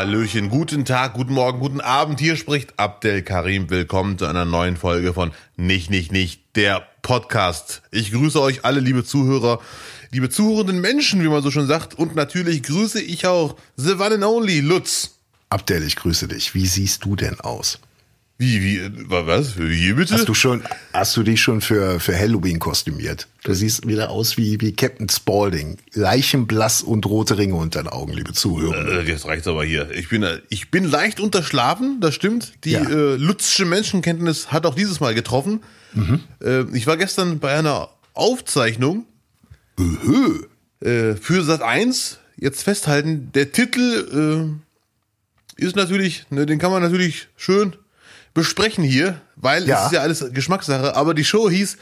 Hallöchen, guten Tag, guten Morgen, guten Abend. Hier spricht Abdel Karim. Willkommen zu einer neuen Folge von Nicht, Nicht, Nicht, der Podcast. Ich grüße euch alle, liebe Zuhörer, liebe zuhörenden Menschen, wie man so schon sagt. Und natürlich grüße ich auch The One and Only Lutz. Abdel, ich grüße dich. Wie siehst du denn aus? Wie, wie, was? Wie bitte? Hast du schon, hast du dich schon für, für Halloween kostümiert? Du siehst wieder aus wie, wie Captain Spaulding. Leichenblass und rote Ringe unter den Augen, liebe Zuhörer. Äh, jetzt reicht's aber hier. Ich bin, äh, ich bin leicht unterschlafen, das stimmt. Die Ja. äh, lutzsche Menschenkenntnis hat auch dieses Mal getroffen. Äh, ich war gestern bei einer Aufzeichnung äh, für Sat 1. Jetzt festhalten, der Titel äh, ist natürlich, ne, den kann man natürlich schön besprechen hier, weil Ja. es ist ja alles Geschmackssache, aber die Show hieß,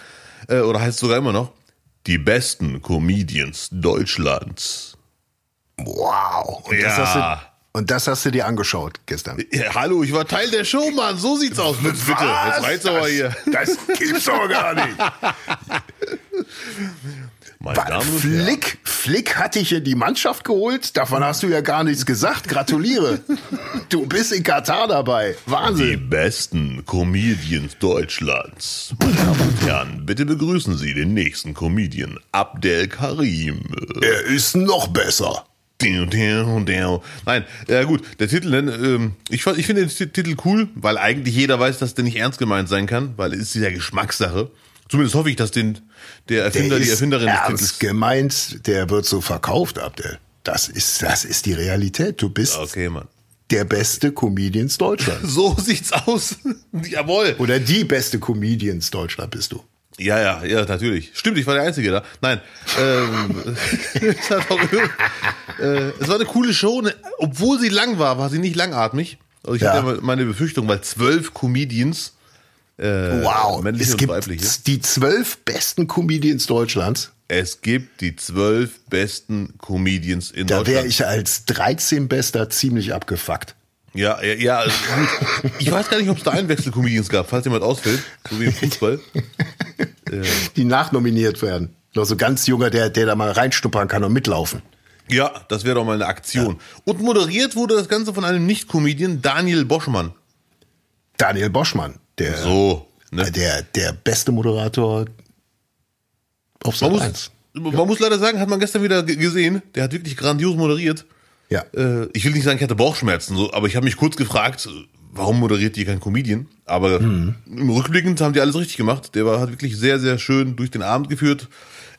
äh, oder heißt sogar immer noch, die besten Comedians Deutschlands. Wow. Und, das Ja. hast du, und das hast du dir angeschaut gestern. Ja, hallo, ich war Teil der Show, Mann. So sieht's aus. Lutz, bitte. Jetzt reicht's aber hier. Das gibt's doch gar nicht. Meine Damen. Flick, Flick hat dich in die Mannschaft geholt. Davon hast du ja gar nichts gesagt. Gratuliere. Du bist in Katar dabei. Die Wahnsinn. besten Comedians Deutschlands. Meine Damen und Herren, bitte begrüßen Sie den nächsten Comedian, Abdel Karim. Er ist noch besser. Nein, ja gut, der Titel, ähm, ich, ich finde den Ti- Titel cool, weil eigentlich jeder weiß, dass der nicht ernst gemeint sein kann, weil es ist ja Geschmackssache. Zumindest hoffe ich, dass den, der Erfinder, Der die Erfinderin des ernst Titels. gemeint, der wird so verkauft, Abdel. Das ist, das ist die Realität. Du bist Okay, Mann. der beste Comedians Deutschlands. So sieht's aus. Jawohl. Oder die beste Comedians Deutschland bist du. Ja, ja, ja, natürlich. Stimmt, ich war der Einzige da. Nein. Ähm, es, auch, äh, es war eine coole Show. Ne, obwohl sie lang war, war sie nicht langatmig. Also ich Ja. hatte ja meine Befürchtung, weil zwölf Comedians, äh, Wow. Es gibt die zwölf besten Comedians Deutschlands. Es gibt die zwölf besten Comedians in Da wäre Deutschland. ich als 13 Bester ziemlich abgefuckt. Ja, ja, ja. also. Ich weiß gar nicht, ob es da Einwechsel-Comedians gab, falls jemand ausfällt, so wie im Fußball. Die nachnominiert werden. Noch so ganz junger, der, der da mal reinstuppern kann und mitlaufen. Ja, das wäre doch mal eine Aktion. Und moderiert wurde das Ganze von einem Nicht-Comedian, Daniel Boschmann. Daniel Boschmann, der, So. Ne? der, der beste Moderator auf Man Sat muss, 1. man muss leider sagen, hat man gestern wieder gesehen, der hat wirklich grandios moderiert. Ja. Äh, ich will nicht sagen, ich hatte Bauchschmerzen, so, aber ich habe mich kurz gefragt, äh, warum moderiert hier kein Comedian? Aber Mhm. im Rückblickend haben die alles richtig gemacht. Der war, hat wirklich sehr, sehr schön durch den Abend geführt.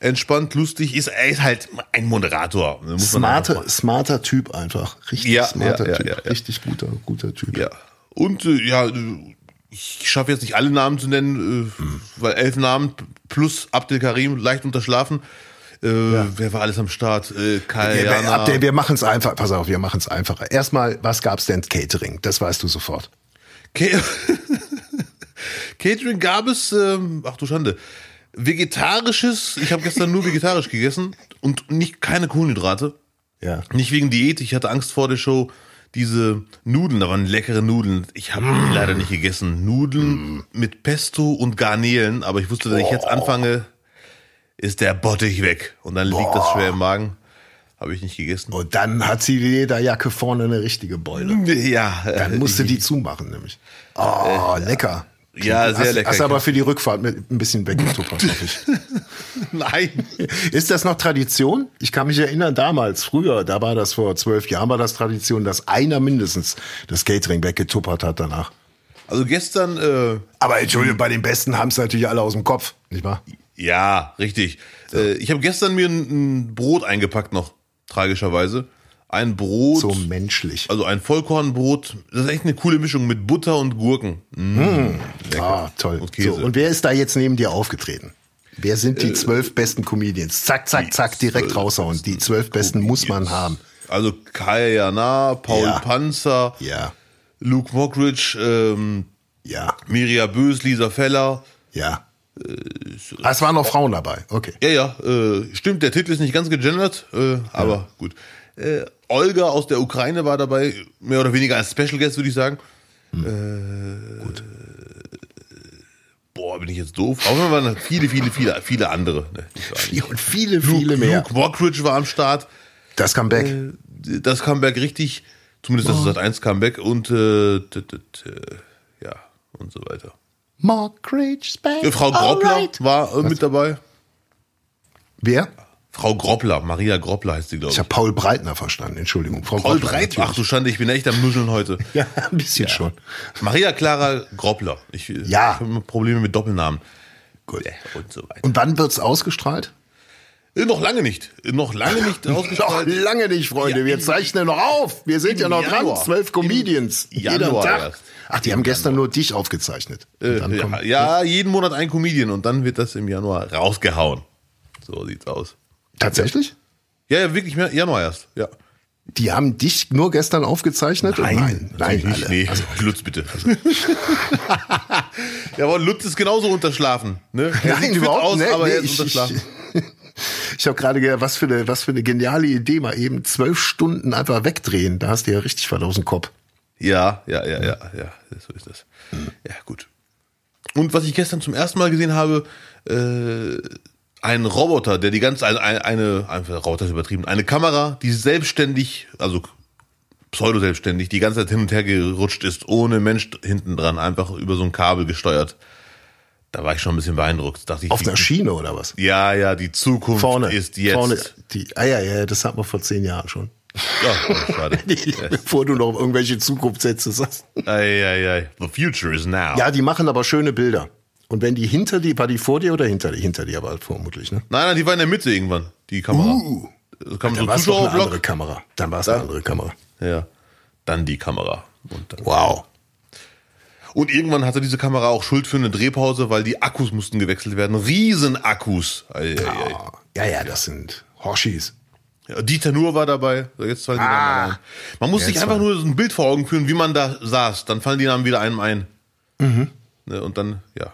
Entspannt, lustig, ist, er ist halt ein Moderator. ne, muss Smarter, smarter Typ einfach. Richtig Ja, smarter ja, ja, Typ. Richtig guter, guter Typ. Ja. Und äh, ja, äh, ich schaffe jetzt nicht alle Namen zu nennen, äh, weil elf Namen plus Abdel Karim leicht unterschlafen. Äh, Wer war alles am Start? Äh, Ja, Kayana. Abdel, wir machen es einfach. Pass auf, wir machen es einfacher. Erstmal, was gab's denn Catering? Das weißt du sofort. Ca- Catering gab es, ähm, ach du Schande, vegetarisches. Ich habe gestern nur vegetarisch gegessen und nicht keine Kohlenhydrate. Ja. Nicht wegen Diät. Ich hatte Angst vor der Show. Diese Nudeln, da waren leckere Nudeln. Ich habe die leider nicht gegessen. Nudeln mit Pesto und Garnelen. Aber ich wusste, wenn ich jetzt anfange, ist der Bottich weg. Und dann liegt das schwer im Magen. Habe ich nicht gegessen. Und dann hat sie die Lederjacke vorne eine richtige Beule. Ja, Dann äh, musste die zumachen, nämlich. Oh, lecker. Ja, sehr hast, lecker. Hast aber für die Rückfahrt mit ein bisschen weggetuppert, hoffe ich. Nein. Ist das noch Tradition? Ich kann mich erinnern, damals, früher, da war das vor zwölf Jahren, war das Tradition, dass einer mindestens das Catering weggetuppert hat danach. Also gestern, äh, Aber Entschuldigung, bei den Besten haben es natürlich alle aus dem Kopf, nicht wahr? Ja, richtig. Äh, ich habe gestern mir ein, ein Brot eingepackt noch, tragischerweise. Ein Brot, So menschlich. also ein Vollkornbrot. Das ist echt eine coole Mischung mit Butter und Gurken. Mm. Ah, toll. Und. So, und wer ist da jetzt neben dir aufgetreten? Wer sind die zwölf besten Comedians? Zack, zack, zack, direkt raushauen. Die zwölf besten muss man haben. Also Kai Jana, Paul Ja. Panzer, Ja, Luke Mockridge, ähm, ja, Mirja Bös, Lisa Feller. ja. Ah, es waren noch Frauen dabei. Okay. Ja, ja, äh, stimmt, der Titel ist nicht ganz gegendert, äh, aber gut. Äh, Olga aus der Ukraine war dabei, mehr oder weniger als Special Guest, würde ich sagen. Äh, gut. Boah, bin ich jetzt doof. Jeden Fall waren viele, viele, viele, viele andere. Ne, Ja. Und viele, viele Luke, mehr. Luke Mockridge war am Start. Das Comeback. Das Comeback richtig Zumindest das Sat 1 Comeback und äh, t- t- t- ja und so weiter. Mark Crage's back. Ja, Frau Groppler alright. war äh, mit dabei. Wer? Frau Groppler, Maria Groppler heißt sie, glaube Ich ich. habe Paul Breitner verstanden. Entschuldigung. Frau Paul Groppler, Breit, ach du Schande, ich bin echt am Nuscheln heute. Ja, ein bisschen schon. Maria Clara Groppler. Ich, Ja. ich habe Probleme mit Doppelnamen. Gut. Ja, und so weiter. Und wann wird's ausgestrahlt? Äh, noch lange nicht. Äh, Noch lange nicht Noch lange nicht, Freunde. Ja, Wir zeichnen noch auf. Wir sind ja noch Januar. dran. Zwölf Comedians. Jeden Januar Tag. erst. Ach, die haben gestern nur dich aufgezeichnet. Äh, dann ja, kommt- ja, jeden Monat ein Comedian und dann wird das im Januar rausgehauen. So sieht's aus. Tatsächlich? Ja, ja, wirklich mehr Januar erst. Ja. Die haben dich nur gestern aufgezeichnet? Und nein, natürlich nein, nicht. Nee, Also, Lutz bitte. ja, aber Lutz ist genauso unterschlafen. Ne? Er nein, sieht überhaupt aus, nicht. aber Nee, er ist ich, ich, unterschlafen. ich habe gerade gedacht, was für, eine, was für eine geniale Idee, mal eben zwölf Stunden einfach wegdrehen. Da hast du ja richtig was aus dem Kopf. Ja, ja, ja, ja, ja, so ist das. Ja, gut. Und was ich gestern zum ersten Mal gesehen habe, äh, ein Roboter, der die ganze, eine, eine, einfach Roboter ist übertrieben, eine Kamera, die selbstständig, also pseudo-selbstständig, die ganze Zeit hin und her gerutscht ist, ohne Mensch hinten dran, einfach über so ein Kabel gesteuert. Da war ich schon ein bisschen beeindruckt. Dachte ich, Auf die- einer Schiene oder was? ja, ja, die Zukunft Vorne. ist jetzt. Vorne. Die, ah ja, ja, das hatten wir vor zehn Jahren schon. Ja, oh, schade. Bevor du noch irgendwelche Zukunftssätze sagst. ei, ei, ei. The future is now. Ja, die machen aber schöne Bilder. Und wenn die hinter dir, war die vor dir oder hinter dir? Hinter dir aber vermutlich, ne? Nein, nein, die war in der Mitte irgendwann, die Kamera. Uh, Da kam so dann ein war es doch eine andere Zuschauerblock. Kamera. Dann war es eine andere Kamera. Ja. Dann die Kamera. Und, dann Wow. und irgendwann hatte diese Kamera auch Schuld für eine Drehpause, weil die Akkus mussten gewechselt werden. Riesenakkus. Ei. Ah, Ja, ja, das sind Horschis. Ja, Dieter Nuhr war dabei. So, Jetzt fallen die Ah. Namen ein. Man muss sich einfach war- nur so ein Bild vor Augen führen, wie man da saß. Dann fallen die Namen wieder einem ein. Mhm. Ne, und dann, ja.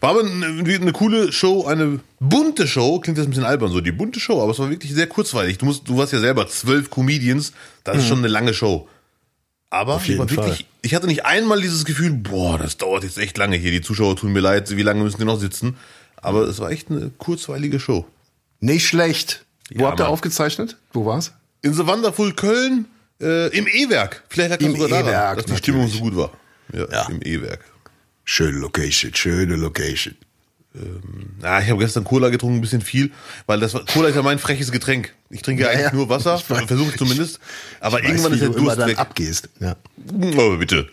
War aber eine, eine coole Show, eine bunte Show. Klingt jetzt ein bisschen albern, so die bunte Show, aber es war wirklich sehr kurzweilig. Du, musst, du warst ja selber zwölf Comedians. Das ist schon eine lange Show. Aber Mhm. Wirklich, Fall. ich hatte nicht einmal dieses Gefühl, boah, das dauert jetzt echt lange hier. Die Zuschauer tun mir leid, wie lange müssen die noch sitzen? Aber es war echt eine kurzweilige Show. Nicht schlecht. Wo Ja, habt ihr Mann. aufgezeichnet? Wo war's? In The Wonderful Köln, äh, im E-Werk. Vielleicht lag das sogar daran, dass die natürlich. Stimmung so gut war. Ja, Ja. im E-Werk. Schöne Location, schöne Location. Ja, ich habe gestern Cola getrunken, ein bisschen viel, weil das war, Cola ist ja mein freches Getränk. Ich trinke ja, eigentlich ja. nur Wasser, Ich weiß. versuche ich zumindest. Aber Weiß, irgendwann wie ist der du Durst dann weg. abgehst. Ja. Oh, bitte.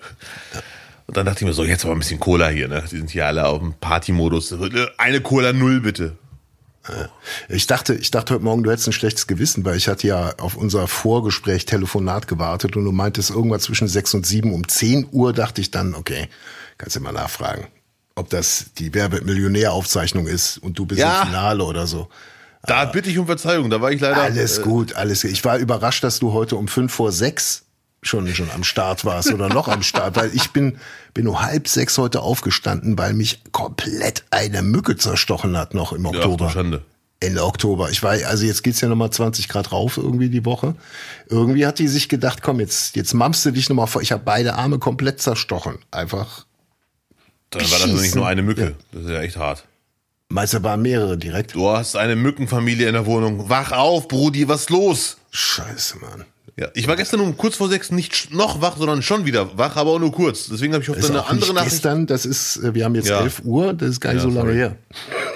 Und dann dachte ich mir so, jetzt aber ein bisschen Cola hier, ne? Die sind hier alle auf dem Partymodus. Eine Cola Null, bitte. Ich dachte, ich dachte heute Morgen, du hättest ein schlechtes Gewissen, weil ich hatte ja auf unser Vorgespräch Telefonat gewartet und du meintest irgendwann zwischen sechs und sieben um 10 Uhr dachte ich dann, okay, kannst du mal nachfragen, ob das die Werbemillionär-Aufzeichnung ist und du bist Ja. im Finale oder so. Da bitte ich um Verzeihung, da war ich leider. Alles äh, gut, alles. Ich war überrascht, dass du heute um fünf vor sechs schon, schon am Start warst oder noch am Start, weil ich bin, bin um halb sechs heute aufgestanden, weil mich komplett eine Mücke zerstochen hat noch im Ja, Oktober. Schande. Ende Oktober. Ich war, also jetzt geht's ja nochmal 20 Grad rauf irgendwie die Woche. Irgendwie hat die sich gedacht, komm, jetzt, jetzt mampfst du dich nochmal vor. Ich habe beide Arme komplett zerstochen. Einfach. Dann war das also nicht nur eine Mücke. Das ist ja echt hart. Meinst du, waren mehrere direkt? Du hast eine Mückenfamilie in der Wohnung. Wach auf, Brudi, was los? Scheiße, Mann. Ja, ich war gestern um kurz vor sechs nicht noch wach, sondern schon wieder wach, aber auch nur kurz. Deswegen habe ich ist eine andere Nachricht gestern, das ist, äh, wir haben jetzt Ja. 11 Uhr, das ist gar nicht Ja, so lange sorry. her.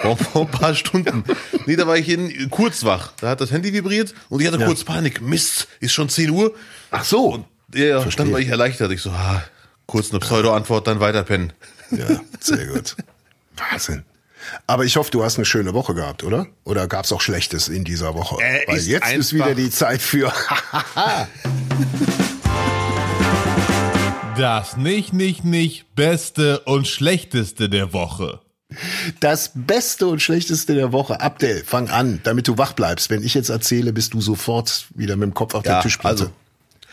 vor, vor ein paar Stunden. Nee, da war ich in, kurz wach. Da hat das Handy vibriert und ich hatte Ja. kurz Panik. Mist, ist schon 10 Uhr. Ach so. Ja, ja, Verstehe. dann war ich erleichtert. Ich so, ah, kurz eine Pseudo-Antwort, dann weiterpennen. Ja, sehr gut. Wahnsinn. Aber ich hoffe, du hast eine schöne Woche gehabt, oder? Oder gab es auch Schlechtes in dieser Woche? Äh, Weil ist jetzt ist wieder die Zeit für. Das nicht, nicht, nicht Beste und Schlechteste der Woche. Das Beste und Schlechteste der Woche. Abdel, fang an, damit du wach bleibst. Wenn ich jetzt erzähle, bist du sofort wieder mit dem Kopf auf Ja, der Tischplatte. also.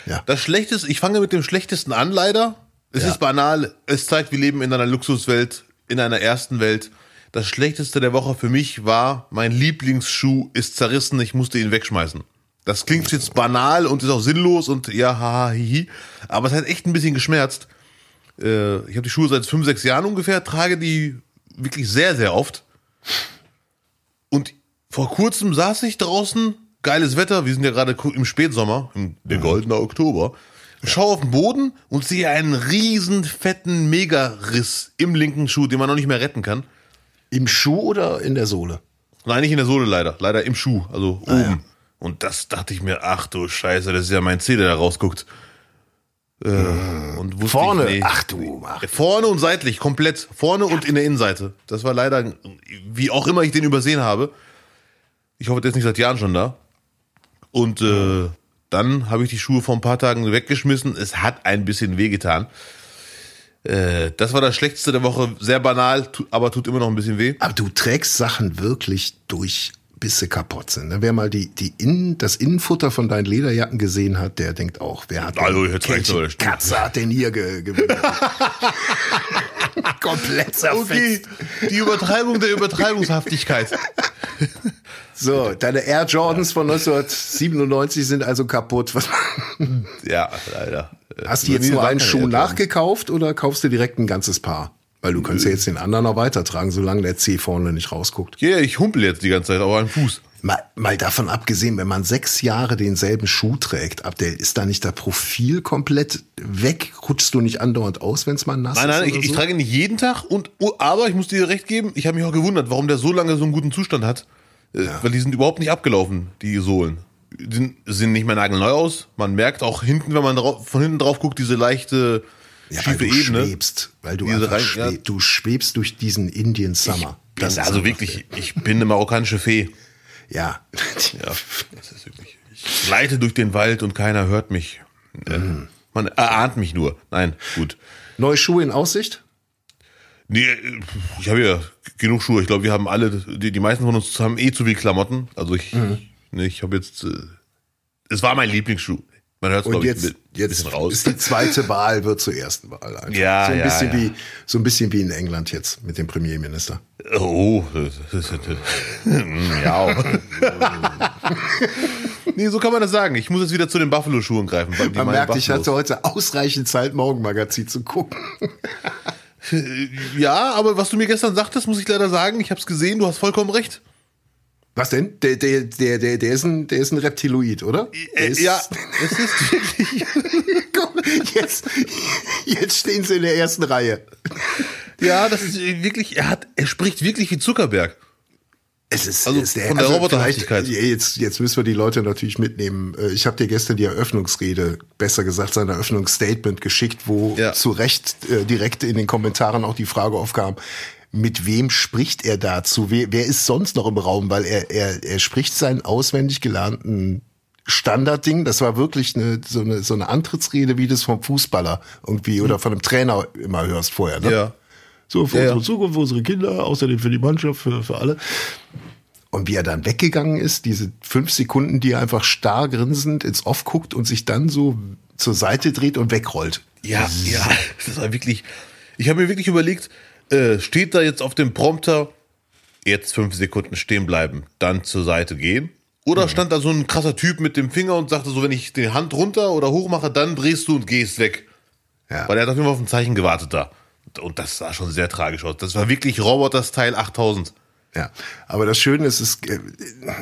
ja. Das Schlechteste, ich fange mit dem Schlechtesten an, leider. Es Ja. ist banal. Es zeigt, wir leben in einer Luxuswelt, in einer ersten Welt. Das Schlechteste der Woche für mich war, mein Lieblingsschuh ist zerrissen, ich musste ihn wegschmeißen. Das klingt jetzt banal und ist auch sinnlos und ja, haha, hihi. Aber es hat echt ein bisschen geschmerzt. Äh, ich habe die Schuhe seit fünf, sechs Jahren ungefähr, trage die wirklich sehr, sehr oft. Und vor kurzem saß ich draußen geiles Wetter, wir sind ja gerade im Spätsommer, im, der goldene Oktober. Schau auf den Boden und sehe einen riesen fetten Megariss im linken Schuh, den man noch nicht mehr retten kann. Im Schuh oder in der Sohle? Nein, nicht in der Sohle leider, leider im Schuh, also oben. Und das dachte ich mir, ach du Scheiße, das ist ja mein Zeh, der da rausguckt. Äh, und wusste Vorne. Ich, nee. Ach du, ach. Vorne und seitlich, komplett. Vorne und in der Innenseite. Das war leider, wie auch immer ich den übersehen habe. Ich hoffe, der ist nicht seit Jahren schon da. Und äh, dann habe ich die Schuhe vor ein paar Tagen weggeschmissen. Es hat ein bisschen wehgetan. Äh, das war das Schlechteste der Woche. Sehr banal, aber tut immer noch ein bisschen weh. Aber du trägst Sachen wirklich durch, bis sie kaputt sind. ne? Wer mal die, die Innen, das Innenfutter von deinen Lederjacken gesehen hat, der denkt auch, wer hat Also, den stimmt. Katze hat den hier ge. Komplett zerfetzt. Okay, die Übertreibung der Übertreibungshaftigkeit. So, deine Air Jordans von 1997 sind also kaputt. Ja, leider. hast du jetzt nur einen Schuh nachgekauft oder kaufst du direkt ein ganzes Paar? Weil du kannst ja jetzt den anderen noch weitertragen, solange der C vorne nicht rausguckt. Ja, ich humpel jetzt die ganze Zeit auf einem Fuß. Mal, mal davon abgesehen, wenn man sechs Jahre denselben Schuh trägt, Abdel, ist da nicht das Profil komplett weg? Rutschst du nicht andauernd aus, wenn es mal nass Nein, nein, ist? ich, oder ich so? trage ihn nicht jeden Tag und oh, aber ich muss dir recht geben, ich habe mich auch gewundert, warum der so lange so einen guten Zustand hat. Äh, Weil die sind überhaupt nicht abgelaufen, die Sohlen. Die sind, sehen nicht mehr nagelneu aus. Man merkt auch hinten, wenn man drauf, von hinten drauf guckt, diese leichte ja, weil schiefe du Ebene. schwebst, weil du Diese rein- schweb, ja. du schwebst durch diesen Indian Summer. Das ist ist also einfach- wirklich, ich bin eine marokkanische Fee. Ja. Ja, das ist wirklich. Ich gleite durch den Wald und keiner hört mich. Äh, Man erahnt mich nur. Nein, gut. Neue Schuhe in Aussicht? Nee, ich habe ja genug Schuhe. Ich glaube, wir haben alle, die, die meisten von uns haben eh zu viel Klamotten. Also ich, nee, ich habe jetzt, äh, es war mein Lieblingsschuh. Man hört es, Und glaube ich, jetzt, ein bisschen raus. ist die zweite Wahl wird zur ersten Wahl. Einfach. Ja, so ein ja, bisschen ja. wie so ein bisschen wie in England jetzt mit dem Premierminister. Oh, das, das, das, ja. nee, so kann man das sagen. Ich muss jetzt wieder zu den Buffalo-Schuhen greifen. Man merkt, ich Buffalos. hatte heute ausreichend Zeit, Morgenmagazin zu gucken. Ja, aber was du mir gestern sagtest, muss ich leider sagen, ich habe es gesehen, du hast vollkommen recht. Was denn? Der, der, der, der, der, ist, ein, der ist ein Reptiloid, oder? Der Äh, ist, ja, es ist wirklich. Komm, jetzt, jetzt stehen sie in der ersten Reihe. Ja, das ist wirklich, er hat, er spricht wirklich wie Zuckerberg. Es ist, Also ist von der Roboterhaftigkeit. vielleicht- Jetzt, jetzt müssen wir die Leute natürlich mitnehmen. Äh, Ich habe dir gestern die Eröffnungsrede, besser gesagt sein Eröffnungsstatement geschickt, wo Ja. zu Recht äh, direkt in den Kommentaren auch die Frage aufkam, mit wem spricht er dazu? Wer, wer ist sonst noch im Raum? Weil er, er, er spricht seinen auswendig gelernten Standardding. Das war wirklich eine, so, eine, so eine Antrittsrede, wie du es vom Fußballer irgendwie oder von einem Trainer immer hörst vorher. Ne? Ja. So für Ja, unsere Zukunft, für unsere Kinder, außerdem für die Mannschaft, für, für alle. Und wie er dann weggegangen ist, diese fünf Sekunden, die er einfach starr grinsend ins Off guckt und sich dann so zur Seite dreht und wegrollt. Ja, ja, das war wirklich. Ich habe mir wirklich überlegt, äh, steht da jetzt auf dem Prompter, jetzt fünf Sekunden stehen bleiben, dann zur Seite gehen? Oder stand da so ein krasser Typ mit dem Finger und sagte so, wenn ich die Hand runter oder hoch mache, dann drehst du und gehst weg. Ja. Weil er hat auf jeden Fall auf ein Zeichen gewartet da. Und das sah schon sehr tragisch aus. Das war wirklich Roboter-Style 8000. Ja, aber das Schöne ist, es, äh,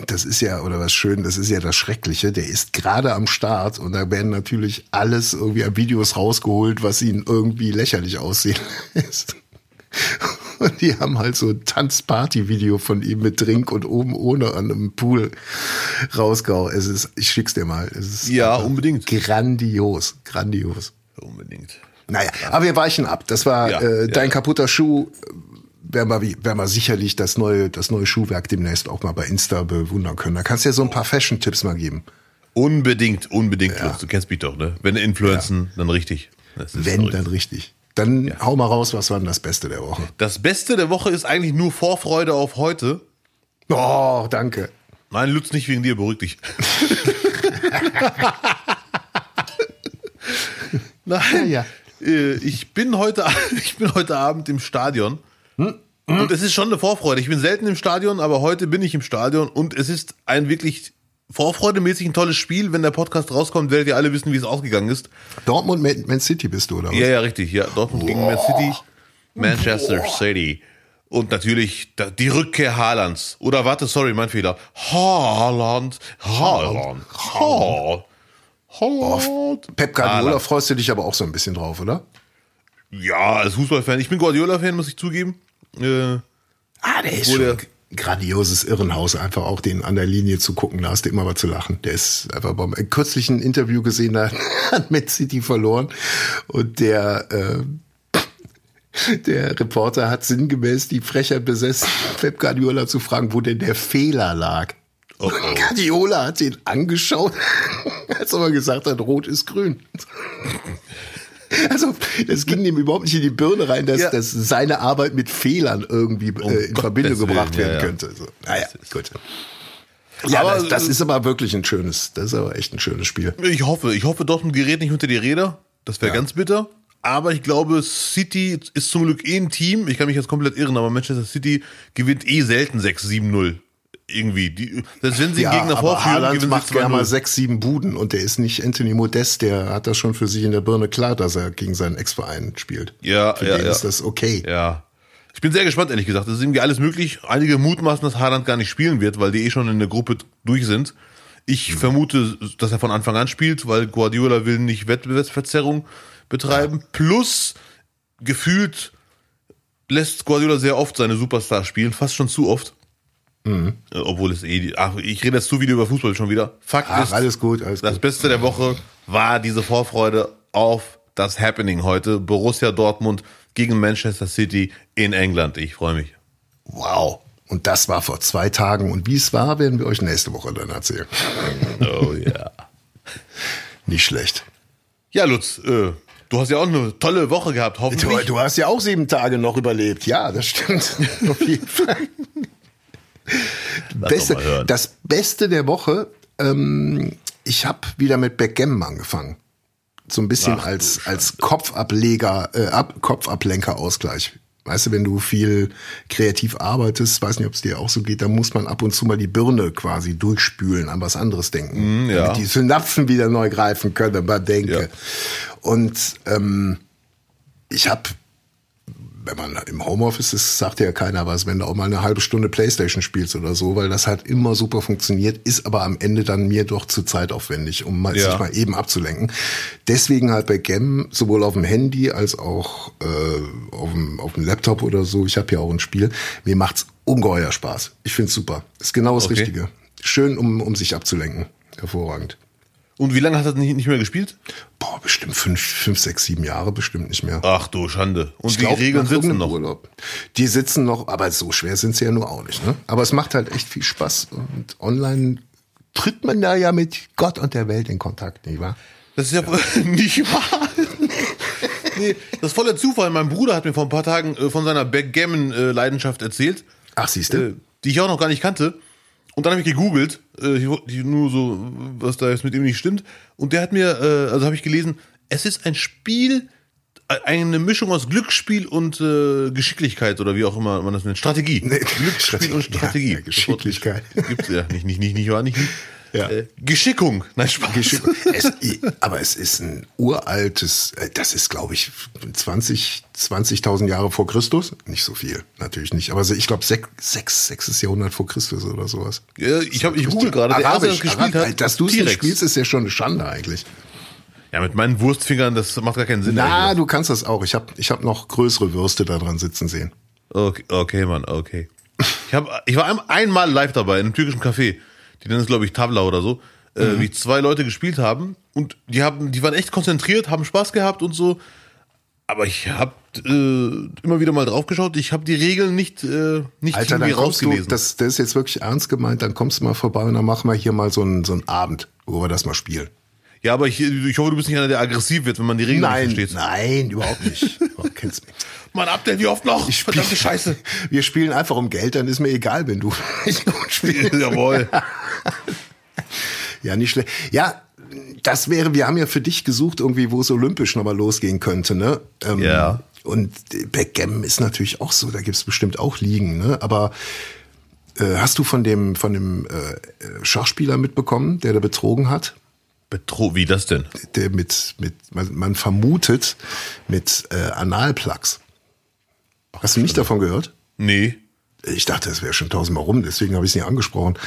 das ist ja, oder was schön, das ist ja das Schreckliche, der ist gerade am Start und da werden natürlich alles irgendwie an Videos rausgeholt, was ihn irgendwie lächerlich aussehen lässt. Und die haben halt so ein Tanzparty-Video von ihm mit Drink und oben ohne an einem Pool rausgehauen. Es ist, ich schick's dir mal. Es ist Ja, unbedingt. Grandios, grandios. Unbedingt. Naja, aber wir weichen ab. Das war Ja, äh, dein ja. kaputter Schuh. Werden wir, werden wir sicherlich das neue, das neue Schuhwerk demnächst auch mal bei Insta bewundern können. Da kannst du ja so ein paar Fashion-Tipps mal geben. Unbedingt, unbedingt los. Du kennst mich doch, ne? Wenn Influenzen, dann richtig. Wenn, dann richtig. Dann hau mal raus, was war denn das Beste der Woche? Das Beste der Woche ist eigentlich nur Vorfreude auf heute. Oh, danke. Nein, Lutz, nicht wegen dir, beruhig dich. Nein, Ja, ich bin heute, ich bin heute Abend im Stadion. Und es ist schon eine Vorfreude. Ich bin selten im Stadion, aber heute bin ich im Stadion und es ist ein wirklich vorfreudemäßig ein tolles Spiel. Wenn der Podcast rauskommt, werdet ihr alle wissen, wie es ausgegangen ist. Dortmund, Man City bist du, oder was? Ja, ja, richtig. Ja, Dortmund gegen Man City, Manchester City. Und natürlich die Rückkehr Haalands. Oder warte, sorry, mein Fehler. Haaland, Haaland, Haaland. Haaland. Pep Guardiola Haaland. freust du dich aber auch so ein bisschen drauf, oder? Ja, als Fußballfan. Ich bin Guardiola-Fan, muss ich zugeben. Äh, Ah, der ist schon der- ein grandioses Irrenhaus, einfach auch den an der Linie zu gucken, da hast du immer was zu lachen. Der ist einfach beim kürzlich ein Interview gesehen, da hat Man City verloren und der äh, der Reporter hat sinngemäß die Frechheit besessen, Pep Guardiola zu fragen, wo denn der Fehler lag. Oh, oh. Guardiola hat ihn angeschaut, als er gesagt hat, rot ist grün. Also, das ging ihm überhaupt nicht in die Birne rein, dass, Ja. dass seine Arbeit mit Fehlern irgendwie äh, in Gottes Verbindung gebracht Willen, ja, werden ja. könnte. So. Naja, gut. Ja, Aber, das, das äh, ist aber wirklich ein schönes, das ist aber echt ein schönes Spiel. Ich hoffe, ich hoffe, Dortmund gerät nicht unter die Räder. Das wäre ganz bitter. Aber ich glaube, City ist zum Glück eh ein Team. Ich kann mich jetzt komplett irren, aber Manchester City gewinnt eh selten 6-7-0. Irgendwie. Die, selbst wenn sie einen Gegner vorführen, Haaland macht gerne mal 2-0. sechs, sieben Buden und der ist nicht Anthony Modest, der hat das schon für sich in der Birne klar, dass er gegen seinen Ex-Verein spielt. Ja, für ja, den ja. ist das okay. Ja. Ich bin sehr gespannt, ehrlich gesagt. Es ist irgendwie alles möglich. Einige mutmaßen, dass Haaland gar nicht spielen wird, weil die eh schon in der Gruppe durch sind. Ich Mhm. vermute, dass er von Anfang an spielt, weil Guardiola will nicht Wettbewerbsverzerrung betreiben. Plus, gefühlt lässt Guardiola sehr oft seine Superstars spielen, fast schon zu oft. Mhm. Obwohl es eh, ach, ich rede jetzt zu viel über Fußball schon wieder. Fakt Ach, ist, alles gut, alles das gut. Beste der Woche war diese Vorfreude auf das Happening heute. Borussia Dortmund gegen Manchester City in England. Ich freue mich. Wow. Und das war vor zwei Tagen. Und wie es war, werden wir euch nächste Woche dann erzählen. Oh ja. Nicht schlecht. Ja, Lutz, äh, du hast ja auch eine tolle Woche gehabt, Du, hoffentlich. du hast ja auch sieben Tage noch überlebt. Ja, das stimmt. Auf jeden Fall. Beste, das Beste der Woche, ähm, ich habe wieder mit Backgammon angefangen. So ein bisschen Ach, als, als Kopfableger, äh, Ab, Kopfablenker-Ausgleich. Weißt du, wenn du viel kreativ arbeitest, weiß nicht, ob es dir auch so geht, dann muss man ab und zu mal die Birne quasi durchspülen, an was anderes denken. Mm, ja. Damit die Synapsen wieder neu greifen können, man denke. Ja. Und ähm, ich habe, wenn man im Homeoffice ist, sagt ja keiner was, wenn du auch mal eine halbe Stunde Playstation spielst oder so, weil das halt immer super funktioniert, ist aber am Ende dann mir doch zu zeitaufwendig, um mal, Ja. sich mal eben abzulenken. Deswegen halt bei Gem sowohl auf dem Handy als auch äh, auf, dem, auf dem Laptop oder so, ich habe ja auch ein Spiel, mir macht's ungeheuer Spaß. Ich find's super. Ist genau das Okay. Richtige. Schön, um, um sich abzulenken. Hervorragend. Und wie lange du das nicht, nicht mehr gespielt? Boah, bestimmt fünf, fünf, sechs, sieben Jahre bestimmt nicht mehr. Ach du Schande. Und Ich die glaub, Regeln sitzen noch. Urlaub. Die sitzen noch, aber so schwer sind sie ja nur auch nicht. Ne? Aber es macht halt echt viel Spaß. Und online tritt man da ja mit Gott und der Welt in Kontakt, nicht wahr? Das ist ja nicht wahr. nee, das ist voller Zufall. Mein Bruder hat mir vor ein paar Tagen äh, von seiner Backgammon-Leidenschaft erzählt. Ach, siehst äh, du? die ich auch noch gar nicht kannte. Und dann habe ich gegoogelt, äh, nur so, was da jetzt mit ihm nicht stimmt. Und der hat mir, äh, also habe ich gelesen, es ist ein Spiel, äh, eine Mischung aus Glücksspiel und äh, Geschicklichkeit oder wie auch immer man das nennt. Strategie. Nee, Glücksspiel und Strategie. ja, Geschicklichkeit. Gibt's ja nicht, nicht, nicht, nicht, wahr, nicht. nicht. Ja. Äh, Geschickung. Nein, Spaß. Geschick- es, aber es ist ein uraltes, äh, das ist glaube ich 20, 20.000 Jahre vor Christus. Nicht so viel, natürlich nicht. Aber ich glaube sechs, sechs, sechstes Jahrhundert vor Christus oder sowas. Ja, ich habe ich google gerade, der Arabisch, gespielt Arabisch. hat, Dass du es spielst, ist ja schon eine Schande eigentlich. Ja, mit meinen Wurstfingern, das macht gar keinen Sinn. Na, du kannst das auch. Ich habe ich hab noch größere Würste da dran sitzen sehen. Okay, okay, Mann, okay. Ich, hab, ich war ein, einmal live dabei in einem türkischen Café. Die nennen es, glaube ich, Tabla oder so. Äh, wie zwei Leute gespielt haben. Und die haben, die waren echt konzentriert, haben Spaß gehabt und so. Aber ich habe äh, immer wieder mal draufgeschaut. Ich habe die Regeln nicht, äh, nicht Alter, dann irgendwie kommst du, rausgelesen. das, das ist jetzt wirklich ernst gemeint, dann kommst du mal vorbei und dann machen wir hier mal so einen, so einen Abend, wo wir das mal spielen. ja, aber ich, ich hoffe, du bist nicht einer, der aggressiv wird, wenn man die Regeln Nein, nicht versteht. nein, überhaupt nicht. Oh, kennst mich. Mann, Abdel, wie oft noch? Ich spiel- Verdammte Scheiße. Wir spielen einfach um Geld, dann ist mir egal, wenn du nicht gut spielst. Jawohl. Ja, nicht schlecht. Ja, das wäre, wir haben ja für dich gesucht, irgendwie, wo es olympisch nochmal losgehen könnte, ne? Ähm, Ja. Und Backgammon ist natürlich auch so, da gibt's bestimmt auch Ligen, ne? Aber äh, hast du von dem, von dem äh, Schachspieler mitbekommen, der da betrogen hat? Betro wie das denn? Der mit, mit man, man vermutet, mit äh, Analplugs. Hast du nicht davon gehört? Nee. Ich dachte, es wäre schon tausendmal rum, deswegen habe ich es nicht angesprochen.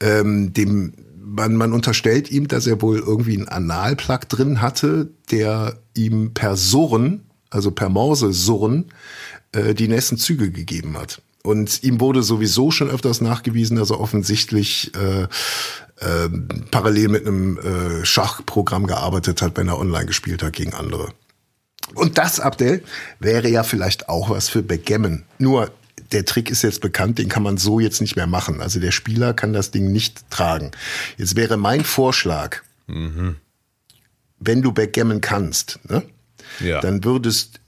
Ähm, dem, man, man unterstellt ihm, dass er wohl irgendwie einen Analplug drin hatte, der ihm per Surren, also per Morse-Surren, äh, die nächsten Züge gegeben hat. Und ihm wurde sowieso schon öfters nachgewiesen, dass er offensichtlich äh, äh, parallel mit einem äh, Schachprogramm gearbeitet hat, wenn er online gespielt hat gegen andere. Und das, Abdel, wäre ja vielleicht auch was für Backgammon. Nur der Trick ist jetzt bekannt, den kann man so jetzt nicht mehr machen. Also der Spieler kann das Ding nicht tragen. Jetzt wäre mein Vorschlag, wenn du Backgammon kannst, ne, Ja. dann würdest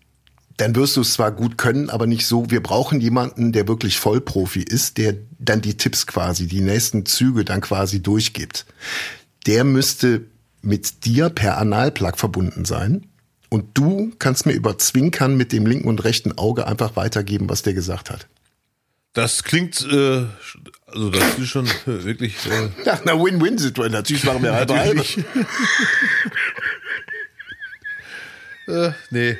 dann wirst du es zwar gut können, aber nicht so. Wir brauchen jemanden, der wirklich Vollprofi ist, der dann die Tipps quasi, die nächsten Züge dann quasi durchgibt. Der müsste mit dir per Analplug verbunden sein. Und du kannst mir über Zwinkern mit dem linken und rechten Auge einfach weitergeben, was der gesagt hat. Das klingt, äh, also das ist schon äh, wirklich. Äh, Ja, na Win-Win-Situation. Natürlich machen wir halbe halbe. Äh, nee.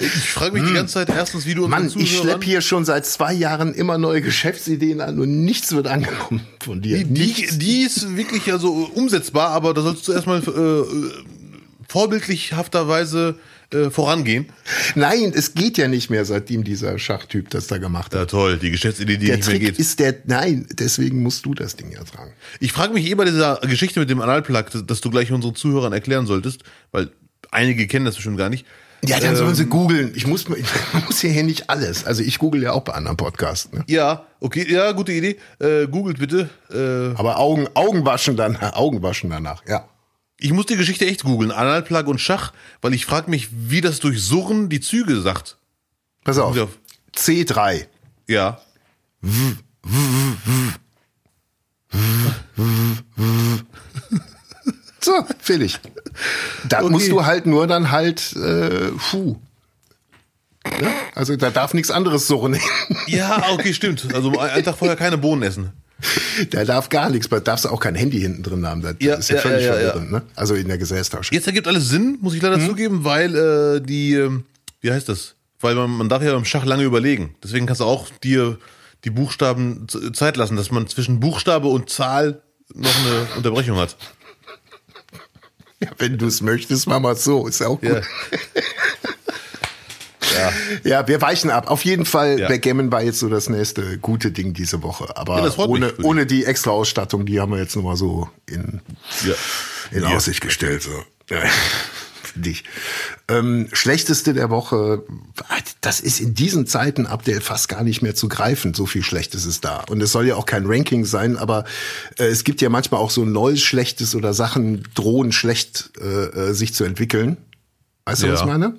Ich frage mich die ganze Zeit erstens, wie du Mann, unseren ich Zuhörern- schlepp hier schon seit zwei Jahren immer neue Geschäftsideen an und nichts wird angenommen von dir. Die, die, die ist wirklich ja so umsetzbar, aber da sollst du erstmal äh, vorbildlichhafterweise äh, vorangehen. Nein, es geht ja nicht mehr, seitdem dieser Schachtyp das da gemacht hat. Ja, toll, die Geschäftsidee, die der nicht mehr Trick geht. ist der, nein, deswegen musst du das Ding ja tragen. Ich frage mich eh bei dieser Geschichte mit dem Analplug, dass, dass du gleich unseren Zuhörern erklären solltest, weil einige kennen das bestimmt gar nicht. Ja, dann sollen Ähm. sie googeln. Ich muss, ich muss hier nicht alles. Also ich google ja auch bei anderen Podcasts. Ne? Ja, okay, ja, gute Idee. Äh, googelt bitte. Äh, Aber Augen, Augen waschen dann, Augen waschen danach. Ja. Ich muss die Geschichte echt googeln, Analplug und Schach, weil ich frage mich, wie das durch Surren die Züge sagt. Pass auf. Ja. C3. Ja. So, fertig. Da Okay. musst du halt nur dann halt, äh, puh. Ja? Also da darf nichts anderes surren. Ja, okay, stimmt. Also einen Tag vorher keine Bohnen essen. Da darf gar nichts, da darfst du auch kein Handy hinten drin haben. Das Ja, ist ja, ja, völlig ja, ja, verwirrend, ne? Also in der Gesäßtasche. Jetzt ergibt alles Sinn, muss ich leider Mhm. zugeben, weil äh, die, ähm, wie heißt das? Weil man, man darf ja beim Schach lange überlegen. Deswegen kannst du auch dir die Buchstaben Zeit lassen, dass man zwischen Buchstabe und Zahl noch eine Unterbrechung hat. Ja, wenn du es möchtest, mach mal so. Ist ja auch gut. Ja. Ja, wir weichen ab. Auf jeden Fall, Ja. Backgammon war jetzt so das nächste gute Ding diese Woche. Aber Ja, mich ohne, ohne die extra Ausstattung, die haben wir jetzt nur mal so in, Ja. in. Aussicht gestellt. So. Ja. Dich. Ähm, schlechteste der Woche, das ist in diesen Zeiten Abdel fast gar nicht mehr zu greifen. So viel Schlechtes ist da. Und es soll ja auch kein Ranking sein, aber äh, es gibt ja manchmal auch so neues Schlechtes oder Sachen drohen schlecht äh, äh, sich zu entwickeln. Weißt du, was ich meine?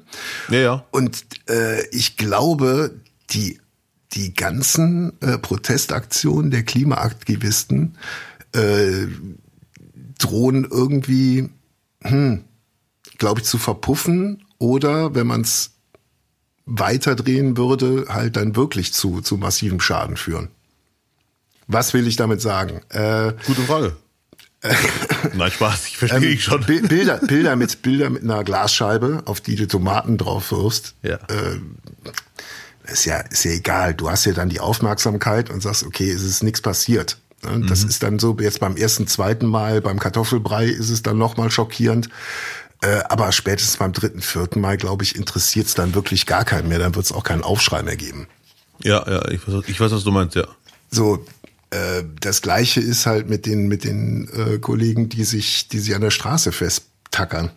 Ja, ja. Und äh, ich glaube, die, die ganzen äh, Protestaktionen der Klimaaktivisten äh, drohen irgendwie, hm, glaube ich, zu verpuffen oder, wenn man es weiterdrehen würde, halt dann wirklich zu, zu massivem Schaden führen. Was will ich damit sagen? Äh, Gute Frage. Nein, Spaß, ich verstehe Ähm, dich schon. Bi- Bilder, Bilder mit Bilder mit einer Glasscheibe, auf die du Tomaten drauf wirfst. Ja. Ist ja, ist ja egal. Du hast ja dann die Aufmerksamkeit und sagst, okay, es ist nichts passiert. Ne? Das ist dann so, jetzt beim ersten, zweiten Mal, beim Kartoffelbrei ist es dann nochmal schockierend. Äh, aber spätestens beim dritten, vierten Mal, glaube ich, interessiert es dann wirklich gar keinen mehr. Dann wird es auch keinen Aufschrei mehr geben. Ja, ja, ich weiß, ich weiß, was du meinst, ja. So, äh, das gleiche ist halt mit den, mit den äh, Kollegen, die sich, die sich an der Straße festtackern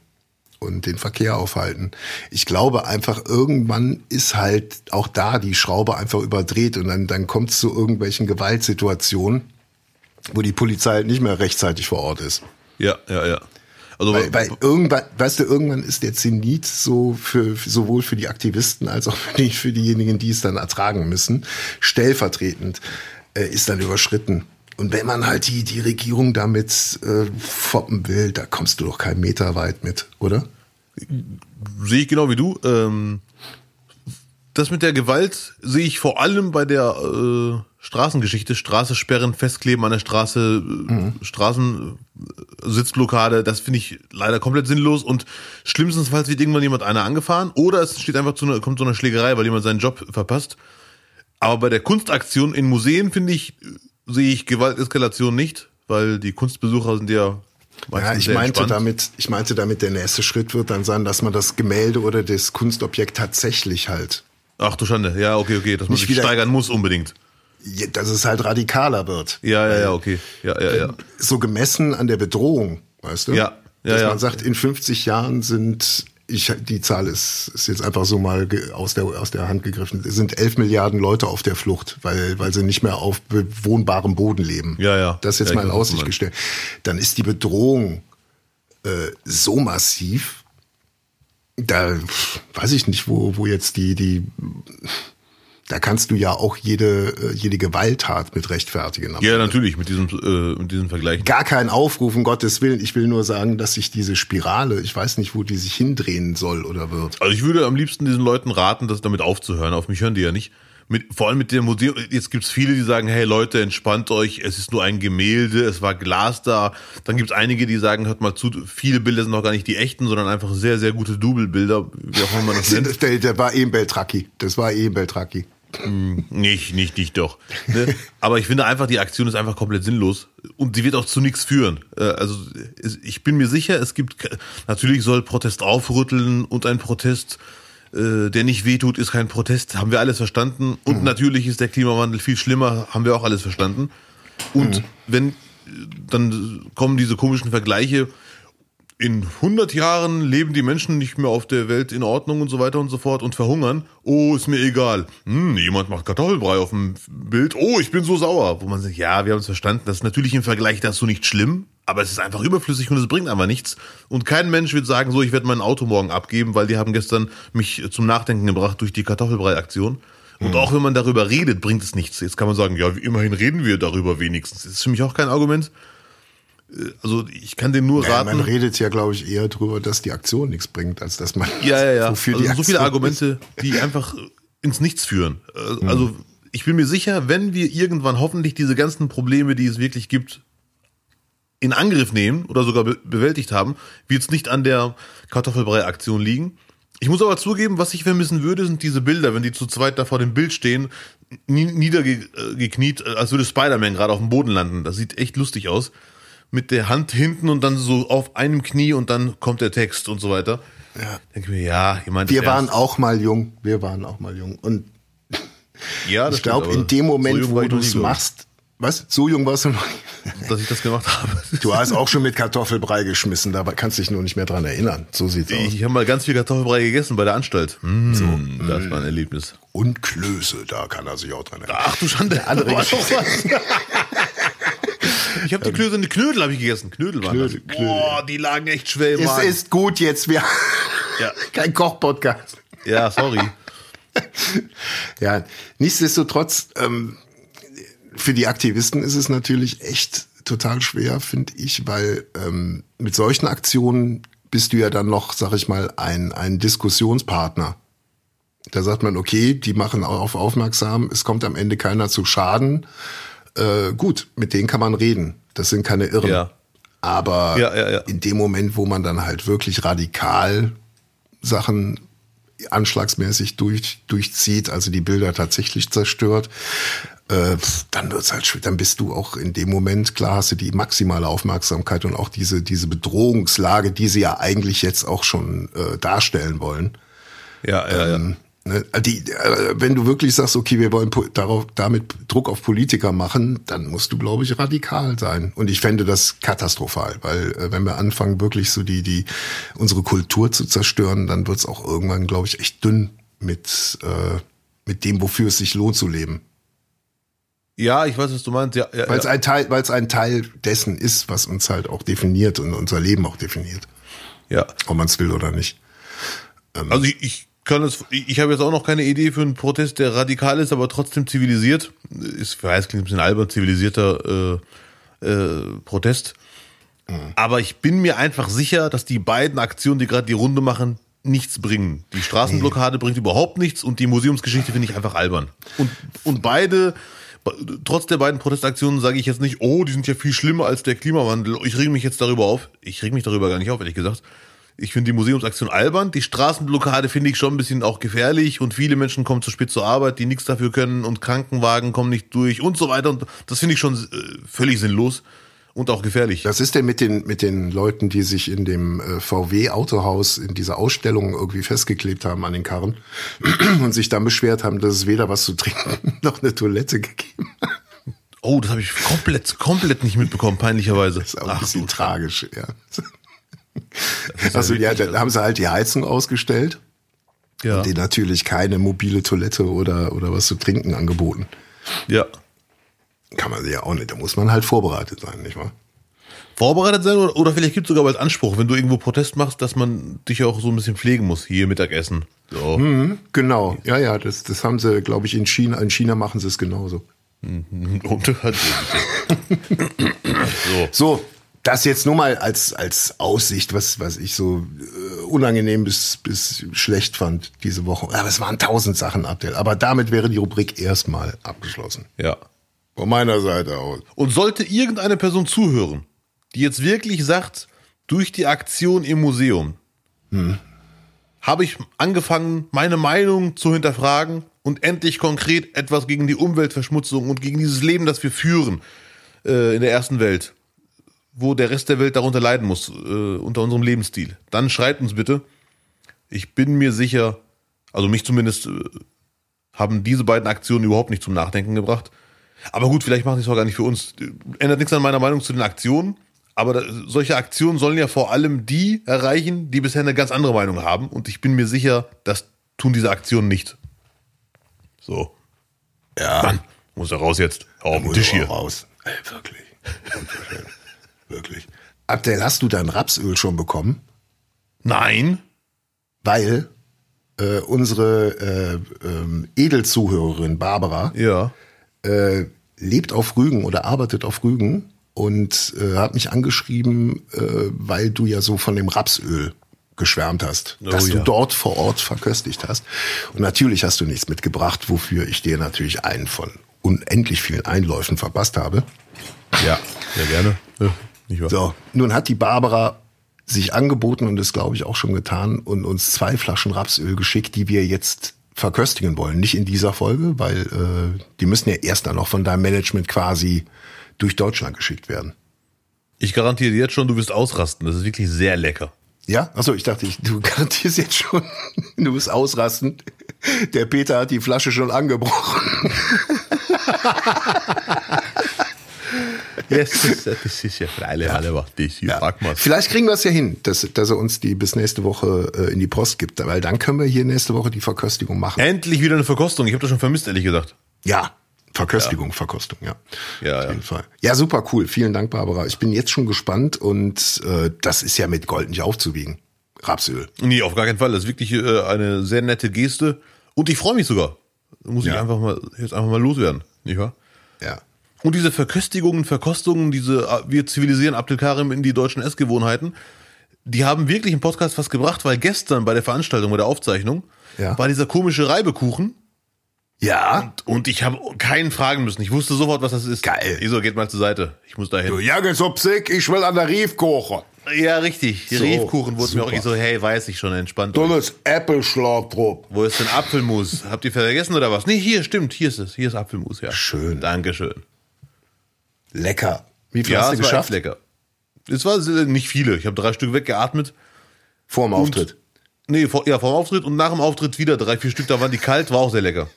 und den Verkehr aufhalten. Ich glaube einfach, irgendwann ist halt auch da die Schraube einfach überdreht und dann, dann kommt es zu irgendwelchen Gewaltsituationen, wo die Polizei halt nicht mehr rechtzeitig vor Ort ist. Ja, ja, ja. Also, Weil, weil irgendwann, weißt du, irgendwann ist der Zenit so für, für sowohl für die Aktivisten als auch für, die, für diejenigen, die es dann ertragen müssen, stellvertretend äh, ist dann überschritten. Und wenn man halt die, die Regierung damit äh, foppen will, da kommst du doch keinen Meter weit mit, oder? sehe ich genau wie du. Ähm, das mit der Gewalt sehe ich vor allem bei der äh, Straßengeschichte. Straße sperren, festkleben an der Straße, äh, Straßensitzblockade. Das finde ich leider komplett sinnlos. Und schlimmstenfalls wird irgendwann jemand einer angefahren oder es steht einfach zu einer, kommt zu einer Schlägerei, weil jemand seinen Job verpasst. Aber bei der Kunstaktion in Museen, finde ich, sehe ich Gewalteskalation nicht, weil die Kunstbesucher sind ja Ja, ich meinte entspannt. damit, ich meinte damit, der nächste Schritt wird dann sein, dass man das Gemälde oder das Kunstobjekt tatsächlich halt, Ach du Schande, ja, okay, okay, dass man sich wieder- steigern muss unbedingt. dass es halt radikaler wird. Ja, ja, ja, okay. Ja, ja, ja. So gemessen an der Bedrohung, weißt du? Ja, ja, Dass ja. man sagt, in 50 Jahren sind, ich, die Zahl ist, ist jetzt einfach so mal aus der, aus der Hand gegriffen, es sind 11 Milliarden Leute auf der Flucht, weil, weil sie nicht mehr auf bewohnbarem Boden leben. Ja, ja. Das jetzt Ja, mal in Aussicht meinst. gestellt. Dann ist die Bedrohung äh, so massiv, da weiß ich nicht, wo, wo jetzt die, die, da kannst du ja auch jede, äh, jede Gewalttat mit rechtfertigen. Ja, natürlich, mit diesem, äh, mit diesem Vergleich. Gar kein Aufruf, um Gottes Willen. Ich will nur sagen, dass sich diese Spirale, ich weiß nicht, wo die sich hindrehen soll oder wird. Also ich würde am liebsten diesen Leuten raten, das damit aufzuhören. Auf mich hören die ja nicht. Mit, vor allem mit dem Museum. Jetzt gibt's viele, die sagen, hey Leute, entspannt euch, es ist nur ein Gemälde, es war Glas da. Dann gibt's einige, die sagen, hört mal zu, viele Bilder sind noch gar nicht die echten, sondern einfach sehr, sehr gute Double-Bilder, wie auch immer man das nennt. Der, der war eben Beltraki. Das war eben Beltraki. Nicht, nicht, nicht doch. Ne? Aber ich finde einfach, die Aktion ist einfach komplett sinnlos und sie wird auch zu nichts führen. Äh, Also ich bin mir sicher, es gibt natürlich soll Protest aufrütteln und ein Protest, äh, der nicht wehtut, ist kein Protest. Haben wir alles verstanden. Und natürlich ist der Klimawandel viel schlimmer, haben wir auch alles verstanden. Und wenn äh, dann kommen diese komischen Vergleiche, in 100 Jahren leben die Menschen nicht mehr auf der Welt in Ordnung und so weiter und so fort und verhungern. Oh, ist mir egal. Hm, jemand macht Kartoffelbrei auf dem Bild. Oh, ich bin so sauer. Wo man sagt, ja, wir haben es verstanden. Das ist natürlich im Vergleich dazu nicht schlimm, aber es ist einfach überflüssig und es bringt einfach nichts. Und kein Mensch wird sagen, so, ich werde mein Auto morgen abgeben, weil die haben gestern mich zum Nachdenken gebracht durch die Kartoffelbrei-Aktion. Und auch wenn man darüber redet, bringt es nichts. Jetzt kann man sagen, ja, immerhin reden wir darüber wenigstens. Das ist für mich auch kein Argument. Äh, Also ich kann den nur Ja, raten. man redet ja, glaube ich, eher drüber, dass die Aktion nichts bringt, als dass man Ja, ja, ja. wofür also die so viele Argumente, die einfach ins Nichts führen. Äh, Also ich bin mir sicher, wenn wir irgendwann hoffentlich diese ganzen Probleme, die es wirklich gibt, in Angriff nehmen oder sogar be bewältigt haben, wird es nicht an der Kartoffelbrei-Aktion liegen. Ich muss aber zugeben, was ich vermissen würde, sind diese Bilder, wenn die zu zweit da vor dem Bild stehen, nie- niedergekniet, äh, als würde Spider-Man gerade auf dem Boden landen. Das sieht echt lustig aus. Mit der Hand hinten und dann so auf einem Knie und dann kommt der Text und so weiter. Ja. Denke ich mir, ja, jemand. Wir waren auch mal jung. Wir waren auch mal jung. Und ja, das ich glaube, in dem Moment, so wo ich du es ich, machst, was? So jung warst du noch dass ich das gemacht habe. Du hast auch schon mit Kartoffelbrei geschmissen, da kannst dich nur nicht mehr dran erinnern. So sieht's aus. Ich habe mal ganz viel Kartoffelbrei gegessen bei der Anstalt. Mm, so, das war ein Erlebnis. Und Klöße, da kann er sich auch dran erinnern. Ach du Schande, andere doch was. Ich habe die Klöße, die Knödel habe ich gegessen. Knödel waren Knödel, das. Boah, die lagen echt schwer im Es Magen. ist gut jetzt, wir Ja. kein Koch-Podcast. Ja, sorry. Ja, nichtsdestotrotz, ähm, für die Aktivisten ist es natürlich echt total schwer, finde ich, weil ähm, mit solchen Aktionen bist du ja dann noch, sag ich mal, ein, ein Diskussionspartner. Da sagt man, okay, die machen auf aufmerksam, es kommt am Ende keiner zu Schaden. Äh, gut, mit denen kann man reden. Das sind keine Irren. Ja. Aber Ja, ja, ja. in dem Moment, wo man dann halt wirklich radikal Sachen anschlagsmäßig durch, durchzieht, also die Bilder tatsächlich zerstört, äh, dann wird's halt schwer. Dann bist du auch in dem Moment, klar hast du die maximale Aufmerksamkeit und auch diese, diese Bedrohungslage, die sie ja eigentlich jetzt auch schon äh, darstellen wollen. Ja, ja, ja. Ähm, ne, die, äh, wenn du wirklich sagst, okay, wir wollen darauf, damit Druck auf Politiker machen, dann musst du, glaube ich, radikal sein. Und ich fände das katastrophal, weil äh, wenn wir anfangen, wirklich so die, die unsere Kultur zu zerstören, dann wird's auch irgendwann, glaube ich, echt dünn mit, äh, mit dem, wofür es sich lohnt zu leben. Ja, ich weiß, was du meinst. Ja, ja, Weil es ja. ein Teil, weil es ein Teil dessen ist, was uns halt auch definiert und unser Leben auch definiert, ja. ob man es will oder nicht. Also ich, ich kann es, ich habe jetzt auch noch keine Idee für einen Protest, der radikal ist, aber trotzdem zivilisiert. Ist, ich weiß, klingt ein bisschen albern, zivilisierter äh, äh, Protest. Aber ich bin mir einfach sicher, dass die beiden Aktionen, die gerade die Runde machen, nichts bringen. Die Straßenblockade bringt überhaupt nichts und die Museumsgeschichte finde ich einfach albern. Und, und beide, trotz der beiden Protestaktionen sage ich jetzt nicht, oh, die sind ja viel schlimmer als der Klimawandel. Ich reg mich jetzt darüber auf. Ich reg mich darüber gar nicht auf, ehrlich gesagt. Ich finde die Museumsaktion albern. Die Straßenblockade finde ich schon ein bisschen auch gefährlich und viele Menschen kommen zu spät zur Arbeit, die nichts dafür können und Krankenwagen kommen nicht durch und so weiter. Und das finde ich schon äh, völlig sinnlos und auch gefährlich. Was ist denn mit den, mit den Leuten, die sich in dem äh, VW-Autohaus in dieser Ausstellung irgendwie festgeklebt haben an den Karren und sich dann beschwert haben, dass es weder was zu trinken noch eine Toilette gegeben hat? Oh, das habe ich komplett, komplett nicht mitbekommen, peinlicherweise. Das ist auch ein Ach, bisschen du tragisch, ja. Ja Also ja, wirklich- da haben sie halt die Heizung ausgestellt, ja. die natürlich keine mobile Toilette oder, oder was zu trinken angeboten. ja. Kann man ja auch nicht, da muss man halt vorbereitet sein, nicht wahr? Vorbereitet sein oder, oder vielleicht gibt es sogar als Anspruch, wenn du irgendwo Protest machst, dass man dich auch so ein bisschen pflegen muss. Hier Mittagessen. So. Genau, ja, ja, das, das haben sie, glaube ich, in China, in China machen sie es genauso. Und, also, so. So, das jetzt nur mal als, als Aussicht, was, was ich so äh, unangenehm bis, bis schlecht fand diese Woche. Aber es waren tausend Sachen, Abdel. Aber damit wäre die Rubrik erstmal abgeschlossen. Ja. Von meiner Seite aus. Und sollte irgendeine Person zuhören, die jetzt wirklich sagt, durch die Aktion im Museum habe ich angefangen, meine Meinung zu hinterfragen und endlich konkret etwas gegen die Umweltverschmutzung und gegen dieses Leben, das wir führen äh, in der ersten Welt, wo der Rest der Welt darunter leiden muss, äh, unter unserem Lebensstil. Dann schreibt uns bitte. Ich bin mir sicher, also mich zumindest äh, haben diese beiden Aktionen überhaupt nicht zum Nachdenken gebracht. Aber gut, vielleicht machen die es auch gar nicht für uns. Ändert nichts an meiner Meinung zu den Aktionen. Aber da, solche Aktionen sollen ja vor allem die erreichen, die bisher eine ganz andere Meinung haben. Und ich bin mir sicher, das tun diese Aktionen nicht. So. Ja, Mann, muss er raus jetzt. Auf den muss Tisch hier. raus. Ey, wirklich. Wirklich. Abdel, hast du dein Rapsöl schon bekommen? Nein. Weil äh, unsere äh, ähm, Edelzuhörerin Barbara Ja. äh, lebt auf Rügen oder arbeitet auf Rügen und äh, hat mich angeschrieben, äh, weil du ja so von dem Rapsöl geschwärmt hast, Oh dass du ja. dort vor Ort verköstigt hast. Und natürlich hast du nichts mitgebracht, wofür ich dir natürlich einen von unendlich vielen Einläufen verpasst habe. Ja. Sehr gerne. Ja, nicht wahr? So, nun hat die Barbara sich angeboten und es glaube ich auch schon getan und uns zwei Flaschen Rapsöl geschickt, die wir jetzt verköstigen wollen. Nicht in dieser Folge, weil äh, die müssen ja erst dann noch von deinem Management quasi durch Deutschland geschickt werden. Ich garantiere dir jetzt schon, du wirst ausrasten. Das ist wirklich sehr lecker. Ja? Achso, ich dachte, ich, du garantierst jetzt schon, du bist ausrastend. Der Peter hat die Flasche schon angebrochen. Das, das ist ja freilich alle was das. Ja. Pack mal. Vielleicht kriegen wir es ja hin, dass, dass er uns die bis nächste Woche äh, in die Post gibt, weil dann können wir hier nächste Woche die Verköstigung machen. Endlich wieder eine Verkostung. Ich habe das schon vermisst, ehrlich gesagt. Ja, Verköstigung, Verkostung, ja. Ja, Auf ja. jeden Fall. Ja, super cool. Vielen Dank, Barbara. Ich bin jetzt schon gespannt und äh, das ist ja mit Gold nicht aufzuwiegen. Rapsöl. Nee, auf gar keinen Fall. Das ist wirklich äh, eine sehr nette Geste. Und ich freue mich sogar. Muss ich Ja. einfach mal jetzt einfach mal loswerden, nicht wahr? Ja. Und diese Verköstigungen, Verkostungen, diese äh, wir zivilisieren Abdelkarim in die deutschen Essgewohnheiten, die haben wirklich im Podcast was gebracht, weil gestern bei der Veranstaltung, bei der Aufzeichnung, Ja. war dieser komische Reibekuchen Ja. und ich habe keinen fragen müssen. Ich wusste sofort, was das ist. Geil. Iso, geht mal zur Seite. Ich muss da hin. Ja, jetzt ob sick, ich will an der Rief kochen. Ja, richtig. Die So, Riefkuchen wurde mir auch super. ich so, hey, weiß ich schon, entspannt. Äppelschlag drauf. Wo ist denn Apfelmus? Habt ihr vergessen oder was? Nee, hier, stimmt, hier ist es. Hier ist Apfelmus, ja. Schön. Dankeschön. Lecker. Wie viel Ja, hast du es war echt geschafft? lecker. Es war nicht viele. Ich habe drei Stück weggeatmet. Vor dem Auftritt. Nee, vor, ja, vor dem Auftritt und nach dem Auftritt wieder drei, vier Stück. Da waren die kalt, war auch sehr lecker.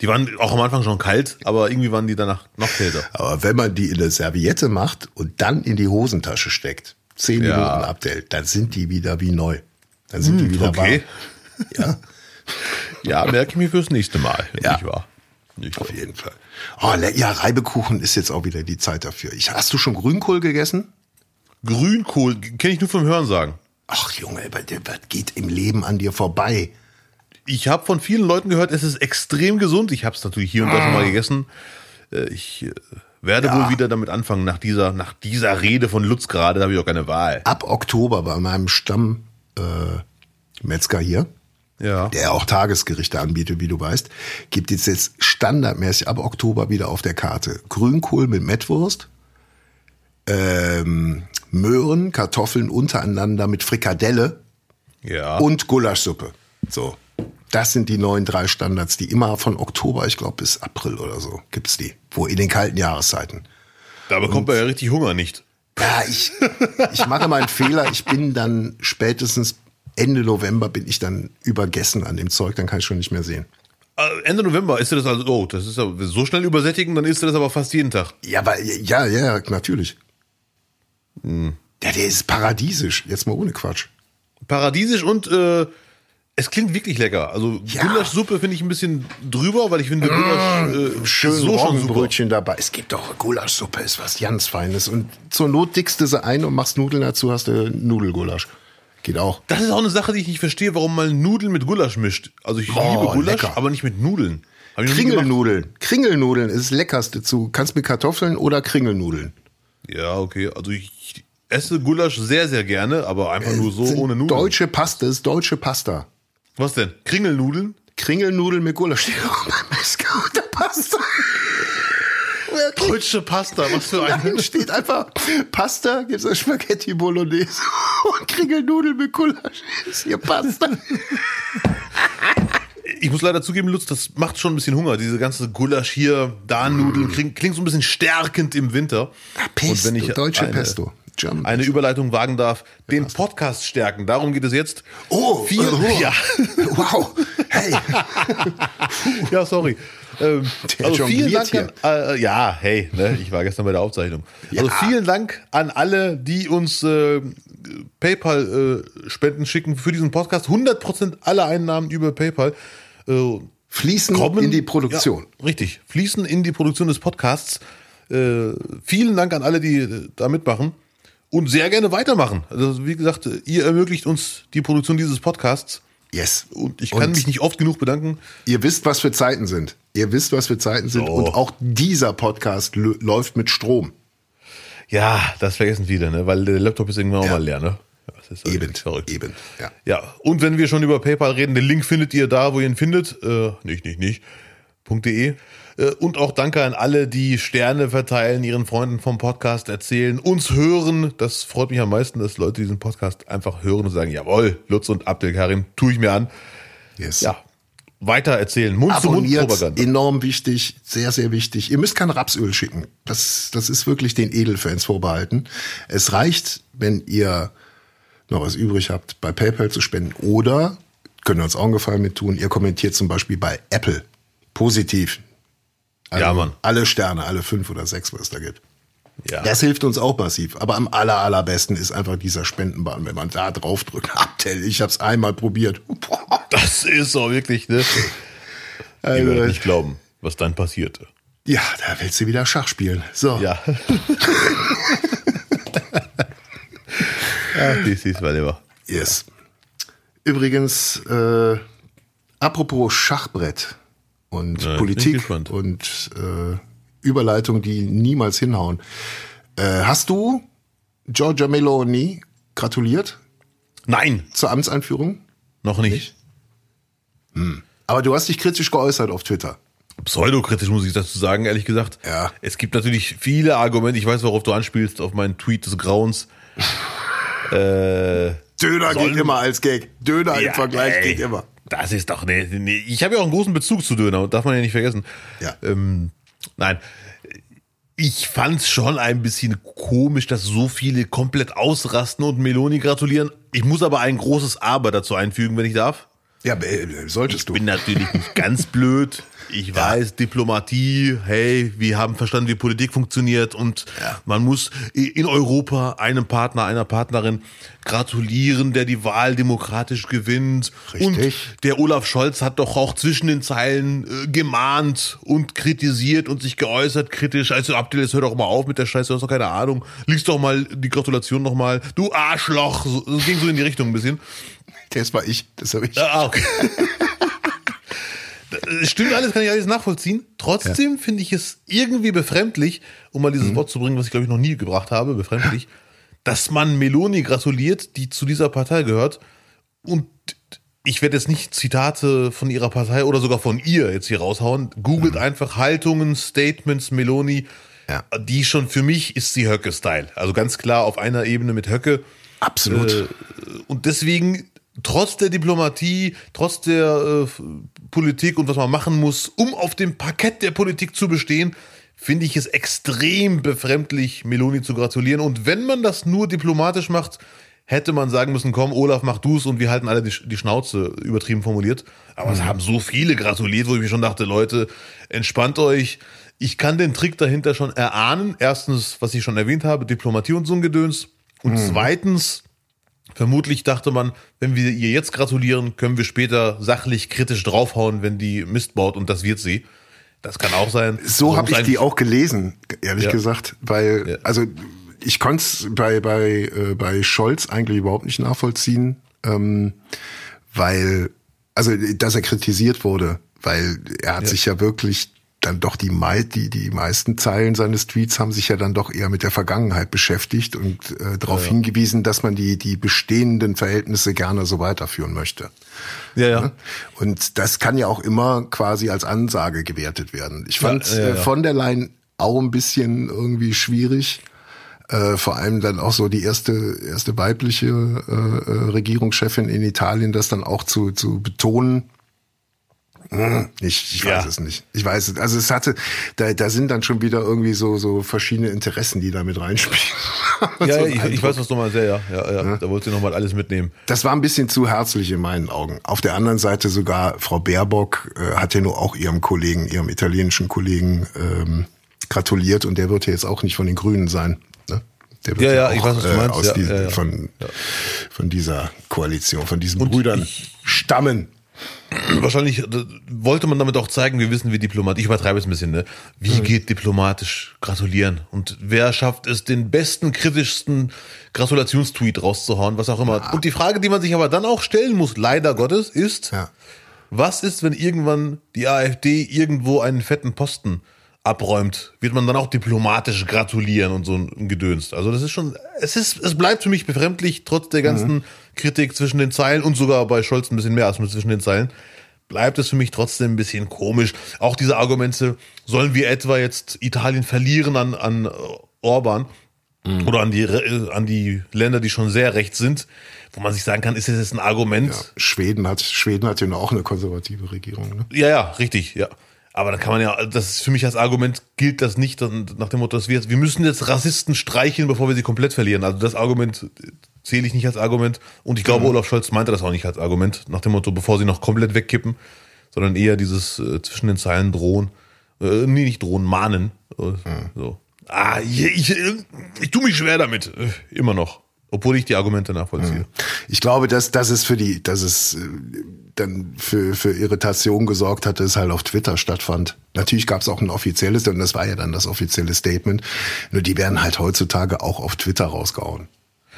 Die waren auch am Anfang schon kalt, aber irgendwie waren die danach noch kälter. Aber wenn man die in eine Serviette macht und dann in die Hosentasche steckt, zehn Ja. Minuten abdellt, dann sind die wieder wie neu. Dann sind die wieder Okay. warm. Ja, Ja, merke ich mir fürs nächste Mal. Ja. Nicht wahr? Nicht wahr? auf jeden Fall. Oh, ja, Reibekuchen ist jetzt auch wieder die Zeit dafür. Ich, hast du schon Grünkohl gegessen? Grünkohl kenne ich nur vom Hören sagen. Ach Junge, was geht im Leben an dir vorbei? Ich habe von vielen Leuten gehört, es ist extrem gesund. Ich habe es natürlich hier und da schon mal gegessen. Äh, Ich äh, werde wohl wieder damit anfangen, nach dieser, nach dieser Rede von Lutz gerade, da habe ich auch keine Wahl. Ab Oktober bei meinem Stamm äh, Metzger hier, Ja. der auch Tagesgerichte anbietet, wie du weißt, gibt es jetzt standardmäßig ab Oktober wieder auf der Karte Grünkohl mit Mettwurst, ähm, Möhren, Kartoffeln untereinander mit Frikadelle Ja. und Gulaschsuppe. So. Das sind die neuen drei Standards, die immer von Oktober, ich glaube, bis April oder so gibt's die. Wo in den kalten Jahreszeiten. da bekommt man ja richtig Hunger nicht. Ja, ich, ich mache mal einen Fehler. Ich bin dann spätestens Ende November bin ich dann übergessen an dem Zeug, dann kann ich schon nicht mehr sehen. Äh, Ende November ist das also, oh, das ist so schnell übersättigen, dann isst du das aber fast jeden Tag. Ja, aber ja, ja, natürlich. Hm. Ja, der ist paradiesisch. Jetzt mal ohne Quatsch. Paradiesisch und äh, es klingt wirklich lecker. Also Ja. Gulaschsuppe finde ich ein bisschen drüber, weil ich finde Gulasch äh, Schön so. Roggenbrötchen dabei. Es gibt doch Gulaschsuppe, ist was ganz Feines. Und zur Not dickst du sie ein und machst Nudeln dazu, hast du Nudelgulasch. Geht auch. Das ist auch eine Sache, die ich nicht verstehe, warum man Nudeln mit Gulasch mischt. Also ich Oh, liebe Gulasch, lecker. aber nicht mit Nudeln. Kringelnudeln. Kringelnudeln ist das Leckerste zu. Kannst mit Kartoffeln oder Kringelnudeln. Ja, okay. Also ich esse Gulasch sehr, sehr gerne, aber einfach nur so ohne Nudeln. Deutsche Pasta ist deutsche Pasta. Was denn? Kringelnudeln? Kringelnudeln mit Gulasch steht auch beim Metzger unter Pasta. Wirklich? Deutsche Pasta, was für Nein, steht einfach Pasta, gibt's da Spaghetti Bolognese und Kringelnudeln mit Gulasch. Ist hier Pasta. Ich muss leider zugeben, Lutz, das macht schon ein bisschen Hunger. Diese ganze Gulasch hier, da Nudeln, klingt, klingt so ein bisschen stärkend im Winter. Pesto, deutsche Pesto. German eine Überleitung wagen darf, den Podcast stärken. Darum geht es jetzt. Oh, Viel, oh. ja, Wow. Hey. ja, sorry. Ähm, also vielen Dank an, äh, ja, hey, ne, ich war gestern bei der Aufzeichnung. Also Ja. vielen Dank an alle, die uns äh, PayPal-Spenden schicken für diesen Podcast. 100% aller Einnahmen über PayPal äh, Fließen kommen in die Produktion. Ja, richtig, fließen in die Produktion des Podcasts. Äh, vielen Dank an alle, die äh, da mitmachen und sehr gerne weitermachen. Also wie gesagt, ihr ermöglicht uns die Produktion dieses Podcasts Yes. und ich kann mich nicht oft genug bedanken. Ihr wisst, was für Zeiten sind. Ihr wisst, was für Zeiten sind. Oh. Und auch dieser Podcast läuft mit Strom. Ja, das vergessen viele, ne? weil der Laptop ist irgendwann auch Ja. mal leer. Ne? Ja, das ist Eben. verrückt. Eben. Ja. Ja, und wenn wir schon über PayPal reden, den Link findet ihr da, wo ihr ihn findet. Äh, nicht, nicht, nicht. .de. Äh, Und auch danke an alle, die Sterne verteilen, ihren Freunden vom Podcast erzählen, uns hören. Das freut mich am meisten, dass Leute diesen Podcast einfach hören und sagen, jawohl, Lutz und Abdel Karim, tue ich mir an. Yes. Ja, weiter erzählen. Abonniert, Mund-zu-Mund-Propaganda. enorm wichtig, sehr, sehr wichtig. Ihr müsst kein Rapsöl schicken. Das, das ist wirklich den Edelfans vorbehalten. Es reicht, wenn ihr noch was übrig habt, bei PayPal zu spenden oder, könnt ihr uns auch einen Gefallen mit tun, ihr kommentiert zum Beispiel bei Apple. Positiv. Also Ja, Mann. Alle Sterne, alle fünf oder sechs, was es da gibt. Ja. Das hilft uns auch massiv. Aber am aller, allerbesten ist einfach dieser Spendenbahn, wenn man da drauf drückt. Abtell, ich hab's einmal probiert. Boah. Das ist so wirklich, ne? Ich Also, würde nicht glauben, was dann passierte. ja, da willst du wieder Schach spielen. So. Ja. Ach, dies ist mal lieber. Yes. Übrigens, äh, apropos Schachbrett und Ja, Politik und äh, Überleitung, die niemals hinhauen. Äh, hast du Giorgia Meloni gratuliert Nein, zur Amtseinführung? noch nicht. Aber du hast dich kritisch geäußert auf Twitter. Pseudokritisch muss ich dazu sagen, ehrlich gesagt. Ja. Es gibt natürlich viele Argumente. Ich weiß, worauf du anspielst, auf meinen Tweet des Grauens. äh, Döner Sollen- geht immer als Gag. Döner im Vergleich ey, geht immer. Das ist doch nee, nee. Ich habe ja auch einen großen Bezug zu Döner, darf man ja nicht vergessen. Ja. Ähm, nein. Ich fand's schon ein bisschen komisch, dass so viele komplett ausrasten und Meloni gratulieren. Ich muss aber ein großes Aber dazu einfügen, wenn ich darf. Ja, äh, solltest du. bin natürlich nicht ganz blöd. Ich weiß, Diplomatie, hey, wir haben verstanden, wie Politik funktioniert und Ja. man muss in Europa einem Partner, einer Partnerin gratulieren, der die Wahl demokratisch gewinnt. Richtig. Und der Olaf Scholz hat doch auch zwischen den Zeilen äh, gemahnt und kritisiert und sich geäußert kritisch. Also Abdel, jetzt hör doch mal auf mit der Scheiße, du hast doch keine Ahnung. Lies doch mal die Gratulation noch mal. Du Arschloch. So, Das ging so in die Richtung ein bisschen. Das war ich. Das habe ich. Ah, okay. Stimmt alles, kann ich alles nachvollziehen. Trotzdem finde ich es irgendwie befremdlich, um mal dieses Wort zu bringen, was ich glaube ich noch nie gebracht habe, befremdlich, dass man Meloni gratuliert, die zu dieser Partei gehört. Und ich werde jetzt nicht Zitate von ihrer Partei oder sogar von ihr jetzt hier raushauen. Googelt einfach Haltungen, Statements, Meloni. Ja. Die schon für mich ist sie Höcke-Style. Also ganz klar auf einer Ebene mit Höcke. Absolut. Äh, und deswegen, trotz der Diplomatie, trotz der äh, Politik und was man machen muss, um auf dem Parkett der Politik zu bestehen, finde ich es extrem befremdlich, Meloni zu gratulieren. Und wenn man das nur diplomatisch macht, hätte man sagen müssen, komm, Olaf, mach du's und wir halten alle die, die Schnauze, übertrieben formuliert. Aber es haben so viele gratuliert, wo ich mir schon dachte, Leute, entspannt euch. Ich kann den Trick dahinter schon erahnen. Erstens, was ich schon erwähnt habe, Diplomatie und so ein Gedöns. Und zweitens, vermutlich dachte man, wenn wir ihr jetzt gratulieren, können wir später sachlich kritisch draufhauen, wenn die Mist baut und das wird sie. Das kann auch sein. So habe ich die auch gelesen, ehrlich Ja. gesagt, weil Ja. also ich konnte es bei bei äh, bei Scholz eigentlich überhaupt nicht nachvollziehen, ähm, weil also dass er kritisiert wurde, weil er hat Ja. sich ja wirklich dann doch die, mei die die meisten Zeilen seines Tweets haben sich ja dann doch eher mit der Vergangenheit beschäftigt und äh, darauf hingewiesen, dass man die die bestehenden Verhältnisse gerne so weiterführen möchte. Ja, ja. Und das kann ja auch immer quasi als Ansage gewertet werden. Ich fand Ja, ja, ja. äh, von der Leyen auch ein bisschen irgendwie schwierig. Äh, vor allem dann auch so die erste erste weibliche äh, äh, Regierungschefin in Italien, das dann auch zu zu betonen. Hm, Ich, ich Ja. weiß es nicht. Ich weiß es. Also es hatte, da, da sind dann schon wieder irgendwie so so verschiedene Interessen, die da mit reinspielen. Ja, So ja ich, ich weiß, was du meinst. Ja, ja, ja, ja. Da wollte sie nochmal alles mitnehmen. Das war ein bisschen zu herzlich in meinen Augen. Auf der anderen Seite sogar Frau Baerbock äh, hat ja nur auch ihrem Kollegen, ihrem italienischen Kollegen ähm, gratuliert und der wird ja jetzt auch nicht von den Grünen sein. Ne? Der wird Ja, ja, ich auch, weiß, was du äh, meinst. Aus Ja, diesen, ja, ja. Von, von dieser Koalition, von diesen Und Brüdern ich- stammen. Wahrscheinlich äh, wollte man damit auch zeigen, wir wissen, wie Diplomat. Ich übertreibe es ein bisschen, ne? Wie geht diplomatisch gratulieren? Und wer schafft es, den besten, kritischsten Gratulationstweet rauszuhauen, was auch immer. Und die Frage, die man sich aber dann auch stellen muss, leider Gottes, ist, Ja. was ist, wenn irgendwann die AfD irgendwo einen fetten Posten abräumt? Wird man dann auch diplomatisch gratulieren und so ein Gedönst? Also das ist schon, es ist, es bleibt für mich befremdlich, trotz der ganzen Kritik zwischen den Zeilen und sogar bei Scholz ein bisschen mehr als nur zwischen den Zeilen. Bleibt es für mich trotzdem ein bisschen komisch. Auch diese Argumente, sollen wir etwa jetzt Italien verlieren an, an äh, Orban? Oder an die, Re- an die Länder, die schon sehr rechts sind, wo man sich sagen kann, ist das jetzt ein Argument? Schweden hat Schweden hat ja auch eine konservative Regierung. Ne? Ja, ja, richtig, ja. Aber dann kann man ja, das ist für mich als Argument gilt das nicht nach dem Motto, dass wir jetzt, wir müssen jetzt Rassisten streicheln, bevor wir sie komplett verlieren. Also das Argument äh, zähle ich nicht als Argument. Und ich glaube, Olaf Scholz meinte das auch nicht als Argument, nach dem Motto, bevor sie noch komplett wegkippen, sondern eher dieses äh, zwischen den Zeilen drohen, äh, nee, nicht drohen, mahnen. Äh, So. Ah, ich, ich, ich tue mich schwer damit, äh, immer noch. Obwohl ich die Argumente nachvollziehe. Ich glaube, dass, dass es für die, dass es äh, dann für, für Irritation gesorgt hat, dass es halt auf Twitter stattfand. Natürlich gab es auch ein offizielles, und das war ja dann das offizielle Statement. Nur die werden halt heutzutage auch auf Twitter rausgehauen.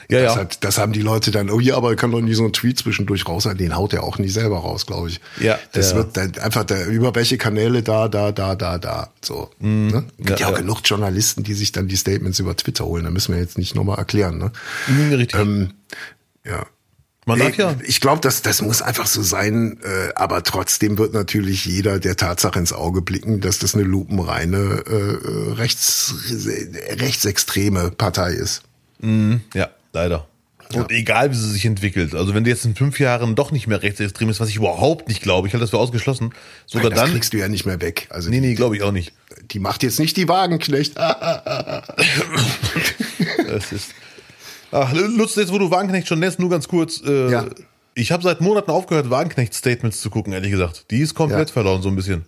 Ja, Das, ja. hat, das haben die Leute dann, oh ja, aber er kann doch nie so einen Tweet zwischendurch raus, den haut er auch nicht selber raus, glaube ich. Ja, Das ja. wird dann einfach da, über welche Kanäle da, da, da, da, da. So. Ne? Gibt ja. Ja, auch ja. genug Journalisten, die sich dann die Statements über Twitter holen. Da müssen wir jetzt nicht nochmal erklären. Ne? Mhm, Richtig. Ähm, ja. Man darf ja. Ich glaube, das, das muss einfach so sein, äh, aber trotzdem wird natürlich jeder der Tatsache ins Auge blicken, dass das eine lupenreine äh, rechts, rechtsextreme Partei ist. Ja, leider. Und egal, wie sie sich entwickelt. Also wenn die jetzt in fünf Jahren doch nicht mehr rechtsextrem ist, was ich überhaupt nicht glaube, ich halte das für ausgeschlossen, sogar das dann. kriegst du ja nicht mehr weg. Also Nee, nee, glaube ich auch nicht. die macht jetzt nicht die Wagenknecht. Es ist. Ach, Lutz, jetzt wo du Wagenknecht schon nennst, nur ganz kurz. Äh, Ja. Ich habe seit Monaten aufgehört, Wagenknecht-Statements zu gucken, ehrlich gesagt. Die ist komplett Ja. verloren, so ein bisschen.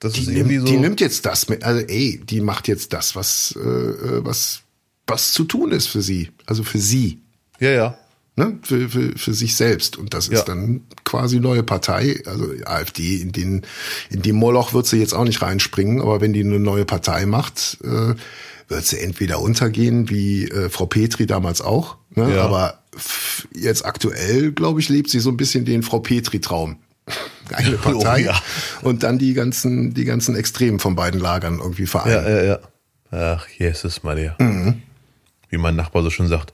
Das die, ist irgendwie nimmt, so. die nimmt jetzt das mit, also ey, die macht jetzt das, was, äh, äh, was, was zu tun ist für sie. Also für sie. ja, ja. ne, für, für, für sich selbst. Und das ist Ja. dann quasi neue Partei, also AfD, in den, in dem Moloch wird sie jetzt auch nicht reinspringen, aber wenn die eine neue Partei macht, äh, wird sie entweder untergehen, wie äh, Frau Petri damals auch, ne? Ja. aber jetzt aktuell, glaube ich, lebt sie so ein bisschen den Frau Petri-Traum. Eine Partei Oh, ja. und dann die ganzen, die ganzen Extremen von beiden Lagern irgendwie vereinen. Ja, ja, ja. Ach, Jesus Maria. Mhm. Wie mein Nachbar so schon sagt.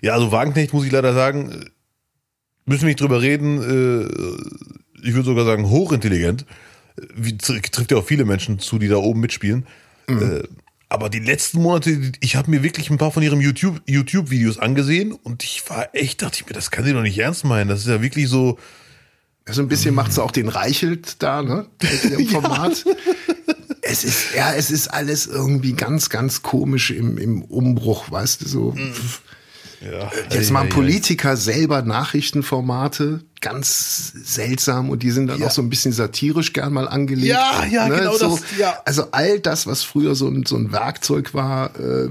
Ja, also Wagenknecht muss ich leider sagen, äh, müssen wir nicht drüber reden. äh, Ich würde sogar sagen, hochintelligent. Wie, tr- trifft ja auch viele Menschen zu, die da oben mitspielen. Mhm. Aber die letzten Monate, ich habe mir wirklich ein paar von ihren YouTube, YouTube-Videos angesehen und ich war echt, dachte ich mir, das kann sie doch nicht ernst meinen. Das ist ja wirklich so. So ein bisschen macht sie auch den Reichelt da, ne? Mit Format. Es ist, ja, es ist alles irgendwie ganz, ganz komisch im, im Umbruch, weißt du, so. Ja, Jetzt machen Politiker selber Nachrichtenformate, ganz seltsam und die sind dann Ja. auch so ein bisschen satirisch gern mal angelegt. Ja, ja, genau so, das, ja. Also all das, was früher so ein, so ein Werkzeug war, äh,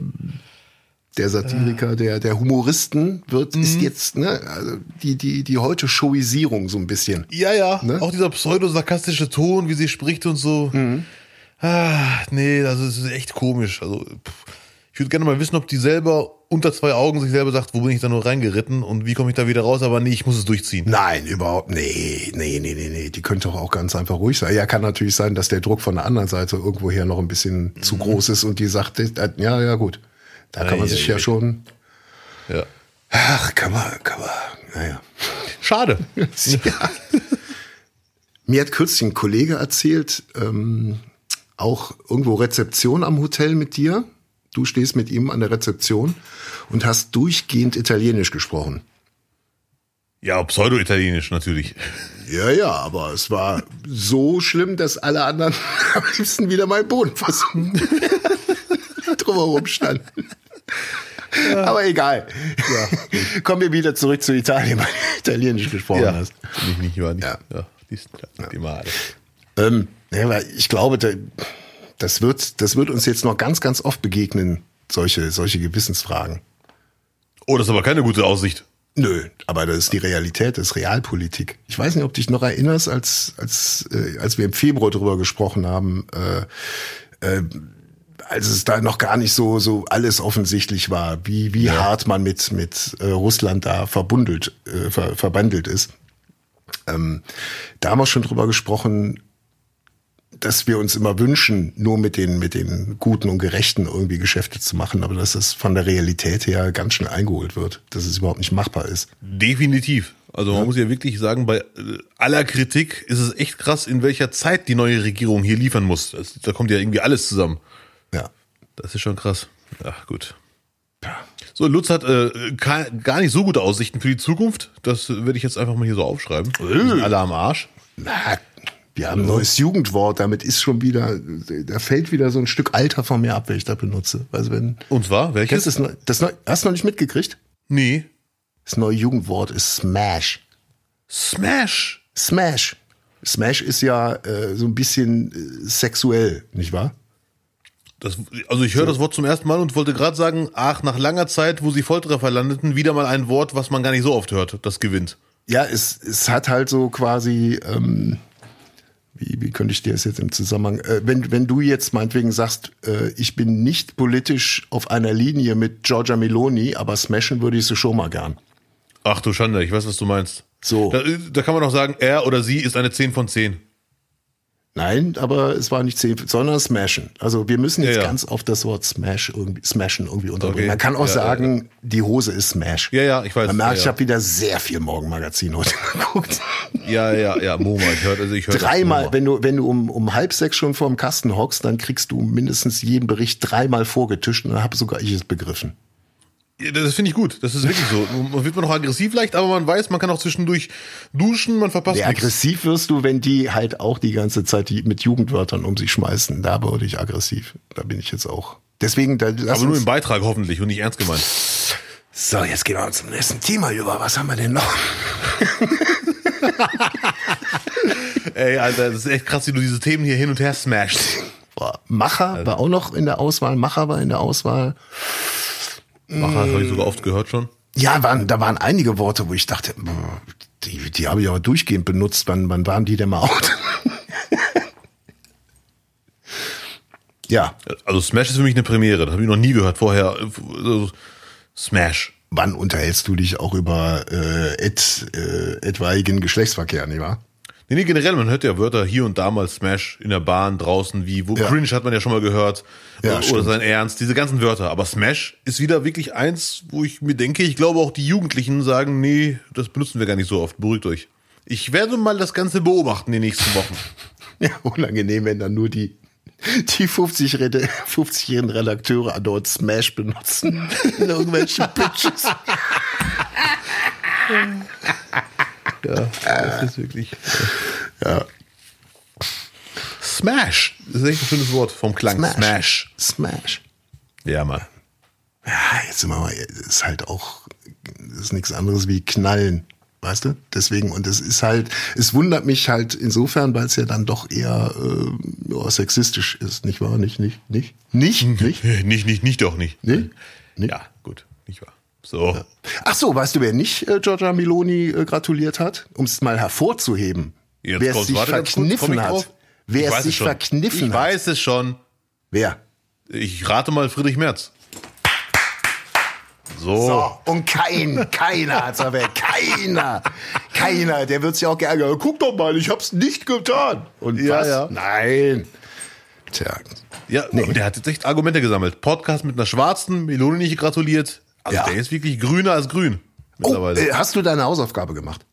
der Satiriker, der, der Humoristen wird, Mhm. ist jetzt, ne, also die, die, die heute Showisierung so ein bisschen. Ja, ja. Ne? Auch dieser pseudo-sarkastische Ton, wie sie spricht und so. Mhm. Ah, nee, das ist echt komisch. Also, pff. Ich würde gerne mal wissen, ob die selber unter zwei Augen sich selber sagt, wo bin ich da nur reingeritten und wie komme ich da wieder raus, aber nee, ich muss es durchziehen. Nein, überhaupt, nee, nee, nee, nee, nee, die könnte doch auch ganz einfach ruhig sein. Ja, kann natürlich sein, dass der Druck von der anderen Seite irgendwoher noch ein bisschen Mhm. zu groß ist und die sagt, ja, ja, gut. Da kann man sich ei, ja ei. schon, Ja. ach, kann man, kann man, naja. Schade. ja. Mir hat kürzlich ein Kollege erzählt, ähm, auch irgendwo Rezeption am Hotel mit dir. Du stehst mit ihm an der Rezeption und hast durchgehend Italienisch gesprochen. Ja, pseudo-italienisch natürlich. Ja, ja, aber es war so schlimm, dass alle anderen am liebsten wieder im Boden versunken. drumherum standen. Aber egal. Kommen wir wieder zurück zu Italien, weil du Italienisch gesprochen Ja, hast. nicht, war nicht. Ja. Ja, die klar, die Male. Ähm, ja, weil ich glaube, da- das wird, das wird uns jetzt noch ganz, ganz oft begegnen, solche, solche Gewissensfragen. Oh, das ist aber keine gute Aussicht. Nö, aber das ist die Realität, das ist Realpolitik. Ich weiß nicht, ob du dich noch erinnerst, als, als, äh, als wir im Februar drüber gesprochen haben, äh, äh, als es da noch gar nicht so, so alles offensichtlich war, wie, wie hart man mit, mit äh, Russland da verbundelt, äh, ver, verbandelt ist. Ähm, da haben wir schon drüber gesprochen, dass wir uns immer wünschen, nur mit den, mit den Guten und Gerechten irgendwie Geschäfte zu machen, aber dass es von der Realität her ganz schnell eingeholt wird, dass es überhaupt nicht machbar ist. Definitiv. Also man muss ja wirklich sagen, bei äh, aller Kritik ist es echt krass, in welcher Zeit die neue Regierung hier liefern muss. Das, da kommt ja irgendwie alles zusammen. Ja. Das ist schon krass. Ach gut. Ja. So, Lutz hat äh, gar nicht so gute Aussichten für die Zukunft. Das äh, werde ich jetzt einfach mal hier so aufschreiben. Sind alle am Arsch. Na, wir haben ein neues Jugendwort, damit ist schon wieder, da fällt wieder so ein Stück Alter von mir ab, wenn ich das benutze. Also wenn, Und zwar, welches? das, neu- das neu, hast du noch nicht mitgekriegt? Nee. Das neue Jugendwort ist Smash. Smash. Smash. Smash ist ja äh, so ein bisschen äh, sexuell, nicht wahr? Das, also ich höre das Wort zum ersten Mal und wollte gerade sagen, ach, nach langer Zeit, wo sie Volltreffer landeten, wieder mal ein Wort, was man gar nicht so oft hört, das gewinnt. Ja, es, es hat halt so quasi, ähm, wie, wie könnte ich dir das jetzt im Zusammenhang, äh, wenn, wenn du jetzt meinetwegen sagst, äh, ich bin nicht politisch auf einer Linie mit Giorgia Meloni, aber smashen würde ich sie schon mal gern. Ach du Schande, ich weiß, was du meinst. So. Da, da kann man auch sagen, er oder sie ist eine 10 von 10. Nein, aber es war nicht 10, sondern smashen. Also wir müssen jetzt Ja, ja. ganz auf das Wort smash irgendwie, smashen irgendwie unterbringen. Okay. Man kann auch Ja, sagen, die Hose ist smash. Ja, ja, ich weiß. Man merkt, ich habe wieder sehr viel Morgenmagazin heute geguckt. ja, ja, ja, Moma, ich höre, also ich höre. Dreimal, wenn du, wenn du um, um halb sechs schon vor dem Kasten hockst, dann kriegst du mindestens jeden Bericht dreimal vorgetischt und dann habe sogar ich es begriffen. Das finde ich gut. Das ist wirklich so. Man wird man noch aggressiv leicht, aber man weiß, man kann auch zwischendurch duschen, man verpasst Ja, nichts. aggressiv wirst du, wenn die halt auch die ganze Zeit die mit Jugendwörtern um sich schmeißen. Da wurde ich aggressiv. Da bin ich jetzt auch. Deswegen, da lass Aber nur im Beitrag hoffentlich und nicht ernst gemeint. So, jetzt gehen wir zum nächsten Thema über. Was haben wir denn noch? Ey, Alter, das ist echt krass, wie du diese Themen hier hin und her smashst. Boah, Macher war auch noch in der Auswahl. Macher war in der Auswahl. Macher, habe ich sogar oft gehört schon. Ja, waren, da waren einige Worte, wo ich dachte, die, die habe ich aber durchgehend benutzt. Wann, wann waren die denn mal out? ja, Also Smash ist für mich eine Premiere. Das habe ich noch nie gehört vorher. Smash. wann unterhältst du dich auch über äh, et, äh, etwaigen Geschlechtsverkehr, nicht wahr? Nee, nee, generell, man hört ja Wörter hier und da mal Smash in der Bahn, draußen, wie, wo Ja. Cringe hat man ja schon mal gehört. Ja, oder, stimmt. sein Ernst, diese ganzen Wörter. Aber Smash ist wieder wirklich eins, wo ich mir denke, ich glaube auch die Jugendlichen sagen, nee, das benutzen wir gar nicht so oft. Beruhigt euch. Ich werde mal das Ganze beobachten die nächsten Wochen. Ja, unangenehm, wenn dann nur die, die 50 Rede- 50-jährigen Redakteure andauernd Smash benutzen in irgendwelchen Pitches. Das ist wirklich. Ja. Smash. Das ist echt ein schönes Wort vom Klang. Smash. Smash. Ja, Mann. Ja, jetzt sind wir mal, ist halt auch, ist nichts anderes wie knallen. Weißt du? Deswegen, und es ist halt, es wundert mich halt insofern, weil es ja dann doch eher äh, ja, sexistisch ist, nicht wahr? Nicht, nicht, nicht, nicht, nicht, Nicht, nicht, nicht, doch nicht. nicht. nicht. Ja, gut. Nicht wahr. So. Ach so, weißt du, wer nicht äh, Giorgia Meloni äh, gratuliert hat? Um es mal hervorzuheben. Jetzt wer es sich verkniffen ich hat. drauf? Wer Ich es sich schon. verkniffen Ich hat. weiß es schon. Wer? Ich rate mal Friedrich Merz. So. So, und kein, keiner hat's erwähnt. Keiner. Keiner. Der wird sich auch geärgert. Guck doch mal, ich hab's nicht getan. Und Ja, was? ja. Nein. Tja. Ja, und der hat jetzt echt Argumente gesammelt. Podcast mit einer schwarzen, Melone nicht gratuliert. Also Ja. der ist wirklich grüner als grün. Oh, äh, hast du deine Hausaufgabe gemacht?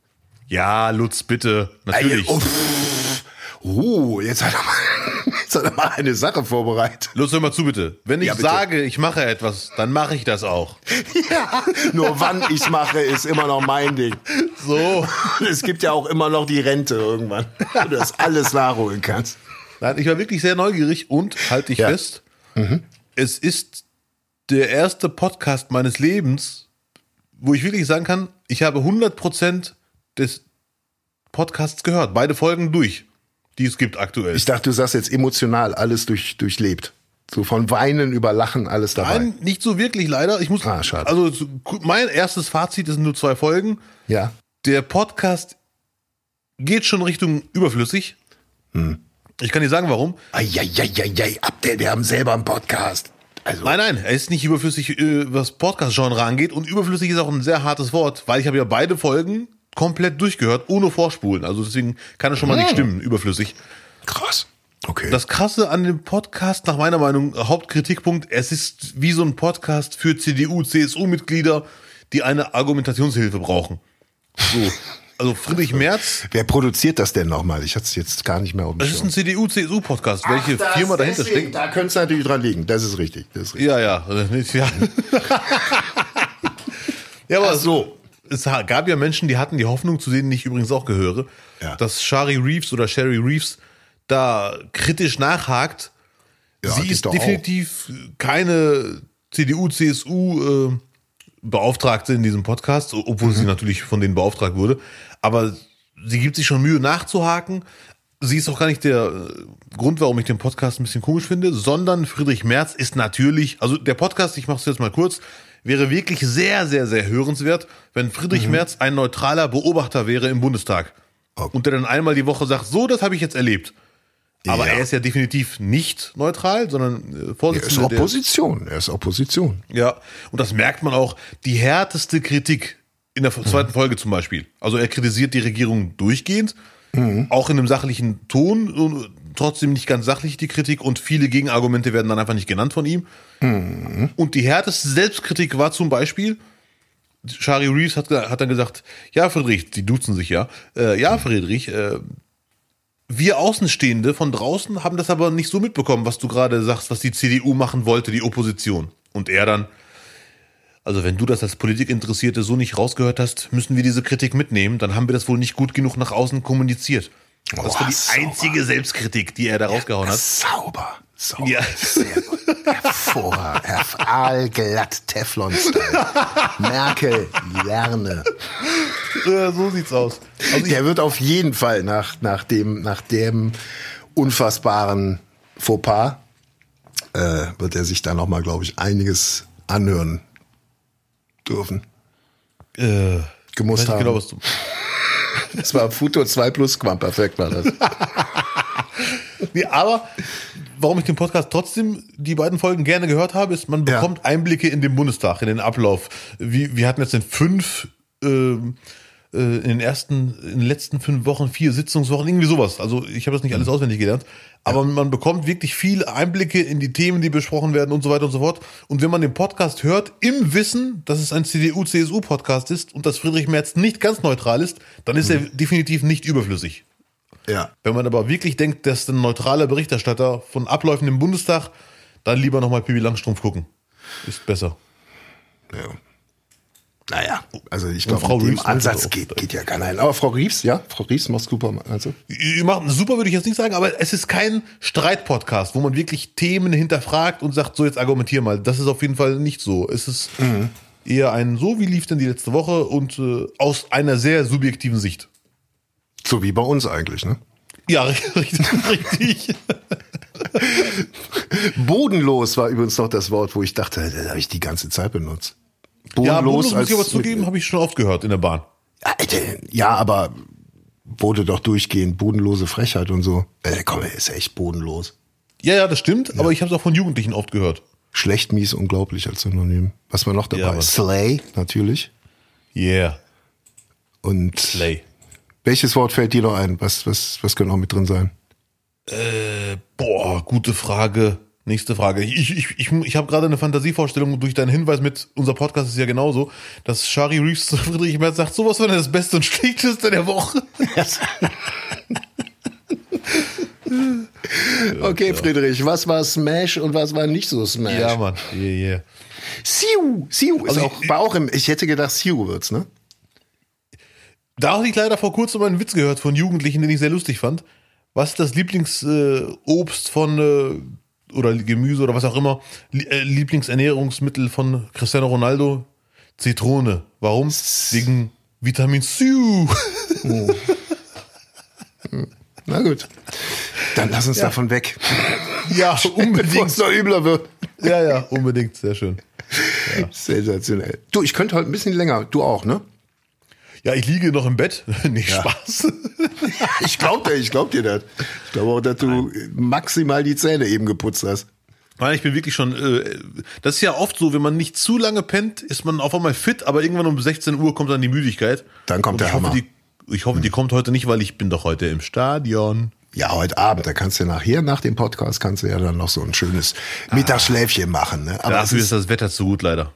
ja, Lutz, bitte. Natürlich. Oh, pff. oh, jetzt hat er mal, jetzt hat er mal eine Sache vorbereitet. Lutz, hör mal zu, bitte. Wenn ich Ja, bitte. sage, ich mache etwas, dann mache ich das auch. Ja, nur wann ich mache, ist immer noch mein Ding. So. Es gibt ja auch immer noch die Rente irgendwann, wo du das alles nachholen kannst. Nein, ich war wirklich sehr neugierig und halte dich Ja. fest, es ist der erste Podcast meines Lebens, wo ich wirklich sagen kann, ich habe 100% des Podcasts gehört, beide Folgen durch, die es gibt aktuell. Ich dachte, du sagst jetzt emotional alles durch, durchlebt. So von Weinen über Lachen, alles dabei. Nein, nicht so wirklich leider. Ich muss, Ah, schade. also so- mein erstes Fazit sind nur zwei Folgen. Ja. Der Podcast geht schon Richtung überflüssig. Hm. Ich kann dir sagen, warum. Eieieiei, Abdel, wir haben selber einen Podcast. Also, Nein, nein, er ist nicht überflüssig, äh, was Podcast-Genre angeht. Und überflüssig ist auch ein sehr hartes Wort, weil ich habe ja beide Folgen komplett durchgehört, ohne Vorspulen. Also deswegen kann es schon mal nicht stimmen, überflüssig. krass. Okay. Das Krasse an dem Podcast, nach meiner Meinung, Hauptkritikpunkt, es ist wie so ein Podcast für CDU, CSU-Mitglieder, die eine Argumentationshilfe brauchen. So. Also Friedrich Merz, Wer produziert das denn nochmal? Ich hatte es jetzt gar nicht mehr auf dem das ist ein CDU-CSU-Podcast. Welche Ach, das- Firma dahinter deswegen, steckt? Da könnte es natürlich dran liegen. Das ist richtig. Das ist richtig. Ja, ja. Ja, ja aber Ach so. Es gab ja Menschen, die hatten die Hoffnung, zu denen ich übrigens auch gehöre, Ja. dass Shari Reeves oder Sherry Reeves da kritisch nachhakt. Ja, Sie ist definitiv keine CDU, CSU äh, Beauftragte in diesem Podcast, obwohl Mhm. sie natürlich von denen beauftragt wurde. Aber sie gibt sich schon Mühe nachzuhaken. Sie ist auch gar nicht der äh, Grund, warum ich den Podcast ein bisschen komisch finde, sondern Friedrich Merz ist natürlich, also der Podcast, ich mache es jetzt mal kurz, wäre wirklich sehr, sehr, sehr hörenswert, wenn Mhm. Friedrich Merz ein neutraler Beobachter wäre im Bundestag. Okay. Und der dann einmal die Woche sagt, so, das habe ich jetzt erlebt. Aber Ja. er ist ja definitiv nicht neutral, sondern äh, Er ist Vorsitzender der Opposition. Er ist Opposition. ja, und das merkt man auch. Die härteste Kritik in der zweiten Folge zum Beispiel. Also er kritisiert die Regierung durchgehend, auch in einem sachlichen Ton, trotzdem nicht ganz sachlich die Kritik und viele Gegenargumente werden dann einfach nicht genannt von ihm. Und die härteste Selbstkritik war zum Beispiel, Shari Reeves hat, hat dann gesagt, ja Friedrich, die duzen sich ja, äh, ja Friedrich, äh, wir Außenstehende von draußen haben das aber nicht so mitbekommen, was du gerade sagst, was die CDU machen wollte, die Opposition. Und er dann, also wenn du das als Politikinteressierte so nicht rausgehört hast, müssen wir diese Kritik mitnehmen, dann haben wir das wohl nicht gut genug nach außen kommuniziert. Das Oh, war die sauber. einzige Selbstkritik, die er da rausgehauen hat. Sauber. Sauber. Ja. Sehr gut. Hervorragend. Herv- Aalglatt Teflon-Style. Merkel, lerne. Äh, so sieht's aus. Also Der wird auf jeden Fall nach, nach, dem, nach dem unfassbaren Fauxpas, äh, wird er sich da nochmal, glaube ich, einiges anhören dürfen. äh, Gemusst nicht haben. genau, was du, Das war Futur 2 Plus Perfekt war das. Nee, aber warum ich den Podcast trotzdem die beiden Folgen gerne gehört habe, ist, man Ja. bekommt Einblicke in den Bundestag, in den Ablauf. Wie, wir hatten jetzt in fünf, ähm, äh, in den ersten, in den letzten fünf Wochen vier Sitzungswochen, irgendwie sowas. Also ich habe das nicht alles auswendig gelernt. Aber man bekommt wirklich viele Einblicke in die Themen, die besprochen werden und so weiter und so fort. Und wenn man den Podcast hört, im Wissen, dass es ein CDU-CSU-Podcast ist und dass Friedrich Merz nicht ganz neutral ist, dann ist er definitiv nicht überflüssig. Ja. Wenn man aber wirklich denkt, dass ein neutraler Berichterstatter von Abläufen im Bundestag, dann lieber nochmal Pipi Langstrumpf gucken. Ist besser. ja. Naja, also ich glaube, Frau Reeves Ansatz geht, geht ja gar nicht. Aber Frau Reeves, ja, Frau Reeves macht super, also. Macht super, würde ich jetzt nicht sagen, aber es ist kein Streitpodcast, wo man wirklich Themen hinterfragt und sagt, so jetzt argumentier mal. Das ist auf jeden Fall nicht so. Es ist eher ein, so wie lief denn die letzte Woche und äh, aus einer sehr subjektiven Sicht. So wie bei uns eigentlich, ne? Ja, richtig, richtig. Bodenlos war übrigens noch das Wort, wo ich dachte, das habe ich die ganze Zeit benutzt. Ja, Bonus muss ich aber zugeben, habe ich schon oft gehört in der Bahn. Ja, aber wurde doch durchgehend bodenlose Frechheit und so. Äh, komm, er ist echt bodenlos. Ja, ja, das stimmt, aber ich habe es auch von Jugendlichen oft gehört. Schlecht, mies, unglaublich als Synonym. Was war noch dabei? Ja, Slay, natürlich. Yeah, Und Slay. Welches Wort fällt dir noch ein? Was, was, was könnte noch mit drin sein? Äh, boah, gute Frage. Nächste Frage. Ich, ich, ich, ich habe gerade eine Fantasievorstellung durch deinen Hinweis mit, unser Podcast ist ja genauso, dass Shari Reeves zu Friedrich Merz sagt, sowas war denn das Beste und Schlechteste der Woche. Okay, Friedrich, was war Smash und was war nicht so Smash? Ja, Mann. Yeah, yeah. Siu, Siu. Ist Also auch, ich- war auch im, ich hätte gedacht, Siu wird's, ne? Da habe ich leider vor kurzem einen Witz gehört von Jugendlichen, den ich sehr lustig fand. Was ist das Lieblingsobst von äh, oder Gemüse oder was auch immer? Lie- äh, Lieblingsernährungsmittel von Cristiano Ronaldo? Zitrone. Warum? Wegen Vitamin C. Na gut. Dann lass uns davon weg. ja, Bevor unbedingt. es noch übler wird. Ja, ja, unbedingt. Sehr schön. Sensationell. Du, ich könnte heute ein bisschen länger. Du auch, ne? Ja, ich liege noch im Bett. Nicht Spaß. Ich glaub dir, ich glaub dir das. Ich glaube auch, dass du maximal die Zähne eben geputzt hast. Nein, ich bin wirklich schon. Äh, das ist ja oft so, wenn man nicht zu lange pennt, ist man auf einmal fit, aber irgendwann um 16 Uhr kommt dann die Müdigkeit. Dann kommt Und der ich hoffe, Hammer. Die, ich hoffe, die kommt heute nicht, weil ich bin doch heute im Stadion. Ja, heute Abend, da kannst du nachher, nach dem Podcast, kannst du ja dann noch so ein schönes Mittagsschläfchen machen. Ne? Aber Dafür ist, ist das Wetter zu gut, leider.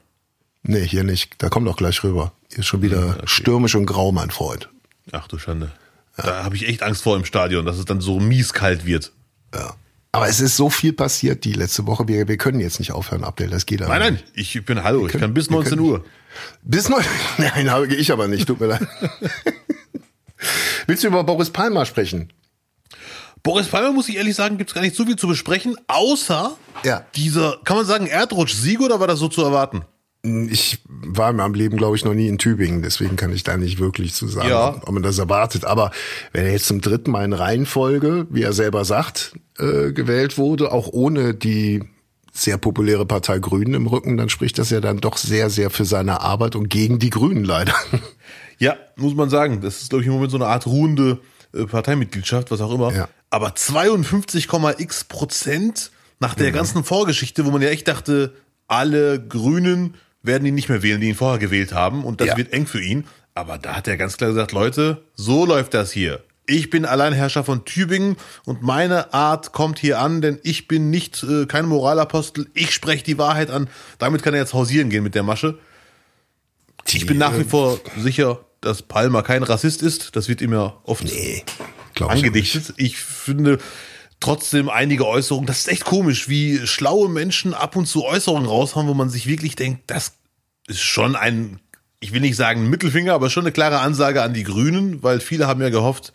Nee, hier nicht. Da komm doch gleich rüber. Hier ist schon wieder stürmisch und grau, mein Freund. Ach du Schande. Da habe ich echt Angst vor im Stadion, dass es dann so mies kalt wird. Ja. Aber es ist so viel passiert die letzte Woche. Wir, wir können jetzt nicht aufhören, Abdel. Das geht aber Nein, nicht. nein, ich bin hallo, ich kann bis wir 19 können- Uhr. Bis neun. Nein, habe ich aber nicht. Tut mir leid. Willst du über Boris Palmer sprechen? Boris Palmer, muss ich ehrlich sagen, gibt es gar nicht so viel zu besprechen, außer Ja. dieser, kann man sagen, Erdrutsch-Sieg oder war das so zu erwarten? Ich war in meinem Leben, glaube ich, noch nie in Tübingen, deswegen kann ich da nicht wirklich zu sagen, Ja. ob man das erwartet. Aber wenn er jetzt zum dritten Mal in Reihenfolge, wie er selber sagt, äh, gewählt wurde, auch ohne die sehr populäre Partei Grünen im Rücken, dann spricht das ja dann doch sehr, sehr für seine Arbeit und gegen die Grünen leider. Ja, muss man sagen. Das ist, glaube ich, im Moment so eine Art ruhende äh, Parteimitgliedschaft, was auch immer. Ja. Aber 52,x Prozent nach der ganzen Vorgeschichte, wo man ja echt dachte, alle Grünen werden ihn nicht mehr wählen, die ihn vorher gewählt haben. Und das Ja. wird eng für ihn. Aber da hat er ganz klar gesagt, Leute, so läuft das hier. Ich bin Alleinherrscher von Tübingen und meine Art kommt hier an, denn ich bin nicht äh, kein Moralapostel. Ich spreche die Wahrheit an. Damit kann er jetzt hausieren gehen mit der Masche. Ich bin nach wie vor sicher, dass Palmer kein Rassist ist. Das wird ihm ja oft Nee, glaub ich angedichtet. Ich finde trotzdem einige Äußerungen, das ist echt komisch, wie schlaue Menschen ab und zu Äußerungen raushauen, wo man sich wirklich denkt, das ist schon ein, ich will nicht sagen ein Mittelfinger, aber schon eine klare Ansage an die Grünen, weil viele haben ja gehofft,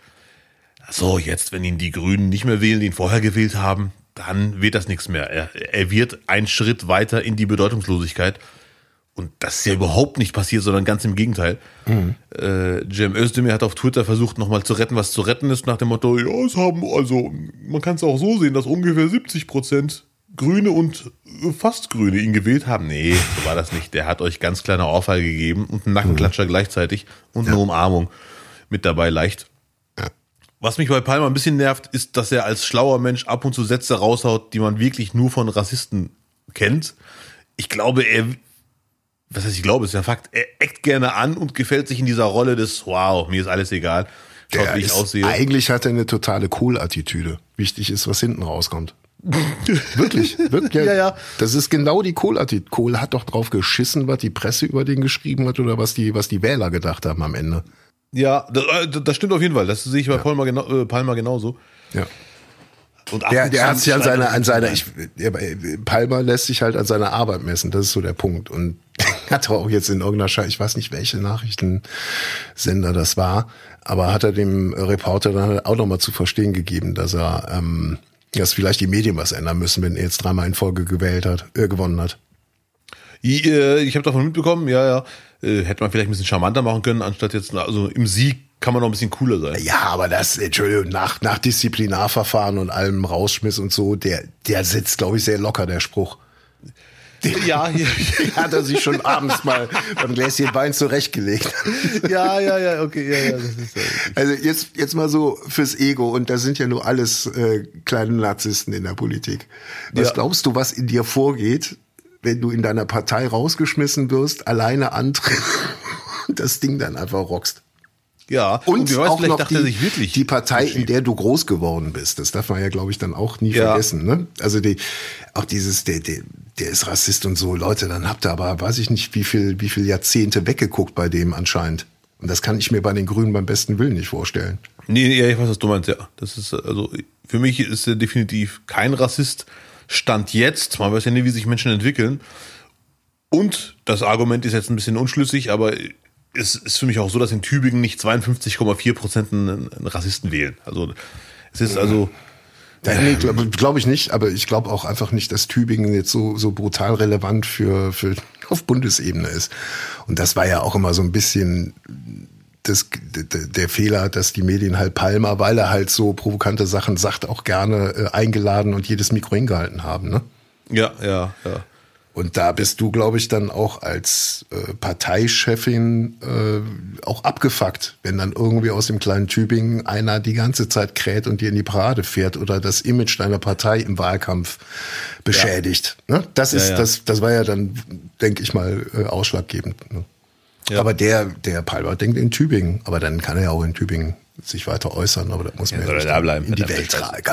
so jetzt, wenn ihn die Grünen nicht mehr wählen, die ihn vorher gewählt haben, dann wird das nichts mehr. Er, er wird einen Schritt weiter in die Bedeutungslosigkeit. Und das ist ja überhaupt nicht passiert, sondern ganz im Gegenteil. Äh, Cem Özdemir hat auf Twitter versucht, nochmal zu retten, was zu retten ist, nach dem Motto, ja, es haben, also, man kann es auch so sehen, dass ungefähr 70 Prozent Grüne und äh, fast Grüne ihn gewählt haben. Nee, so war das nicht. Der hat euch ganz kleine Ohrfeige gegeben und einen Nackenklatscher gleichzeitig und eine Umarmung mit dabei leicht. Was mich bei Palmer ein bisschen nervt, ist, dass er als schlauer Mensch ab und zu Sätze raushaut, die man wirklich nur von Rassisten kennt. Ich glaube, er, was heißt ich glaube, ist ja Fakt, er eckt gerne an und gefällt sich in dieser Rolle des, wow, mir ist alles egal, schaut, Der wie ich ist, aussehe. Eigentlich hat er eine totale Cool-Attitüde. Wichtig ist, was hinten rauskommt. wirklich, wirklich. Ja, ja. Das ist genau die Kohl-Attitüde. Kohl hat doch drauf geschissen, was die Presse über den geschrieben hat oder was die, was die Wähler gedacht haben am Ende. Ja, das, äh, das stimmt auf jeden Fall. Das sehe ich bei Palmer, genau, äh, Palmer genauso. Ja. Und Der, der hat sich an seiner, er an seiner, ich, ja, Palmer lässt sich halt an seiner Arbeit messen. Das ist so der Punkt. Und hat er auch jetzt in irgendeiner Schei, ich weiß nicht, welche Nachrichtensender das war, aber hat er dem Reporter dann halt auch nochmal zu verstehen gegeben, dass er, ähm, dass vielleicht die Medien was ändern müssen, wenn er jetzt dreimal in Folge gewählt hat, äh, gewonnen hat. Ich, äh, ich habe davon mitbekommen, ja, ja. Äh, hätte man vielleicht ein bisschen charmanter machen können, anstatt jetzt, also im Sieg kann man noch ein bisschen cooler sein. Ja, aber das, Entschuldigung, nach, nach Disziplinarverfahren und allem Rausschmiss und so, der, der sitzt, glaube ich, sehr locker, der Spruch. Ja, hier, hat er sich schon abends mal beim Gläschen Wein zurechtgelegt. ja, ja, ja, okay, ja, ja, das ist ja. Also jetzt, jetzt mal so fürs Ego und da sind ja nur alles äh, kleine Narzissten in der Politik. Was Ja. glaubst du, was in dir vorgeht, wenn du in deiner Partei rausgeschmissen wirst, alleine antrittst und das Ding dann einfach rockst? Ja, Und, wer weiß, auch vielleicht noch dachte die, er sich wirklich. die Partei, in der du groß geworden bist. Das darf man ja, glaube ich, dann auch nie Ja. vergessen. Ne? Also die, auch dieses, der, der, der ist Rassist und so, Leute, dann habt ihr aber, weiß ich nicht, wie viel, wie viel Jahrzehnte weggeguckt bei dem anscheinend. Und das kann ich mir bei den Grünen beim besten Willen nicht vorstellen. Nee, nee, ich weiß, was du meinst, ja. Das ist, also, für mich ist er definitiv kein Rassist. Stand jetzt, man weiß ja nie, wie sich Menschen entwickeln. Und das Argument ist jetzt ein bisschen unschlüssig, aber es ist für mich auch so, dass in Tübingen nicht 52,4 Prozent einen, Rassisten wählen. Also, es ist also, Ja, nee, glaube glaub ich nicht, aber ich glaube auch einfach nicht, dass Tübingen jetzt so, so brutal relevant für, für auf Bundesebene ist. Und das war ja auch immer so ein bisschen das, der Fehler, dass die Medien halt Palmer, weil er halt so provokante Sachen sagt, auch gerne äh, eingeladen und jedes Mikro hingehalten haben. Ne? ja, ja, ja. Und da bist du, glaube ich, dann auch als äh, Parteichefin äh, auch abgefuckt, wenn dann irgendwie aus dem kleinen Tübingen einer die ganze Zeit kräht und dir in die Parade fährt oder das Image deiner Partei im Wahlkampf beschädigt. Ne? Das ist, ja. das, das war ja dann, denke ich mal, äh, ausschlaggebend. Ne? Ja. Aber der, der Palmer denkt in Tübingen, aber dann kann er ja auch in Tübingen sich weiter äußern, aber das muss man ja, er nicht da bleiben in die Welt tragen.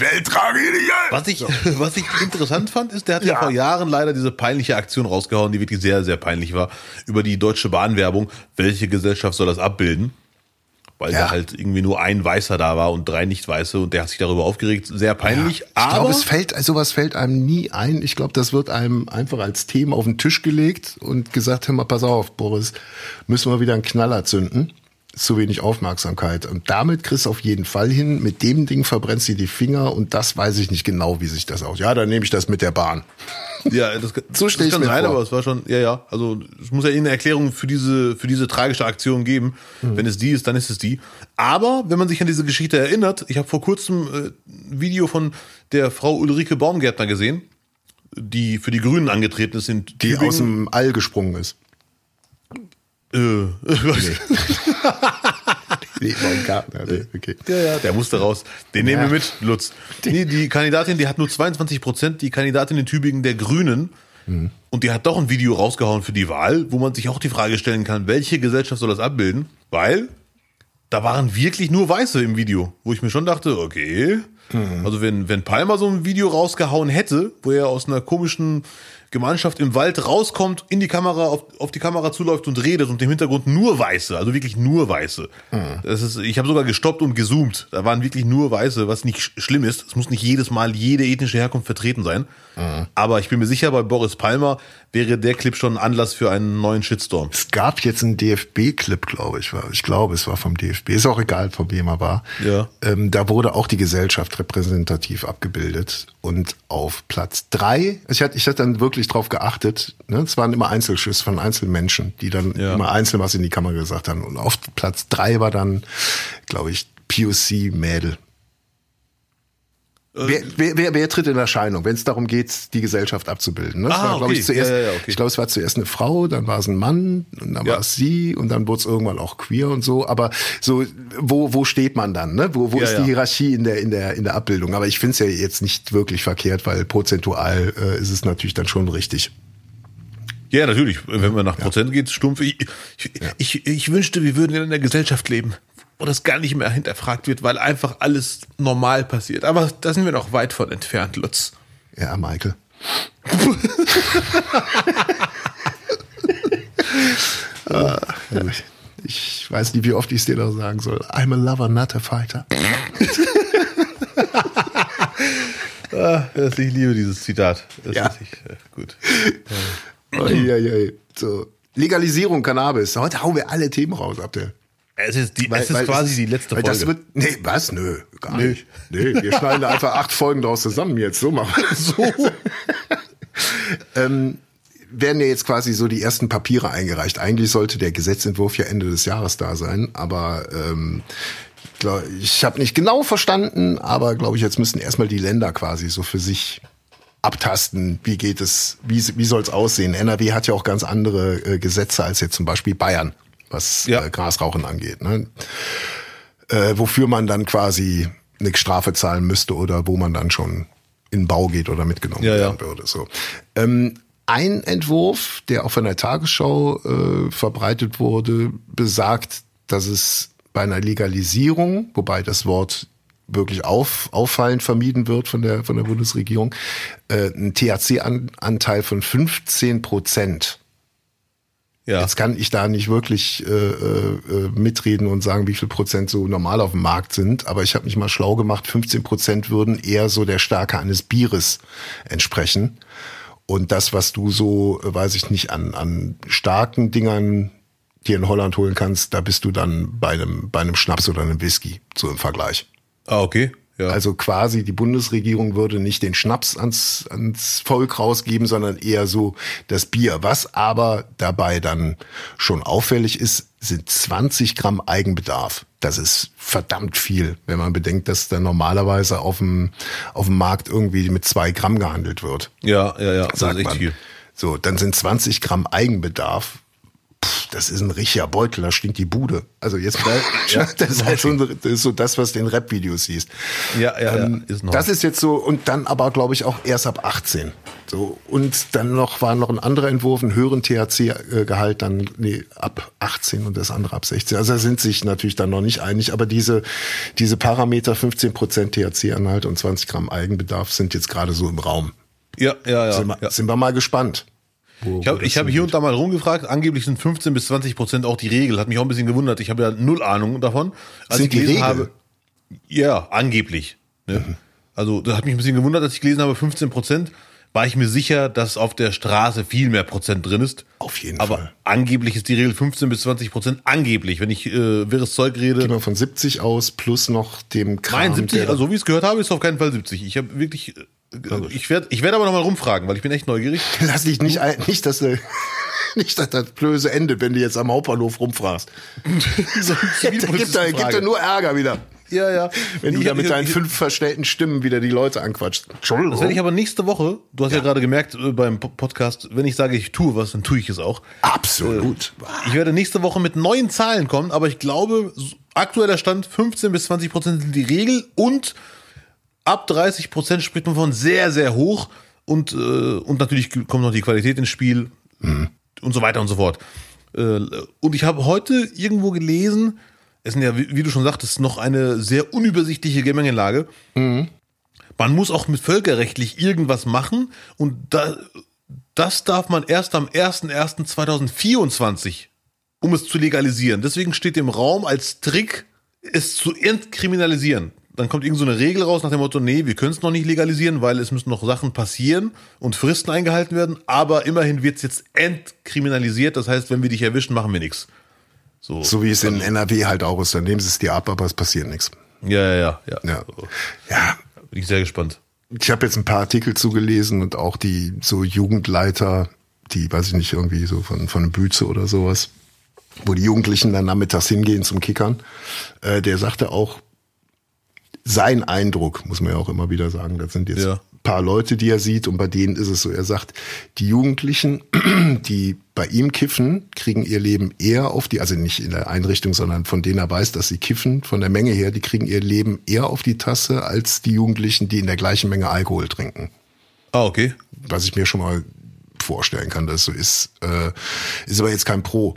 Welt. Was ich, was ich interessant fand, ist, der hat ja. Ja. vor Jahren leider diese peinliche Aktion rausgehauen, die wirklich sehr, sehr peinlich war, über die Deutsche Bahnwerbung. Welche Gesellschaft soll das abbilden? Weil Ja. da halt irgendwie nur ein Weißer da war und drei Nicht-Weiße und der hat sich darüber aufgeregt. Sehr peinlich. Ich aber glaube, es fällt, sowas fällt einem nie ein. Ich glaube, das wird einem einfach als Thema auf den Tisch gelegt und gesagt, hör mal, pass auf, Boris, müssen wir wieder einen Knaller zünden. Zu wenig Aufmerksamkeit. Und damit kriegst du auf jeden Fall hin. Mit dem Ding verbrennst du die Finger und das weiß ich nicht genau, wie sich das aus. Ja, dann nehme ich das mit der Bahn. ja, das, So das stell ich's kann sein, vor. aber es war schon, ja, ja. Also es muss ja eine Erklärung für diese, für diese tragische Aktion geben. Mhm. Wenn es die ist, dann ist es die. Aber wenn man sich an diese Geschichte erinnert, ich habe vor kurzem äh, ein Video von der Frau Ulrike Baumgärtner gesehen, die für die Grünen angetreten ist in Die Tübingen. aus dem All gesprungen ist. Äh, Nee, war ein Garten. Also, okay. Ja, ja, der musste raus. Den nehmen Ja. wir mit, Lutz. Nee, die Kandidatin, die hat nur 22 Prozent, die Kandidatin in Tübingen der Grünen. Und die hat doch ein Video rausgehauen für die Wahl, wo man sich auch die Frage stellen kann, welche Gesellschaft soll das abbilden? Weil da waren wirklich nur Weiße im Video, wo ich mir schon dachte, okay. Also wenn, wenn Palmer so ein Video rausgehauen hätte, wo er aus einer komischen Gemeinschaft im Wald rauskommt, in die Kamera, auf, auf die Kamera zuläuft und redet und im Hintergrund nur Weiße, also wirklich nur Weiße. Das ist, ich habe sogar gestoppt und gezoomt. Da waren wirklich nur Weiße, was nicht sch- schlimm ist. Es muss nicht jedes Mal jede ethnische Herkunft vertreten sein. Aber ich bin mir sicher, bei Boris Palmer wäre der Clip schon ein Anlass für einen neuen Shitstorm. Es gab jetzt einen DFB-Clip, glaube ich. Ich glaube, es war vom DFB. Ist auch egal, von wem er war. Ja. Ähm, da wurde auch die Gesellschaft repräsentativ abgebildet. Und auf Platz drei, ich hatte, ich hatte dann wirklich drauf geachtet, ne? es waren immer Einzelschüsse von Einzelmenschen, die dann Ja. immer einzeln was in die Kamera gesagt haben. Und auf Platz drei war dann, glaube ich, POC-Mädel. Wer, wer, wer, wer tritt in Erscheinung, wenn es darum geht, die Gesellschaft abzubilden? Ne? Das Ah, war, glaube okay. ich, zuerst, Ja, ja, okay. ich glaube, es war zuerst eine Frau, dann war es ein Mann und dann Ja. war es sie und dann wurde es irgendwann auch queer und so. Aber so, wo, wo steht man dann? Ne? Wo, wo ist die Hierarchie in der, in der, in der Abbildung? Aber ich finde es ja jetzt nicht wirklich verkehrt, weil prozentual äh, ist es natürlich dann schon richtig. Ja, natürlich. Wenn man nach Prozent geht, stumpf. Ich, ich, ich, ich wünschte, wir würden in einer Gesellschaft leben, wo das gar nicht mehr hinterfragt wird, weil einfach alles normal passiert. Aber da sind wir noch weit von entfernt, Lutz. Ja, Michael. ah, ich weiß nicht, wie oft ich es dir noch sagen soll. I'm a lover, not a fighter. Ah, ich liebe dieses Zitat. Das Ja. ist echt, äh, gut. Ui, ui, ui. So. Legalisierung Cannabis. Heute hauen wir alle Themen raus, Abdel. Es ist, die, Weil- es ist quasi es die letzte Folge. Das wird, nee, was? Nö, gar Nö. nicht. Nee, wir schneiden da einfach acht Folgen draus zusammen jetzt. So machen wir das. So. ähm, werden ja jetzt quasi so die ersten Papiere eingereicht. Eigentlich sollte der Gesetzentwurf ja Ende des Jahres da sein, aber ähm, glaub, ich habe nicht genau verstanden, aber glaube ich, jetzt müssen erstmal die Länder quasi so für sich abtasten, wie geht es, wie, wie soll es aussehen. NRW hat ja auch ganz andere äh, Gesetze als jetzt zum Beispiel Bayern, was Ja. äh, Grasrauchen angeht. Ne? Äh, wofür man dann quasi eine Strafe zahlen müsste oder wo man dann schon in den Bau geht oder mitgenommen Ja, ja. werden würde. So. Ähm, ein Entwurf, der auch von der Tagesschau äh, verbreitet wurde, besagt, dass es bei einer Legalisierung, wobei das Wort wirklich auf, auffallend vermieden wird von der, von der Bundesregierung, äh, einen THC-Anteil von 15 Prozent. Ja. Jetzt kann ich da nicht wirklich äh, äh, mitreden und sagen, wie viel Prozent so normal auf dem Markt sind, aber ich habe mich mal schlau gemacht, 15 Prozent würden eher so der Stärke eines Bieres entsprechen. Und das, was du so, äh, weiß ich nicht, an, an starken Dingern dir in Holland holen kannst, da bist du dann bei einem, bei einem Schnaps oder einem Whisky, so im Vergleich. Ah, okay. Ja. Also quasi die Bundesregierung würde nicht den Schnaps ans, ans Volk rausgeben, sondern eher so das Bier. Was aber dabei dann schon auffällig ist, sind 20 Gramm Eigenbedarf. Das ist verdammt viel, wenn man bedenkt, dass da normalerweise auf dem, auf dem Markt irgendwie mit zwei Gramm gehandelt wird. ja, ja, ja. Das Sagt ist echt man. viel. So, dann sind 20 Gramm Eigenbedarf. Pff, das ist ein richtiger Beutel, da stinkt die Bude. Also jetzt mal, das ist halt so, das ist so das, was du in Rap-Videos siehst. Ja, ja, Ähm, ja. Ist noch. das ist jetzt so, und dann aber, glaube ich, auch erst ab 18. So, und dann noch war noch ein anderer Entwurf, einen höheren THC-Gehalt, dann nee, ab 18 und das andere ab 16. Also da sind sich natürlich dann noch nicht einig, aber diese, diese Parameter 15% THC-Anhalt und 20 Gramm Eigenbedarf sind jetzt gerade so im Raum. ja, ja, ja. Sind, wir, ja. sind wir mal gespannt. Wo- Ich habe das ich hab hier und da mal rumgefragt, angeblich sind 15 bis 20 Prozent auch die Regel. Hat mich auch ein bisschen gewundert. Ich habe ja null Ahnung davon. Als Sind ich gelesen habe, ja, angeblich. Ne? Also das hat mich ein bisschen gewundert, als ich gelesen habe, 15 Prozent, war ich mir sicher, dass auf der Straße viel mehr Prozent drin ist. Auf jeden Aber Fall. angeblich ist die Regel 15 bis 20 Prozent. Angeblich, wenn ich äh, wirres Zeug rede. Gehen wir von 70 aus plus noch dem Kram. Nein, 70, der- also so wie ich es gehört habe, ist auf keinen Fall 70. Ich habe wirklich, äh, ich werde ich werd aber nochmal rumfragen, weil ich bin echt neugierig. Lass dich nicht ein, nicht, dass du, nicht, dass das Blöse endet, wenn du jetzt am Hauptbahnhof rumfragst. so gibt da, gibt da nur Ärger wieder. Ja, ja. Wenn du da mit deinen ich- fünf verstellten Stimmen wieder die Leute anquatscht. Entschuldigung. Das werde ich aber nächste Woche, du hast ja, gerade gemerkt äh, beim Po- Podcast, wenn ich sage, ich tue was, dann tue ich es auch. Absolut. Ich werde nächste Woche mit neuen Zahlen kommen, aber ich glaube, aktueller Stand 15 bis 20 Prozent sind die Regel und ab 30 Prozent spricht man von sehr, sehr hoch und, äh, und natürlich kommt noch die Qualität ins Spiel und so weiter und so fort. Äh, und ich habe heute irgendwo gelesen, es sind ja, wie, wie du schon sagtest, noch eine sehr unübersichtliche Gemengelage. Man muss auch mit völkerrechtlich irgendwas machen und da, das darf man erst am 01.01.2024, um es zu legalisieren. Deswegen steht im Raum als Trick, es zu entkriminalisieren. Dann kommt irgend so eine Regel raus nach dem Motto, nee, wir können es noch nicht legalisieren, weil es müssen noch Sachen passieren und Fristen eingehalten werden. Aber immerhin wird es jetzt entkriminalisiert. Das heißt, wenn wir dich erwischen, machen wir nichts. So, So wie es in NRW halt auch ist. Dann nehmen sie es dir ab, aber es passiert nichts. ja, ja, ja. ja. Ja. Ja. Bin ich sehr gespannt. Ich habe jetzt ein paar Artikel zugelesen und auch die so Jugendleiter, die, weiß ich nicht, irgendwie so von, von Bütze oder sowas, wo die Jugendlichen dann nachmittags hingehen zum Kickern, äh, der sagte auch, sein Eindruck, muss man ja auch immer wieder sagen, das sind jetzt Ja. ein paar Leute, die er sieht und bei denen ist es so, er sagt, die Jugendlichen, die bei ihm kiffen, kriegen ihr Leben eher auf die, also nicht in der Einrichtung, sondern von denen er weiß, dass sie kiffen, von der Menge her, die kriegen ihr Leben eher auf die Tasse als die Jugendlichen, die in der gleichen Menge Alkohol trinken. Ah, okay. Was ich mir schon mal vorstellen kann, dass so ist. Äh, ist aber jetzt kein Pro.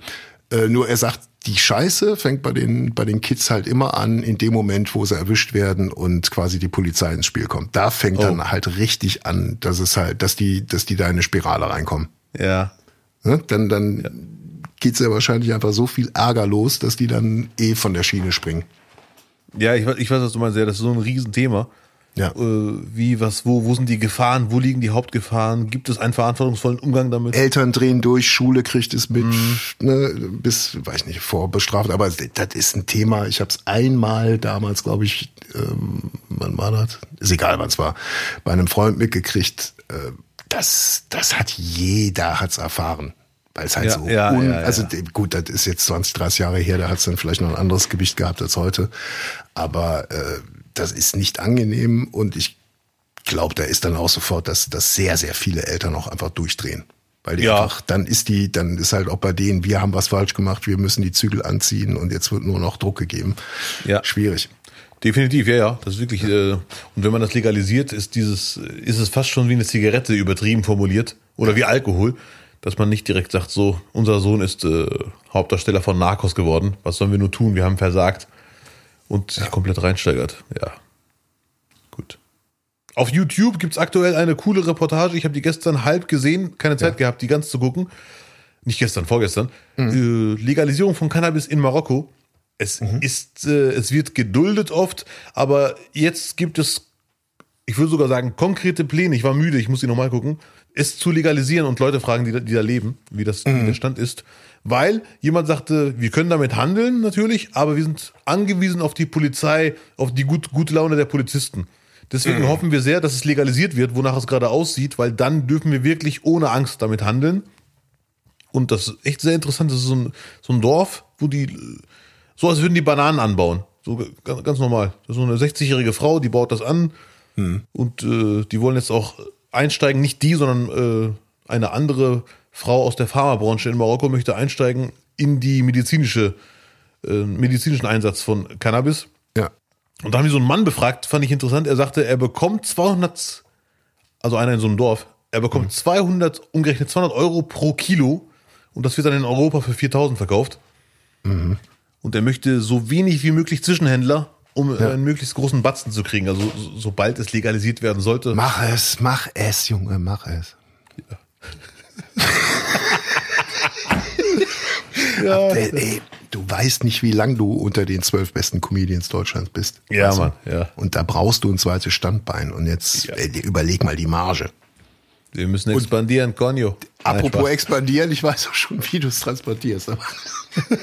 Äh, nur er sagt, die Scheiße fängt bei den, bei den Kids halt immer an, in dem Moment, wo sie erwischt werden und quasi die Polizei ins Spiel kommt. Da fängt Oh. dann halt richtig an, dass es halt, dass die, dass die da in eine Spirale reinkommen. Ja. Ne? Dann, dann geht's ja wahrscheinlich einfach so viel Ärger los, dass die dann eh von der Schiene springen. Ja, ich, weiß- ich weiß, was du meinst. Ja, das ist so ein Riesenthema. Ja. Äh, wie, was, wo, wo sind die Gefahren? Wo liegen die Hauptgefahren? Gibt es einen verantwortungsvollen Umgang damit? Eltern drehen durch, Schule kriegt es mit, Mhm. ne, bis, weiß ich nicht, vorbestraft. Aber das ist ein Thema. Ich habe es einmal damals, glaube ich, ähm, wann war das? Ist egal, wann es war, bei einem Freund mitgekriegt. Äh, das, das hat jeder hat's erfahren. Weil es halt Ja, so, ja, un, ja, also gut, das ist jetzt 20, 30 Jahre her, da hat es dann vielleicht noch ein anderes Gewicht gehabt als heute. Aber äh, das ist nicht angenehm und ich glaube, da ist dann auch sofort, dass, dass sehr, sehr viele Eltern auch einfach durchdrehen. Weil die Ja. einfach, dann ist die, dann ist halt auch bei denen, wir haben was falsch gemacht, wir müssen die Zügel anziehen und jetzt wird nur noch Druck gegeben. Ja. Schwierig. Definitiv, ja, ja. Das ist wirklich, äh, und wenn man das legalisiert, ist dieses, ist es fast schon wie eine Zigarette übertrieben formuliert oder wie Alkohol, dass man nicht direkt sagt, so, unser Sohn ist äh, Hauptdarsteller von Narcos geworden. Was sollen wir nur tun? Wir haben versagt und sich komplett reinsteigert. Ja. Gut. Auf YouTube gibt's aktuell eine coole Reportage. Ich habe die gestern halb gesehen, keine Zeit gehabt, die ganz zu gucken. Nicht gestern, vorgestern. Äh, Legalisierung von Cannabis in Marokko. Es ist, äh, es wird geduldet oft, aber jetzt gibt es, ich würde sogar sagen, konkrete Pläne. Ich war müde, ich muss die nochmal gucken, es zu legalisieren und Leute fragen, die, da- die da leben, wie das wie der Stand ist. Weil jemand sagte, wir können damit handeln natürlich, aber wir sind angewiesen auf die Polizei, auf die gut, gute Laune der Polizisten. Deswegen hoffen wir sehr, dass es legalisiert wird, wonach es gerade aussieht, weil dann dürfen wir wirklich ohne Angst damit handeln. Und das ist echt sehr interessant. Das ist so ein, so ein Dorf, wo die, so als würden die Bananen anbauen. So ganz, ganz normal. Das ist so eine 60-jährige Frau, die baut das an. Und äh, die wollen jetzt auch einsteigen. Nicht die, sondern äh, eine andere Frau aus der Pharmabranche in Marokko möchte einsteigen in die medizinische, äh, medizinischen Einsatz von Cannabis. Ja. Und da haben die so einen Mann befragt, fand ich interessant. Er sagte, er bekommt 200, also einer in so einem Dorf, er bekommt 200, umgerechnet 200 Euro pro Kilo und das wird dann in Europa für 4000 verkauft. Und er möchte so wenig wie möglich Zwischenhändler, um äh, einen möglichst großen Batzen zu kriegen. Also so, sobald es legalisiert werden sollte. Mach es, mach es, Junge, mach es. Ey, ey, du weißt nicht, wie lang du unter den zwölf besten Comedians Deutschlands bist. Ja, du? Mann, ja. Und da brauchst du ein zweites Standbein. Und jetzt ey, überleg mal die Marge. Wir müssen expandieren, Conjo. Apropos Nein, expandieren, ich weiß auch schon, wie du es transportierst. Spaß.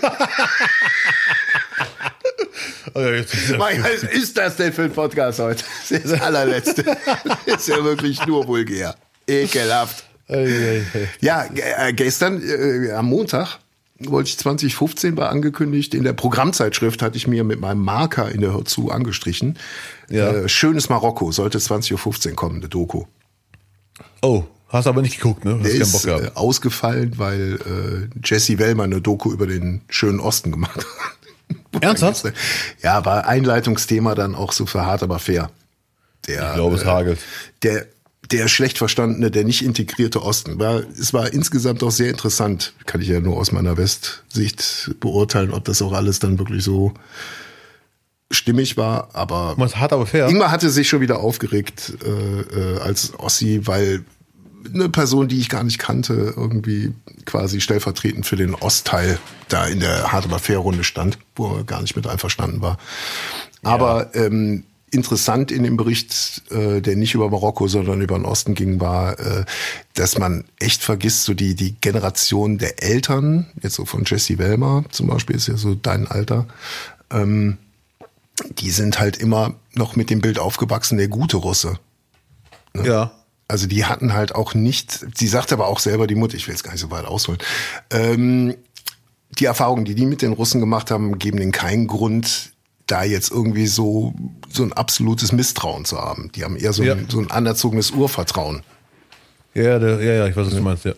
Oh ja, Mein, was ist das denn für ein Podcast heute? Das ist das allerletzte. Das ist ja wirklich nur vulgär. Ekelhaft. Ja, äh, gestern äh, am Montag wollte ich 2015 war angekündigt. In der Programmzeitschrift hatte ich mir mit meinem Marker in der Hörzu angestrichen. Ja. Äh, schönes Marokko sollte 20.15 Uhr kommen, eine Doku. Oh, hast aber nicht geguckt, ne? Hast Der ist Bock äh, ausgefallen, weil äh, Jesse Wellmer eine Doku über den schönen Osten gemacht hat. Ernsthaft? Ja, war Einleitungsthema dann auch so für hart, aber fair. Der, Ich glaube, es äh, hagelt. der der schlecht verstandene, der nicht integrierte Osten. War, es war insgesamt auch sehr interessant. Kann ich ja nur aus meiner Westsicht beurteilen, ob das auch alles dann wirklich so stimmig war. Aber Man ist hart, aber fair. Ingmar hatte sich schon wieder aufgeregt äh, äh, als Ossi, weil eine Person, die ich gar nicht kannte, irgendwie quasi stellvertretend für den Ostteil da in der Hard aber fair Runde stand, wo er gar nicht mit einverstanden war. Aber ähm, interessant in dem Bericht, äh, der nicht über Marokko, sondern über den Osten ging, war, äh, dass man echt vergisst, so die, die Generation der Eltern, jetzt so von Jesse Wellmer zum Beispiel, ist ja so dein Alter, ähm, die sind halt immer noch mit dem Bild aufgewachsen, der gute Russe. Ja. Also die hatten halt auch nicht, sie sagt aber auch selber, die Mutter, ich will jetzt gar nicht so weit ausholen, ähm, die Erfahrungen, die die mit den Russen gemacht haben, geben denen keinen Grund, da jetzt irgendwie so, so ein absolutes Misstrauen zu haben. Die haben eher so, Ja. ein, so ein anerzogenes Urvertrauen. Ja, der, ja, ja, ich weiß, was du meinst, ja.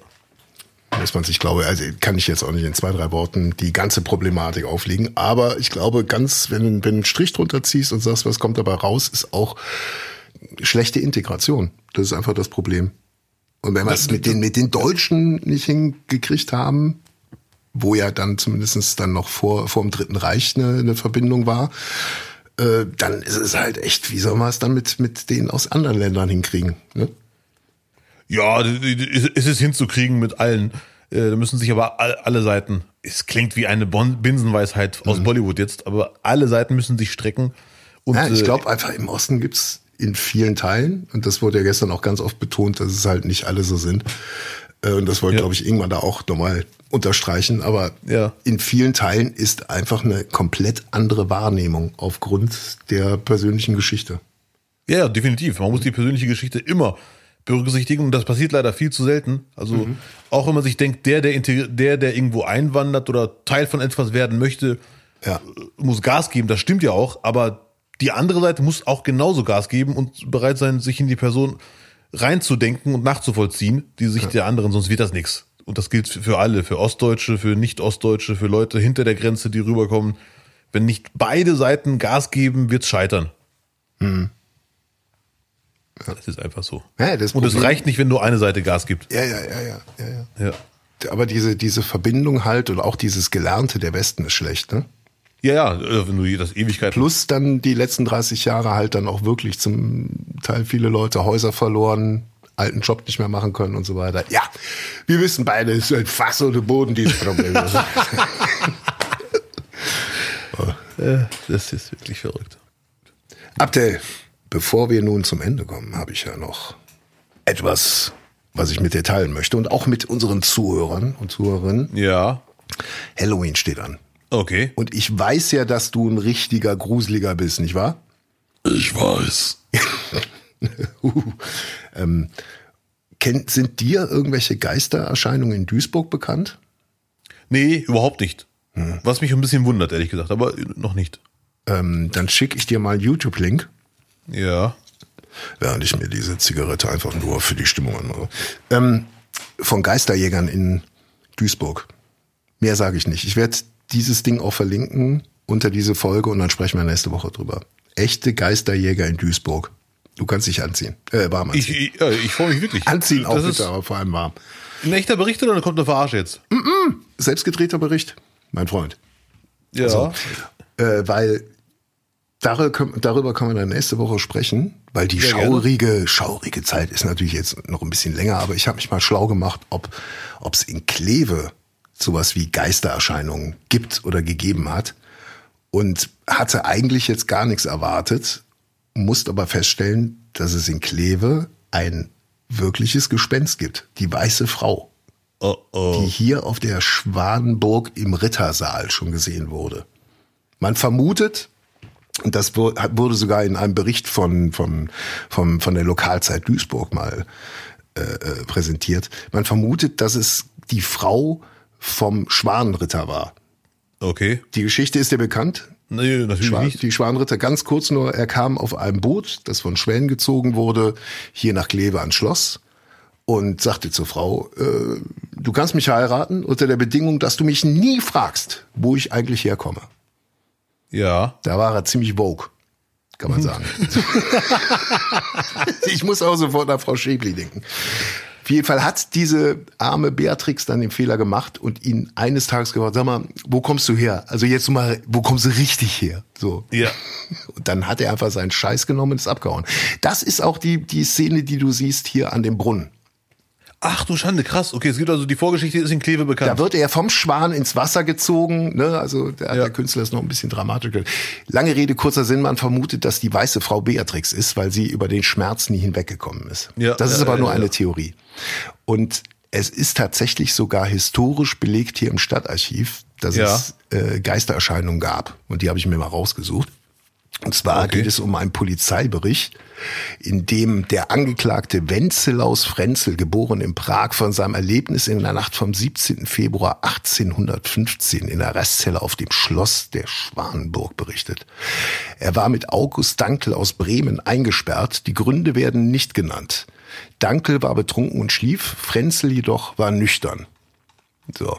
Dass man sich, glaube, also kann ich jetzt auch nicht in zwei, drei Worten die ganze Problematik auflegen, aber ich glaube, ganz, wenn, du- wenn du einen Strich drunter ziehst und sagst, was kommt dabei raus, ist auch schlechte Integration. Das ist einfach das Problem. Und wenn wir es mit den, mit den Deutschen nicht hingekriegt haben, wo ja dann zumindestens dann noch vor, vor dem Dritten Reich eine, eine Verbindung war, äh, dann ist es halt echt, wie soll man es dann mit, mit denen aus anderen Ländern hinkriegen? Ne? Ja, ist es hinzukriegen mit allen. Äh, Da müssen sich aber all- alle Seiten es klingt wie eine Bon Binsenweisheit aus Bollywood jetzt, aber alle Seiten müssen sich strecken. Und, Ja, ich äh, glaube einfach, im Osten gibt's in vielen Teilen, und das wurde ja gestern auch ganz oft betont, dass es halt nicht alle so sind. Äh, Und das wollte, Ja. glaube ich, irgendwann da auch nochmal unterstreichen. Aber Ja. in vielen Teilen ist einfach eine komplett andere Wahrnehmung aufgrund der persönlichen Geschichte. Ja, definitiv. Man muss die persönliche Geschichte immer berücksichtigen und das passiert leider viel zu selten. Also auch wenn man sich denkt, der, der, der, der irgendwo einwandert oder Teil von etwas werden möchte, Ja. muss Gas geben. Das stimmt ja auch, aber die andere Seite muss auch genauso Gas geben und bereit sein, sich in die Person reinzudenken und nachzuvollziehen, die Sicht der anderen, sonst wird das nichts. Und das gilt für alle, für Ostdeutsche, für Nicht-Ostdeutsche, für Leute hinter der Grenze, die rüberkommen. Wenn nicht beide Seiten Gas geben, wird's scheitern. Das ist einfach so. Ja, das Und es reicht nicht, wenn nur eine Seite Gas gibt. Ja, ja, ja, ja, ja, ja. Ja, Aber diese, diese Verbindung halt und auch dieses Gelernte der Westen ist schlecht, ne? Ja, ja äh, wenn du das Ewigkeit. Plus dann die letzten 30 Jahre halt dann auch wirklich zum Teil viele Leute Häuser verloren, alten Job nicht mehr machen können und so weiter. Ja, wir wissen beide, es ist ein Fass oder Boden, dieses Problem. Äh, das ist wirklich verrückt. Abdel, bevor wir nun zum Ende kommen, habe ich ja noch etwas, was ich mit dir teilen möchte und auch mit unseren Zuhörern und Zuhörerinnen. Ja, Halloween steht an. Okay. Und ich weiß ja, dass du ein richtiger Gruseliger bist, nicht wahr? Ich weiß. ähm, kennt, sind dir irgendwelche Geistererscheinungen in Duisburg bekannt? Nee, überhaupt nicht. Was mich ein bisschen wundert, ehrlich gesagt, aber noch nicht. Ähm, dann schicke ich dir mal einen YouTube-Link, Ja. während ich mir diese Zigarette einfach nur für die Stimmung anmache. Ähm, von Geisterjägern in Duisburg. Mehr sage ich nicht. Ich werde dieses Ding auch verlinken unter diese Folge und dann sprechen wir nächste Woche drüber. Echte Geisterjäger in Duisburg. Du kannst dich anziehen. Äh, warm Ich, anziehen. ich, ja, ich freue mich wirklich. anziehen auch das bitte, aber vor allem warm. ein echter Bericht oder kommt eine Verarsche jetzt? Selbstgedrehter Bericht, mein Freund. Ja. So. Äh, weil darüber können, wir dann nächste Woche sprechen, weil die gerne. schaurige, schaurige Zeit ist natürlich jetzt noch ein bisschen länger, aber ich habe mich mal schlau gemacht, ob es in Kleve sowas wie Geistererscheinungen gibt oder gegeben hat und hatte eigentlich jetzt gar nichts erwartet, musste aber feststellen, dass es in Kleve ein wirkliches Gespenst gibt, die weiße Frau Oh, oh. die hier auf der Schwanenburg im Rittersaal schon gesehen wurde. Man vermutet, und das wurde sogar in einem Bericht von, von, von, von der Lokalzeit Duisburg mal äh, äh, präsentiert, man vermutet, dass es die Frau vom Schwanenritter war. Okay. Die Geschichte ist dir bekannt. Nee, natürlich Schwan, nicht. die Schwanenritter, ganz kurz nur, er kam auf einem Boot, das von Schwänen gezogen wurde, hier nach Kleve ans Schloss und sagte zur Frau, äh, du kannst mich heiraten unter der Bedingung, dass du mich nie fragst, wo ich eigentlich herkomme. Ja. Da war er ziemlich vogue, kann man sagen. ich muss auch sofort nach Frau Schäbli denken. Auf jeden Fall hat diese arme Beatrix dann den Fehler gemacht und ihn eines Tages gefragt, sag mal, wo kommst du her? Also jetzt mal, wo kommst du richtig her? So. Ja. Und dann hat er einfach seinen Scheiß genommen und ist abgehauen. Das ist auch die, die Szene, die du siehst hier an dem Brunnen. Ach du Schande, krass. Okay, es gibt also die Vorgeschichte ist in Kleve Da bekannt. wird er vom Schwan ins Wasser gezogen. Ne? Also der, Ja. der Künstler ist noch ein bisschen dramatisch. Lange Rede, kurzer Sinn. Man vermutet, dass die weiße Frau Beatrix ist, weil sie über den Schmerz nie hinweggekommen ist. Ja, das ist ja, aber nur eine Theorie. Und es ist tatsächlich sogar historisch belegt hier im Stadtarchiv, dass es äh, Geistererscheinungen gab. Und die habe ich mir mal rausgesucht. Und zwar Okay. geht es um einen Polizeibericht, in dem der Angeklagte Wenzel Frenzel, geboren in Prag, von seinem Erlebnis in der Nacht vom 17. Februar 1815 in der Restzelle auf dem Schloss der Schwanenburg berichtet. Er war mit August Dankel aus Bremen eingesperrt. Die Gründe werden nicht genannt. Dankel war betrunken und schlief, Frenzel jedoch war nüchtern. So.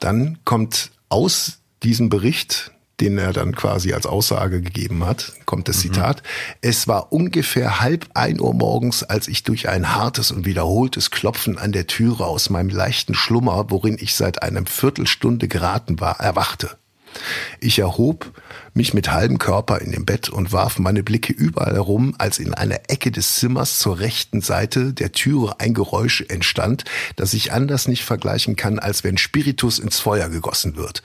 Dann kommt aus diesem Bericht, den er dann quasi als Aussage gegeben hat, kommt das Zitat. Es war ungefähr halb ein Uhr morgens, als ich durch ein hartes und wiederholtes Klopfen an der Türe aus meinem leichten Schlummer, worin ich seit einem Viertelstunde geraten war, erwachte. Ich erhob mich mit halbem Körper in dem Bett und warf meine Blicke überall herum, als in einer Ecke des Zimmers zur rechten Seite der Türe ein Geräusch entstand, das ich anders nicht vergleichen kann, als wenn Spiritus ins Feuer gegossen wird.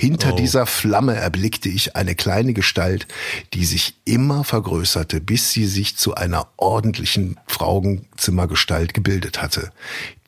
Hinter Oh. dieser Flamme erblickte ich eine kleine Gestalt, die sich immer vergrößerte, bis sie sich zu einer ordentlichen Frauenzimmergestalt gebildet hatte.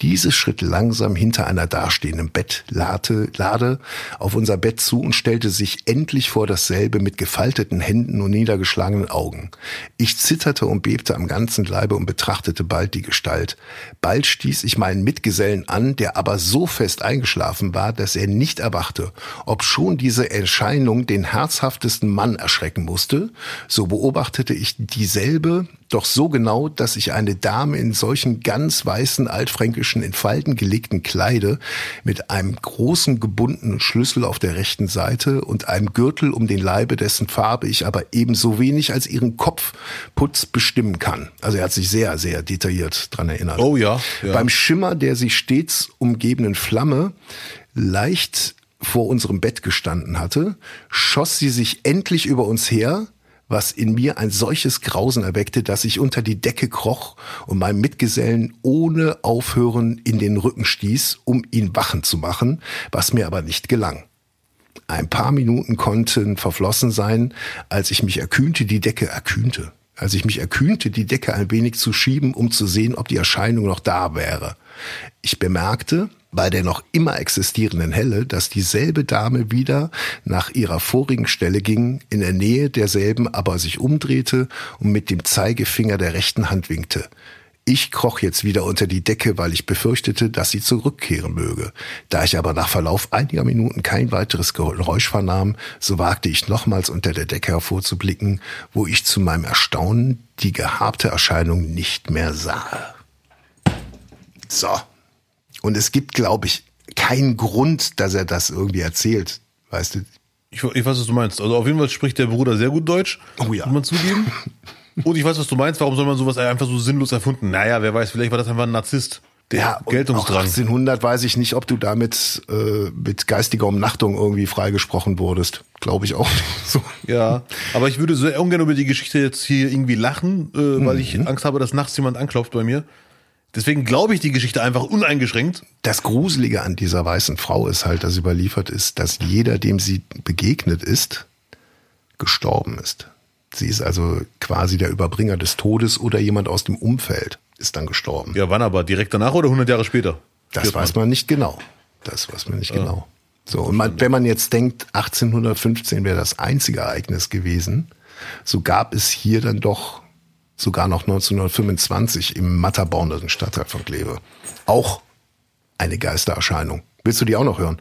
Diese schritt langsam hinter einer dastehenden Bettlade Lade auf unser Bett zu und stellte sich endlich vor dasselbe mit gefalteten Händen und niedergeschlagenen Augen. Ich zitterte und bebte am ganzen Leibe und betrachtete bald die Gestalt. Bald stieß ich meinen Mitgesellen an, der aber so fest eingeschlafen war, dass er nicht erwachte. Ob schon diese Erscheinung den herzhaftesten Mann erschrecken musste, so beobachtete ich dieselbe doch so genau, dass ich eine Dame in solchen ganz weißen altfränkischen in Falten gelegten Kleide mit einem großen gebundenen Schlüssel auf der rechten Seite und einem Gürtel um den Leibe, dessen Farbe ich aber ebenso wenig als ihren Kopfputz bestimmen kann. Also er hat sich sehr, sehr detailliert dran erinnert. Oh ja, ja. Beim Schimmer der sich stets umgebenden Flamme leicht vor unserem Bett gestanden hatte, schoss sie sich endlich über uns her, was in mir ein solches Grausen erweckte, dass ich unter die Decke kroch und meinem Mitgesellen ohne Aufhören in den Rücken stieß, um ihn wachen zu machen, was mir aber nicht gelang. Ein paar Minuten konnten verflossen sein, als ich mich erkühnte, die Decke erkühnte. Als ich mich erkühnte, die Decke ein wenig zu schieben, um zu sehen, ob die Erscheinung noch da wäre. Ich bemerkte, bei der noch immer existierenden Helle, dass dieselbe Dame wieder nach ihrer vorigen Stelle ging, in der Nähe derselben aber sich umdrehte und mit dem Zeigefinger der rechten Hand winkte. Ich kroch jetzt wieder unter die Decke, weil ich befürchtete, dass sie zurückkehren möge. Da ich aber nach Verlauf einiger Minuten kein weiteres Geräusch vernahm, so wagte ich nochmals unter der Decke hervorzublicken, wo ich zu meinem Erstaunen die gehabte Erscheinung nicht mehr sah. So. Und es gibt, glaube ich, keinen Grund, dass er das irgendwie erzählt. Weißt du? Ich, ich weiß, was du meinst. Also auf jeden Fall spricht der Bruder sehr gut Deutsch. Oh ja. Muss man zugeben. Und ich weiß, was du meinst. Warum soll man sowas einfach so sinnlos erfunden? Naja, wer weiß, vielleicht war das einfach ein Narzisst. Der und Geltungsdrang. Auch 1800 weiß ich nicht, ob du damit äh, mit geistiger Umnachtung irgendwie freigesprochen wurdest. Glaube ich auch nicht. So. Ja, aber ich würde sehr ungern über die Geschichte jetzt hier irgendwie lachen, äh, weil Mhm. ich Angst habe, dass nachts jemand anklopft bei mir. Deswegen glaube ich die Geschichte einfach uneingeschränkt. Das Gruselige an dieser weißen Frau ist halt, dass überliefert ist, dass jeder, dem sie begegnet ist, gestorben ist. Sie ist also quasi der Überbringer des Todes oder jemand aus dem Umfeld ist dann gestorben. Ja, wann aber? Direkt danach oder 100 Jahre später? Das weiß man nicht genau. Das weiß man nicht genau. So, und man, wenn man jetzt denkt, 1815 wäre das einzige Ereignis gewesen, so gab es hier dann doch sogar noch 1925 im Matterbornischen Stadtteil von Kleve auch eine Geistererscheinung. Willst du die auch noch hören?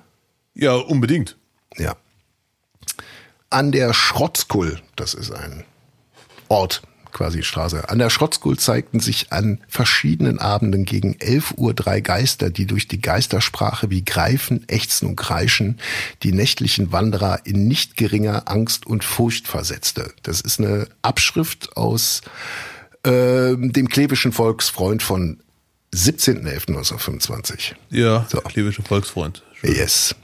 Ja, unbedingt. Ja. An der Schrotzkull, das ist ein Ort, quasi Straße. An der Schrotzkull zeigten sich an verschiedenen Abenden gegen 11 Uhr drei Geister, die durch die Geistersprache wie Greifen, Ächzen und Kreischen die nächtlichen Wanderer in nicht geringer Angst und Furcht versetzte. Das ist eine Abschrift aus ähm, dem klevischen Volksfreund von 17.11.1925. Ja, So. klevische Volksfreund. Schön. Yes.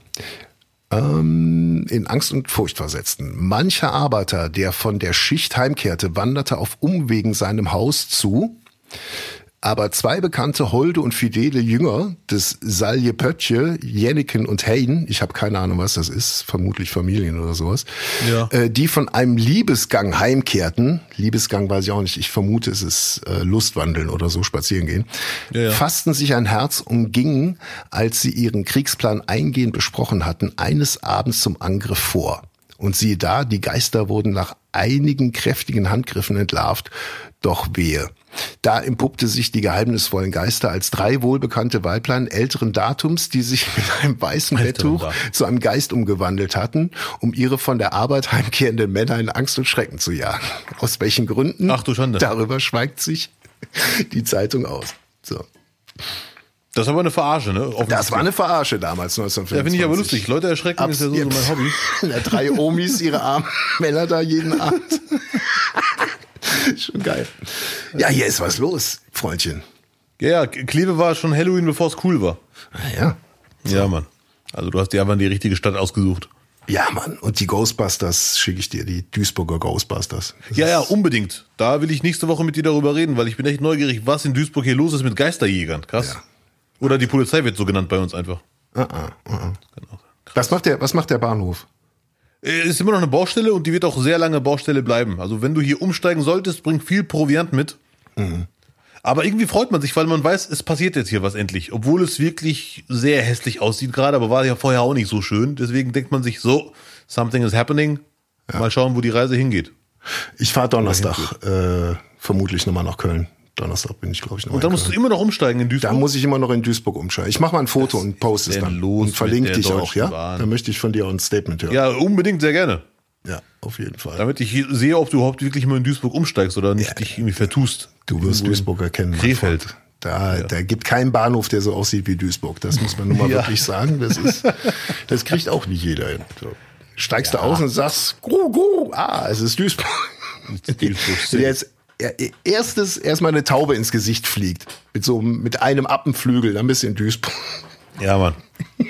Ähm, in Angst und Furcht versetzten. Mancher Arbeiter, der von der Schicht heimkehrte, wanderte auf Umwegen seinem Haus zu. Aber zwei bekannte Holde und fidele Jünger des Salje Pöttche, Jenneken und Hein, ich habe keine Ahnung, was das ist, vermutlich Familien oder sowas, Ja. äh, die von einem Liebesgang heimkehrten. Liebesgang weiß ich auch nicht, ich vermute, es ist äh, Lustwandeln oder so, spazieren gehen. Ja, ja. Fassten sich ein Herz und gingen, als sie ihren Kriegsplan eingehend besprochen hatten, eines Abends zum Angriff vor. Und siehe da, die Geister wurden nach einigen kräftigen Handgriffen entlarvt, doch wehe. Da empuppte sich die geheimnisvollen Geister als drei wohlbekannte Weiblein älteren Datums, die sich mit einem weißen Betttuch zu einem Geist umgewandelt hatten, um ihre von der Arbeit heimkehrenden Männer in Angst und Schrecken zu jagen. Aus welchen Gründen? Ach du Schande. Darüber schweigt sich die Zeitung aus. So. Das ist aber eine Verarsche, ne? Das war eine Verarsche damals, Ja, 1925. finde ich aber lustig. Leute erschrecken Abs- ist ja so, so mein Hobby. Ja, drei Omis, ihre armen Männer da jeden Abend. Schon geil. Ja, hier ist was los, Freundchen. Ja, ja, Kleve war schon Halloween, bevor es cool war. Ah, ja. Ja, Mann. Also du hast dir einfach die richtige Stadt ausgesucht. Ja, Mann. Und die Ghostbusters schicke ich dir, die Duisburger Ghostbusters. Das Ja, ja, unbedingt. Da will ich nächste Woche mit dir darüber reden, weil ich bin echt neugierig, was in Duisburg hier los ist mit Geisterjägern. Krass. Ja. Oder die Polizei wird so genannt bei uns einfach. Ah, ah, ah, ah. Genau. Was macht der, was macht der Bahnhof? Äh, Ist immer noch eine Baustelle und die wird auch sehr lange Baustelle bleiben. Also wenn du hier umsteigen solltest, bring viel Proviant mit. Aber irgendwie freut man sich, weil man weiß, es passiert jetzt hier was endlich. Obwohl es wirklich sehr hässlich aussieht gerade, aber war ja vorher auch nicht so schön. Deswegen denkt man sich so, something is happening. Mal schauen, wo die Reise hingeht. Ich fahre Donnerstag äh, vermutlich nochmal nach Köln. Donnerstag bin ich, glaube ich, noch Und dann musst du immer noch umsteigen in Da Duisburg. muss ich immer noch in Duisburg umsteigen. Ich mache mal ein Foto und poste es dann. los und verlinke dich auch, ja? Bahn? Dann möchte ich von dir auch ein Statement hören. ja, unbedingt, sehr gerne. Ja, auf jeden Fall. Damit ich sehe, ob du überhaupt wirklich mal in Duisburg umsteigst oder nicht dich irgendwie vertust. Du wirst Duisburg erkennen. Krefeld. Da, da gibt keinen Bahnhof, der so aussieht wie Duisburg. Das muss man nun mal Ja. wirklich sagen. Das ist, das kriegt auch nicht jeder hin. So. Steigst du aus und sagst, gru, gru, ah, es ist Duisburg. Duisburg. Jetzt erstes erstmal eine Taube ins Gesicht fliegt mit so mit einem Appenflügel, dann bist du in Duisburg. Ja, Mann.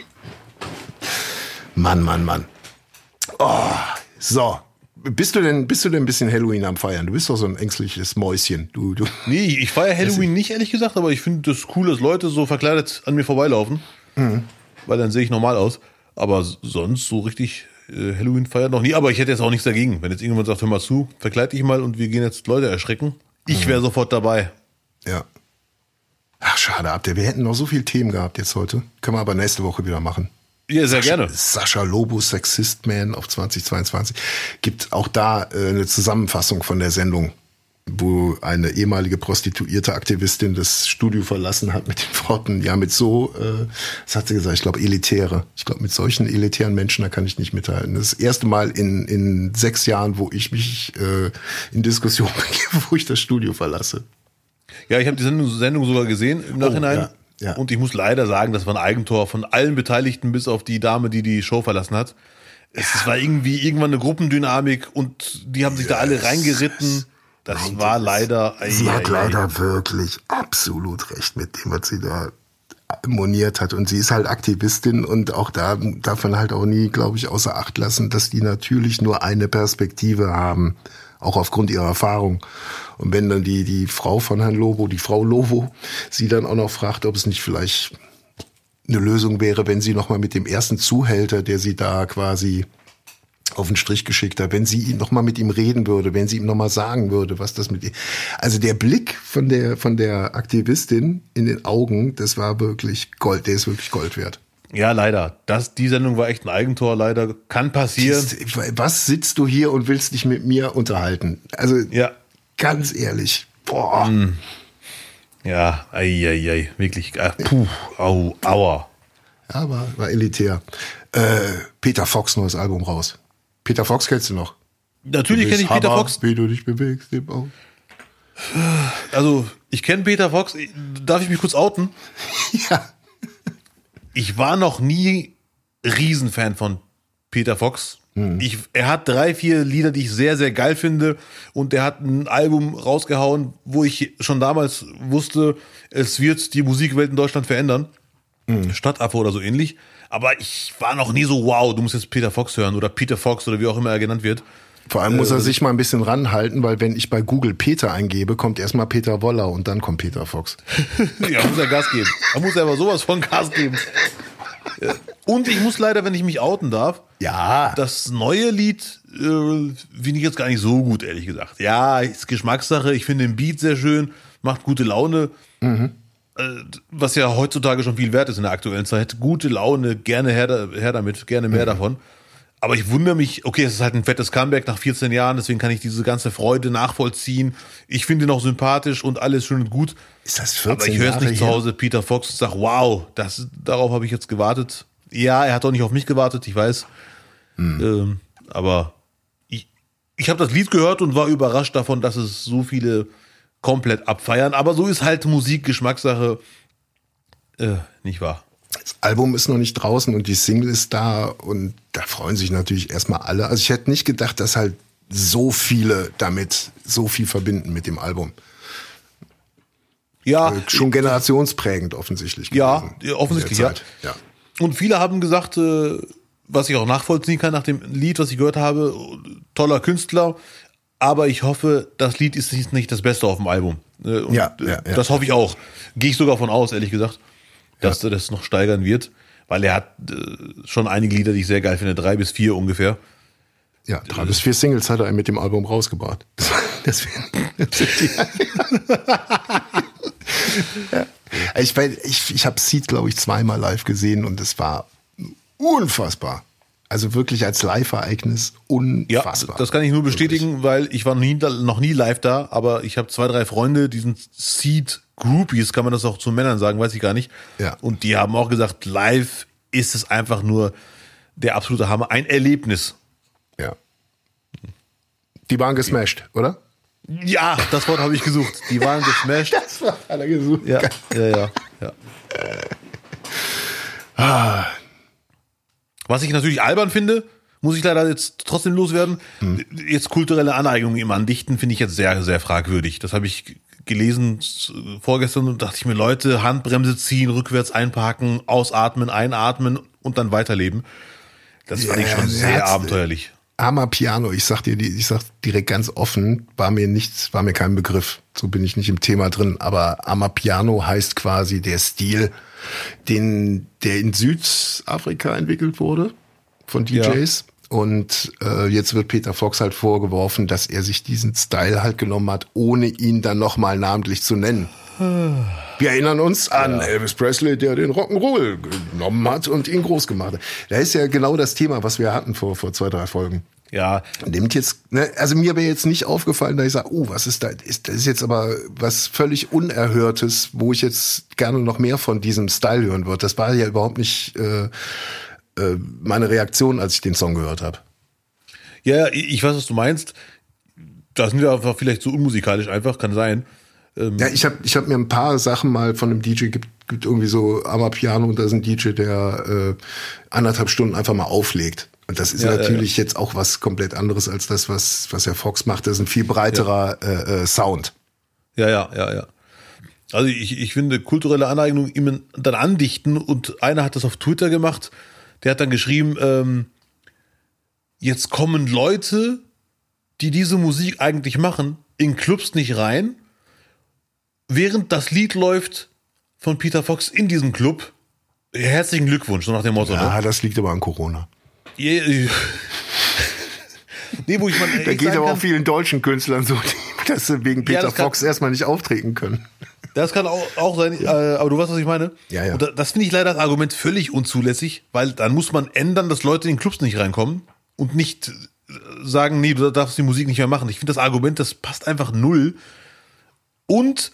Mann, Mann, Mann. Oh, so. Bist du denn, bist du denn ein bisschen Halloween am Feiern? Du bist doch so ein ängstliches Mäuschen. Du, du. Nee, ich feiere Halloween nicht, ehrlich gesagt, aber ich finde das cool, dass Leute so verkleidet an mir vorbeilaufen. Weil dann sehe ich normal aus. Aber sonst so richtig Halloween feiern noch nie. Aber ich hätte jetzt auch nichts dagegen. Wenn jetzt irgendjemand sagt, hör mal zu, verkleid dich mal und wir gehen jetzt Leute erschrecken. Ich wäre sofort dabei. Ja. Ach, schade, Abder. Wir hätten noch so viele Themen gehabt jetzt heute. Können wir aber nächste Woche wieder machen. Ja, sehr gerne. Sascha Lobo, Sexist Man auf 2022. Gibt auch da äh, eine Zusammenfassung von der Sendung, wo eine ehemalige prostituierte Aktivistin das Studio verlassen hat mit den Worten, ja, mit so, äh, was hat sie gesagt, ich glaube, elitäre. Ich glaube, mit solchen elitären Menschen, da kann ich nicht mithalten. Das erste Mal in, in sechs Jahren, wo ich mich äh, in Diskussion begebe, wo ich das Studio verlasse. Ja, ich habe die Sendung, Sendung sogar gesehen im Nachhinein. Oh, ja, ja. Und ich muss leider sagen, das war ein Eigentor von allen Beteiligten, bis auf die Dame, die die Show verlassen hat. Es, es war irgendwie irgendwann eine Gruppendynamik und die haben sich da alle reingeritten. Das Nein, war das- leider. Sie ei, hat ei, ei. leider wirklich absolut recht mit dem, was sie da moniert hat. Und sie ist halt Aktivistin und auch da darf man halt auch nie, glaube ich, außer Acht lassen, dass die natürlich nur eine Perspektive haben, auch aufgrund ihrer Erfahrung. Und wenn dann die, die Frau von Herrn Lobo, die Frau Lobo, sie dann auch noch fragt, ob es nicht vielleicht eine Lösung wäre, wenn sie nochmal mit dem ersten Zuhälter, der sie da quasi auf den Strich geschickt hat, wenn sie ihn noch mal mit ihm reden würde, wenn sie ihm noch mal sagen würde, was das mit ihr. Also der Blick von der von der Aktivistin in den Augen, das war wirklich Gold, der ist wirklich Gold wert. Ja, leider. Das, die Sendung war echt ein Eigentor, leider. Kann passieren. Was sitzt du hier und willst dich mit mir unterhalten? Also Ja. ganz ehrlich, boah. Ja, ei, ei, ei. Wirklich. Äh, puh, au, aua. Ja, war, war elitär. Äh, Peter Fox neues Album raus. Peter Fox kennst du noch? Natürlich kenne ich Peter Hammer, Fox. Wie du dich bewegst im Auge. Also, ich kenne Peter Fox. Darf ich mich kurz outen? Ja. Ich war noch nie Riesenfan von Peter Fox. Ich, er hat drei, vier Lieder, die ich sehr, sehr geil finde. Und er hat ein Album rausgehauen, wo ich schon damals wusste, es wird die Musikwelt in Deutschland verändern. Stadtaffe oder so ähnlich. Aber ich war noch nie so, wow, du musst jetzt Peter Fox hören oder Peter Fox oder wie auch immer er genannt wird. Vor allem muss er sich mal ein bisschen ranhalten, weil wenn ich bei Google Peter eingebe, kommt erstmal Peter Woller und dann kommt Peter Fox. Ja, muss er Gas geben. Da muss er aber sowas von Gas geben. Ja. Und ich muss leider, wenn ich mich outen darf, Ja. das neue Lied äh, finde ich jetzt gar nicht so gut, ehrlich gesagt. Ja, ist Geschmackssache. Ich finde den Beat sehr schön, macht gute Laune. Äh, was ja heutzutage schon viel wert ist in der aktuellen Zeit. Gute Laune, gerne her, da- her damit, gerne mehr davon. Aber ich wundere mich, okay, es ist halt ein fettes Comeback nach 14 Jahren, deswegen kann ich diese ganze Freude nachvollziehen. Ich finde ihn auch sympathisch und alles schön und gut. Ist das 14 Aber ich höre Jahre nicht zu her? Hause Peter Fox und sage, wow, das, darauf habe ich jetzt gewartet. Ja, er hat auch nicht auf mich gewartet, ich weiß. Hm. Ähm, aber ich, ich habe das Lied gehört und war überrascht davon, dass es so viele komplett abfeiern. Aber so ist halt Musik Geschmackssache. Äh, nicht wahr? Das Album ist noch nicht draußen und die Single ist da und da freuen sich natürlich erstmal alle. Also ich hätte nicht gedacht, dass halt so viele damit so viel verbinden mit dem Album. Ja, Äh, Schon generationsprägend offensichtlich. Ja, offensichtlich, ja. ja. Und viele haben gesagt, äh, was ich auch nachvollziehen kann nach dem Lied, was ich gehört habe. Toller Künstler, aber ich hoffe, das Lied ist nicht das Beste auf dem Album. Äh, Und Ja, äh, ja, ja. das hoffe ich auch. Gehe ich sogar von aus, ehrlich gesagt, dass er das noch steigern wird, weil er hat äh, schon einige Lieder, die ich sehr geil finde, drei bis vier ungefähr. Ja, drei bis vier Singles hat er mit dem Album rausgebracht. Deswegen. ja. Ich, ich, ich habe Seed, glaube ich, zweimal live gesehen und es war unfassbar. Also wirklich als Live-Ereignis Ja, unfassbar. das kann ich nur bestätigen, weil ich war noch nie, noch nie live da, aber ich habe zwei, drei Freunde, die sind Seed Groupies, kann man das auch zu Männern sagen, weiß ich gar nicht. Ja. Und die haben auch gesagt, live ist es einfach nur der absolute Hammer, ein Erlebnis. Ja. Die waren gesmashed, oder? Ja, das Wort habe ich gesucht. Die waren gesmashed. Das war hat er gesucht. Ja, ja, ja, ja. Ah. Was ich natürlich albern finde, muss ich leider jetzt trotzdem loswerden. Jetzt kulturelle Aneignung im Andichten finde ich jetzt sehr, sehr fragwürdig. Das habe ich gelesen vorgestern und dachte ich mir, Leute, Handbremse ziehen, rückwärts einparken, ausatmen, einatmen und dann weiterleben. Das fand ich Ja, schon er sehr abenteuerlich. Armer Piano, ich sag dir, die- ich sag direkt ganz offen, war mir nichts, war mir kein Begriff. So bin ich nicht im Thema drin. Aber Armer Piano heißt quasi der Stil, den, der in Südafrika entwickelt wurde von DJs. Und äh, jetzt wird Peter Fox halt vorgeworfen, dass er sich diesen Style halt genommen hat, ohne ihn dann nochmal namentlich zu nennen. Wir erinnern uns an Elvis Presley, der den Rock'n'Roll genommen hat und ihn groß gemacht hat. Da ist ja genau das Thema, was wir hatten vor, vor zwei, drei Folgen. Ja, Nimmt jetzt, ne, also mir wäre jetzt nicht aufgefallen, dass ich sage, oh, was ist da, ist, das ist jetzt aber was völlig Unerhörtes, wo ich jetzt gerne noch mehr von diesem Style hören würde. Das war ja überhaupt nicht äh, äh, meine Reaktion, als ich den Song gehört habe. ja, ja, ich weiß, was du meinst. Da sind wir einfach vielleicht so unmusikalisch einfach, kann sein. Ja, ich habe ich hab mir ein paar Sachen mal von einem DJ, gibt, gibt irgendwie so Amapiano und da ist ein DJ, der äh, anderthalb Stunden einfach mal auflegt. Und das ist Ja, ja, natürlich jetzt auch was komplett anderes als das, was, was Herr Fox macht. Das ist ein viel breiterer äh, äh, Sound. Ja, ja, ja, ja. Also ich, ich finde kulturelle Aneignung ihm dann andichten und einer hat das auf Twitter gemacht, der hat dann geschrieben, ähm, jetzt kommen Leute, die diese Musik eigentlich machen, in Clubs nicht rein, während das Lied läuft von Peter Fox in diesem Club. Herzlichen Glückwunsch, so nach dem Motto. Ne? Ja, das liegt aber an Corona. Nee, wo ich mal Da echt geht aber kann, auch vielen deutschen Künstlern so, dass sie wegen Peter kann- Fox erstmal nicht auftreten können. Das kann auch, auch sein, äh, aber du weißt, was ich meine? Ja, ja. Und da, das finde ich leider das Argument völlig unzulässig, weil dann muss man ändern, dass Leute in den Clubs nicht reinkommen und nicht äh, sagen, nee, du darfst die Musik nicht mehr machen. Ich finde das Argument, das passt einfach null. Und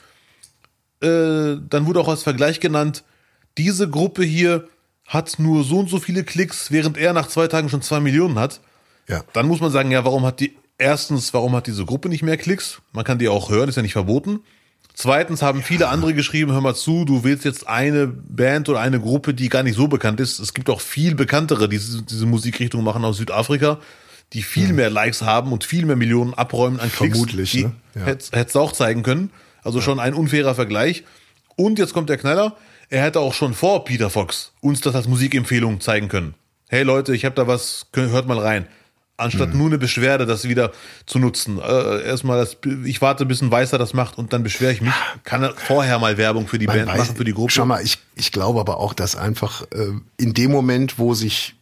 äh, dann wurde auch als Vergleich genannt, diese Gruppe hier hat nur so und so viele Klicks, während er nach zwei Tagen schon zwei Millionen hat. Ja. Dann muss man sagen, ja, warum hat die, erstens, warum hat diese Gruppe nicht mehr Klicks? Man kann die auch hören, ist ja nicht verboten. Zweitens haben viele andere geschrieben, hör mal zu, du willst jetzt eine Band oder eine Gruppe, die gar nicht so bekannt ist. Es gibt auch viel bekanntere, die diese, Musikrichtung machen aus Südafrika, die viel mehr Likes haben und viel mehr Millionen abräumen an Klicks. Vermutlich, die ne? Ja. Hättest hättest du auch zeigen können. Also schon ein unfairer Vergleich. Und jetzt kommt der Knaller. Er hätte auch schon vor Peter Fox uns das als Musikempfehlung zeigen können. Hey Leute, ich habe da was, hört mal rein. Anstatt Mhm. nur eine Beschwerde, das wieder zu nutzen. Äh, erstmal, das, ich warte, bis ein Weißer das macht und dann beschwere ich mich. Kann er vorher mal Werbung für die Man Band weiß- machen, für die Gruppe? Schau mal, ich, ich glaube aber auch, dass einfach äh, in dem Moment, wo sich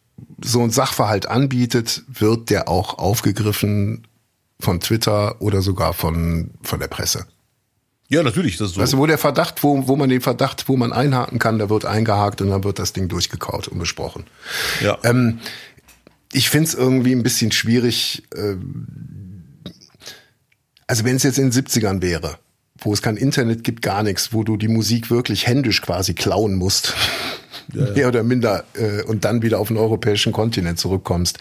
so ein Sachverhalt anbietet, wird der auch aufgegriffen von Twitter oder sogar von, von der Presse. Ja, natürlich, das ist so. Du, wo der Verdacht, wo, wo man den Verdacht, wo man einhaken kann, da wird eingehakt und dann wird das Ding durchgekaut und besprochen. ja. Ähm, ich find's irgendwie ein bisschen schwierig. Äh, also wenn es jetzt in den 70ern wäre, wo es kein Internet gibt, gar nichts, wo du die Musik wirklich händisch quasi klauen musst, mehr oder minder, äh, und dann wieder auf den europäischen Kontinent zurückkommst,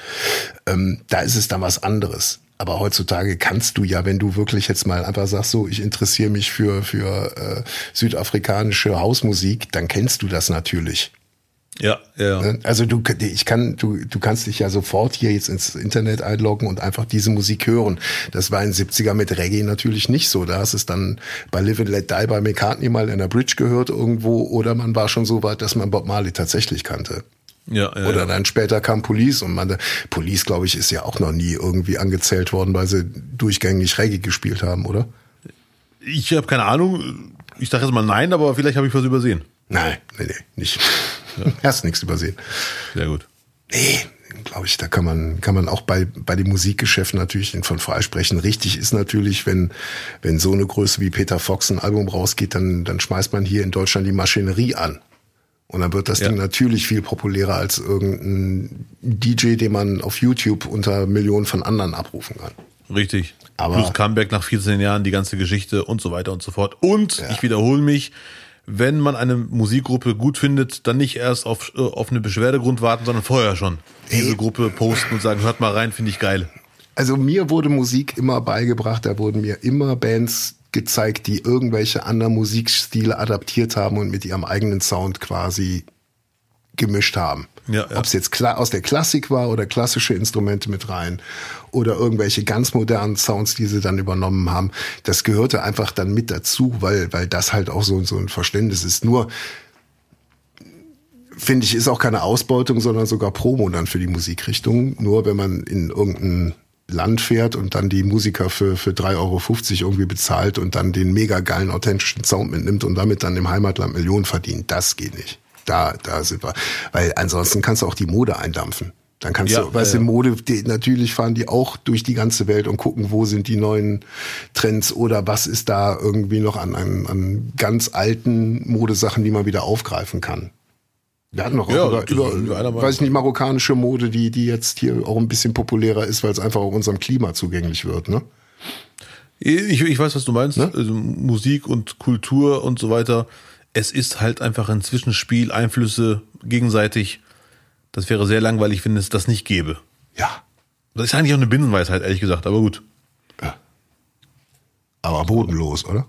ähm, da ist es dann was anderes. Aber heutzutage kannst du ja, wenn du wirklich jetzt mal einfach sagst, so, ich interessiere mich für, für äh, südafrikanische Hausmusik, dann kennst du das natürlich. Ja, ja, ja. Also du, ich kann, du, du kannst dich ja sofort hier jetzt ins Internet einloggen und einfach diese Musik hören. Das war in den 70er mit Reggae natürlich nicht so. Da hast es dann bei Live and Let Die bei McCartney mal in der Bridge gehört irgendwo oder man war schon so weit, dass man Bob Marley tatsächlich kannte. Ja, ja, Oder dann später kam Police und man, Police, glaube ich, ist ja auch noch nie irgendwie angezählt worden, weil sie durchgängig Reggae gespielt haben, oder? Ich habe keine Ahnung. Ich sage jetzt mal nein, aber vielleicht habe ich was übersehen. Nein, nee, nee, nicht. Hast nichts übersehen. Sehr gut. Nee, glaube ich, da kann man, kann man auch bei, bei dem Musikgeschäft natürlich von freisprechen. Richtig ist natürlich, wenn, wenn so eine Größe wie Peter Fox ein Album rausgeht, dann, dann schmeißt man hier in Deutschland die Maschinerie an. Und dann wird das Ja. Ding natürlich viel populärer als irgendein DJ, den man auf YouTube unter Millionen von anderen abrufen kann. Richtig. Aber- Plus Comeback nach 14 Jahren, die ganze Geschichte und so weiter und so fort. Und ich wiederhole mich, wenn man eine Musikgruppe gut findet, dann nicht erst auf, äh, auf eine Beschwerdegrund warten, sondern vorher schon diese Ey. Gruppe posten und sagen, hört mal rein, finde ich geil. Also mir wurde Musik immer beigebracht, da wurden mir immer Bands gezeigt, die irgendwelche anderen Musikstile adaptiert haben und mit ihrem eigenen Sound quasi gemischt haben. Ja, ja. Ob es jetzt aus der Klassik war oder klassische Instrumente mit rein oder irgendwelche ganz modernen Sounds, die sie dann übernommen haben, das gehörte einfach dann mit dazu, weil, weil das halt auch so, so ein Verständnis ist. Nur finde ich, ist auch keine Ausbeutung, sondern sogar Promo dann für die Musikrichtung. Nur wenn man in irgendein Land fährt und dann die Musiker für, für 3,50 Euro irgendwie bezahlt und dann den mega geilen, authentischen Sound mitnimmt und damit dann im Heimatland Millionen verdient, das geht nicht. Da, da sind wir. Weil ansonsten kannst du auch die Mode eindampfen. Dann kannst Ja, du, weißt du, ja, ja. Mode, die, natürlich fahren die auch durch die ganze Welt und gucken, wo sind die neuen Trends oder was ist da irgendwie noch an, an, an ganz alten Modesachen, die man wieder aufgreifen kann. Wir hatten noch Ja, über, über weiß ich nicht, marokkanische Mode, die, die jetzt hier auch ein bisschen populärer ist, weil es einfach auch unserem Klima zugänglich wird, ne? Ich, ich weiß, was du meinst. Also Musik und Kultur und so weiter. Es ist halt einfach ein Zwischenspiel, Einflüsse gegenseitig. Das wäre sehr langweilig, wenn es das nicht gäbe. Ja. Das ist eigentlich auch eine Binsenweisheit, ehrlich gesagt, aber gut. Aber bodenlos, oder?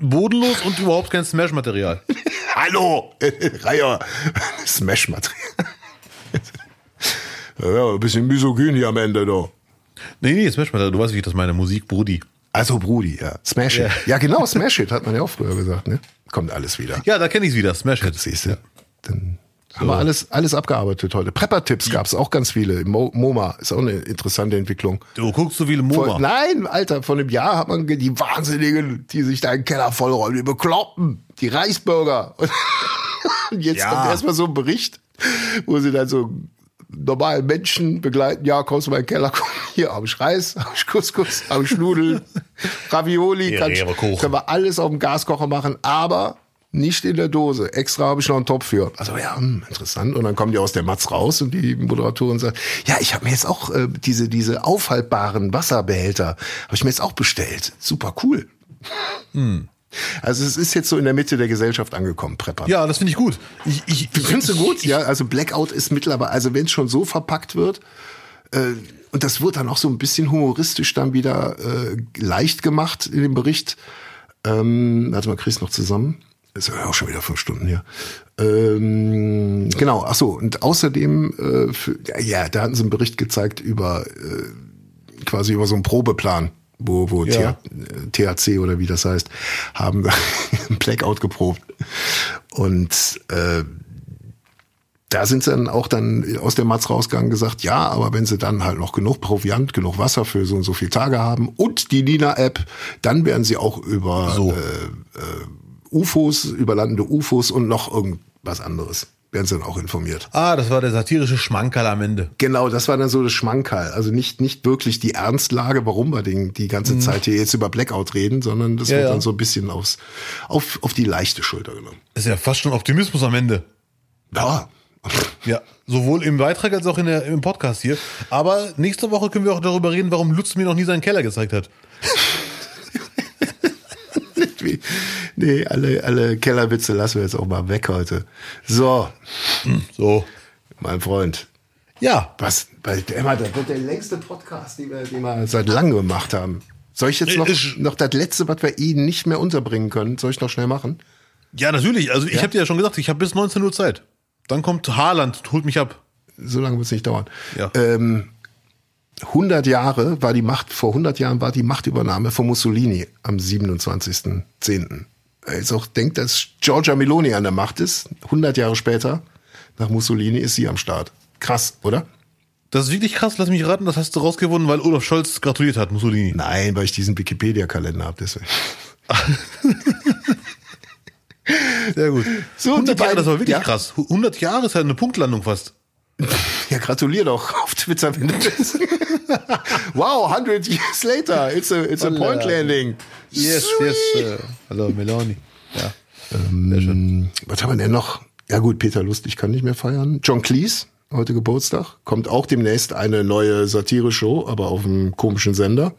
Bodenlos und überhaupt kein Smash-Material. Hallo! Reiher! Smash-Material. ja, ein bisschen misogyn hier am Ende, doch. Nee, nee, Smash-Material, du weißt, wie ich das meine. Musik, Brudi. Also Brudi, ja. Smash It. Ja. Ja, genau, Smash It hat man ja auch früher gesagt, ne? Kommt alles wieder. Ja, da kenne ich wieder, Smash-Hit. Siehst du? Dann haben wir alles, alles abgearbeitet heute. Prepper-Tipps gab es auch ganz viele. Mo MoMA ist auch eine interessante Entwicklung. Du guckst so viele Vor, MoMA. nein, Alter, vor einem Jahr hat man die Wahnsinnigen, die sich da in den Keller vollräumen, die Bekloppen, die Reichsbürger. Und jetzt Ja. kommt erstmal so ein Bericht, wo sie dann so normalen Menschen begleiten. Ja, kommst du mal in den Keller, komm, hier habe ich Reis, habe ich Couscous, habe ich Nudeln, Ravioli, kann ich, können wir alles auf dem Gaskocher machen, aber nicht in der Dose. Extra habe ich noch einen Topf für. Also ja, hm, interessant. Und dann kommen die aus der Matz raus und die Moderatorin sagt, ja, ich habe mir jetzt auch äh, diese, diese aufhaltbaren Wasserbehälter, habe ich mir jetzt auch bestellt. Super cool. Also es ist jetzt so in der Mitte der Gesellschaft angekommen, Prepper. Ja, das finde ich gut. Ich, ich, Findest du gut? Ja, also Blackout ist mittlerweile, also wenn es schon so verpackt wird, äh, und das wird dann auch so ein bisschen humoristisch dann wieder äh, leicht gemacht in dem Bericht. Ähm, warte mal, kriegst noch zusammen? Das ist ja auch schon wieder fünf Stunden hier. Ähm, genau, ach so, und außerdem, äh, für, ja, da hatten sie einen Bericht gezeigt über äh, quasi über so einen Probeplan, wo, wo Ja. TH, THC oder wie das heißt, haben einen Blackout geprobt. Und äh, da sind sie dann auch dann aus der Matz rausgegangen gesagt, ja, aber wenn sie dann halt noch genug Proviant, genug Wasser für so und so viele Tage haben und die Nina-App, dann werden sie auch über So. äh, äh, UFOs, über landende UFOs und noch irgendwas anderes werden sie dann auch informiert. ah, das war der satirische Schmankerl am Ende. Genau, das war dann so das Schmankerl. Also nicht, nicht wirklich die Ernstlage, warum wir den, die ganze Zeit hier jetzt über Blackout reden, sondern das Mhm. Ja, wird ja. dann so ein bisschen aufs, auf, auf die leichte Schulter genommen. Das ist ja fast schon Optimismus am Ende. Ja. Ja, sowohl im Beitrag als auch in der, im Podcast hier. Aber nächste Woche können wir auch darüber reden, warum Lutz mir noch nie seinen Keller gezeigt hat. Nee, alle, alle Kellerwitze lassen wir jetzt auch mal weg heute. So, So. mein Freund. Ja. Was? Weil, Emma, das wird der längste Podcast, den wir, den wir seit langem gemacht haben. Soll ich jetzt noch, Ich- noch das letzte, was wir eh nicht mehr unterbringen können, soll ich noch schnell machen? Ja, natürlich. Also ich habe dir ja schon gesagt, ich habe bis 19 Uhr Zeit. Dann kommt Haaland, holt mich ab. So lange wird es nicht dauern. Ja. Ähm, 100 Jahre war die Macht, vor 100 Jahren war die Machtübernahme von Mussolini am 27.10. Jetzt auch denkt, dass Giorgia Meloni an der Macht ist, 100 Jahre später. nach Mussolini ist sie am Start. Krass, oder? Das ist wirklich krass, lass mich raten, das hast du rausgefunden, weil Olaf Scholz gratuliert hat, Mussolini. Nein, weil ich diesen Wikipedia-Kalender habe, deswegen. Sehr gut. So, 100 die Jahre, das war wirklich ja. krass. 100 Jahre ist ja eine Punktlandung fast. Ja, gratulier doch auf Twitter, wenn du das. wow, 100 years later, it's a, it's a point landing. Yes, Sweet. yes. Äh, hallo, Meloni. Ja. Ähm, was haben wir denn noch? Ja gut, Peter Lustig kann nicht mehr feiern. John Cleese, heute Geburtstag. Kommt auch demnächst eine neue Satire-Show, aber auf einem komischen Sender.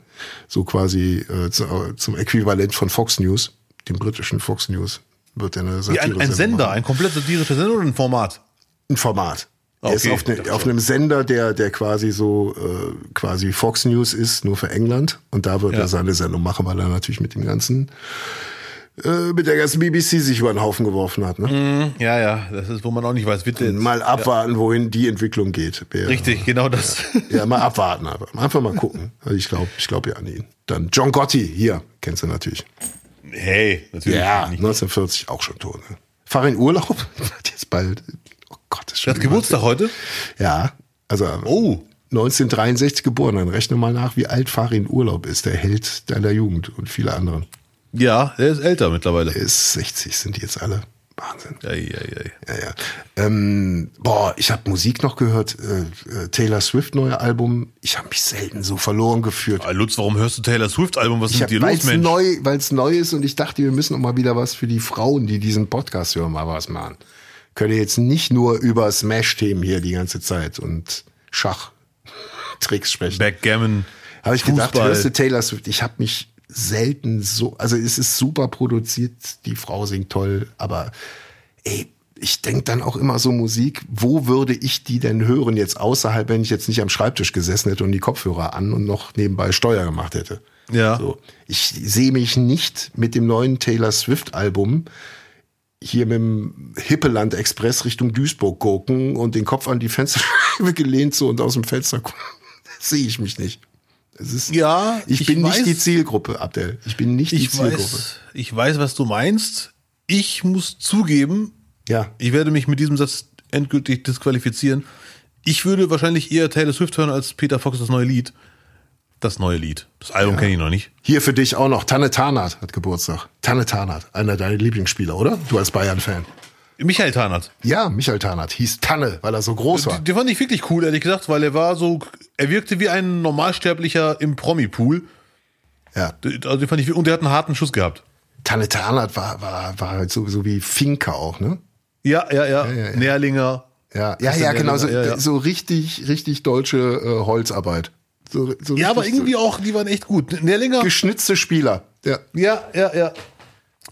So quasi äh, zu, äh, zum Äquivalent von Fox News, dem britischen Fox News. Wird er eine Wie Satire ein, ein Sender, ein komplett satirischer Sender oder ein Format? Ein Format. Ah, Er ist okay. auf, ne, auf einem Sender, der, der quasi so äh, quasi Fox News ist, nur für England. Und da wird Ja. er seine Sendung machen, weil er natürlich mit dem ganzen, äh, mit der ganzen BBC sich über den Haufen geworfen hat. Ne? Ja, ja, das ist, wo man auch nicht weiß, wird der Mal abwarten, wohin die Entwicklung geht. Wer- Richtig, genau das. Ja, mal abwarten, aber einfach mal gucken. Also ich glaube, ich glaube ja an ihn. Dann John Gotti, hier, kennst du natürlich. Hey, natürlich. Ja, nicht. 1940 auch schon tot. Ne? Fahr in Urlaub, hat jetzt bald, oh Gott, ist schon Der hat Geburtstag heute? Ja, also Oh. 1963 geboren. Dann rechne mal nach, wie alt Farin Urlaub ist, der Held deiner Jugend und viele andere. Ja, der ist älter mittlerweile. Er ist 60, sind die jetzt alle. Wahnsinn. Ei, ei, ei. Ja, ja. Ähm, boah, ich habe Musik noch gehört. Äh, äh, Taylor Swift neue Album. Ich habe mich selten so verloren gefühlt. Ah, Lutz, warum hörst du Taylor Swift Album? Was ist Ich mit hab, dir weil los, Mensch? neu, weil es neu ist und ich dachte, wir müssen auch mal wieder was für die Frauen, die diesen Podcast hören, mal was machen. Könnt ihr jetzt nicht nur über Smash-Themen hier die ganze Zeit und Schach-Tricks sprechen. Backgammon. Habe ich gedacht, Fußball. hörst du Taylor Swift? Ich habe mich selten so, also es ist super produziert, die Frau singt toll, aber ey, ich denk dann auch immer so Musik, wo würde ich die denn hören jetzt außerhalb, wenn ich jetzt nicht am Schreibtisch gesessen hätte und die Kopfhörer an und noch nebenbei Steuer gemacht hätte. Ja. So, ich sehe mich nicht mit dem neuen Taylor Swift Album hier mit dem Hippeland Express Richtung Duisburg gucken und den Kopf an die Fensterscheibe gelehnt so und aus dem Fenster gucken. Das sehe ich mich nicht. Ist, Ja, ich, ich bin weiß- nicht die Zielgruppe, Abdel. Ich bin nicht die Ich Zielgruppe. weiß, ich weiß, was du meinst. Ich muss zugeben, Ja, ich werde mich mit diesem Satz endgültig disqualifizieren. Ich würde wahrscheinlich eher Taylor Swift hören als Peter Fox das neue Lied. Das neue Lied. Das Album kenne ich noch nicht. hier für dich auch noch. Tanne Tarnath hat Geburtstag. Tanne Tarnath, einer deiner Lieblingsspieler, oder? Du als Bayern-Fan. Michael Tarnath. Ja, Michael Tarnath hieß Tanne, weil er so groß war. Den fand ich wirklich cool, ehrlich gesagt, weil er war so, er wirkte wie ein Normalsterblicher im Promi-Pool. Ja. Also den fand ich, und der hat einen harten Schuss gehabt. Tanne Tarnath war, war, war halt so, so wie Finke auch, ne? Ja, ja, ja. ja, ja. Nährlinger. Ja, ja, ja, genau, so, ja, ja. so richtig, richtig deutsche äh, Holzarbeit. So, so Ja, aber irgendwie auch, die waren echt gut. Nährlinger. so geschnitzte Spieler. Ja. Ja, ja, ja.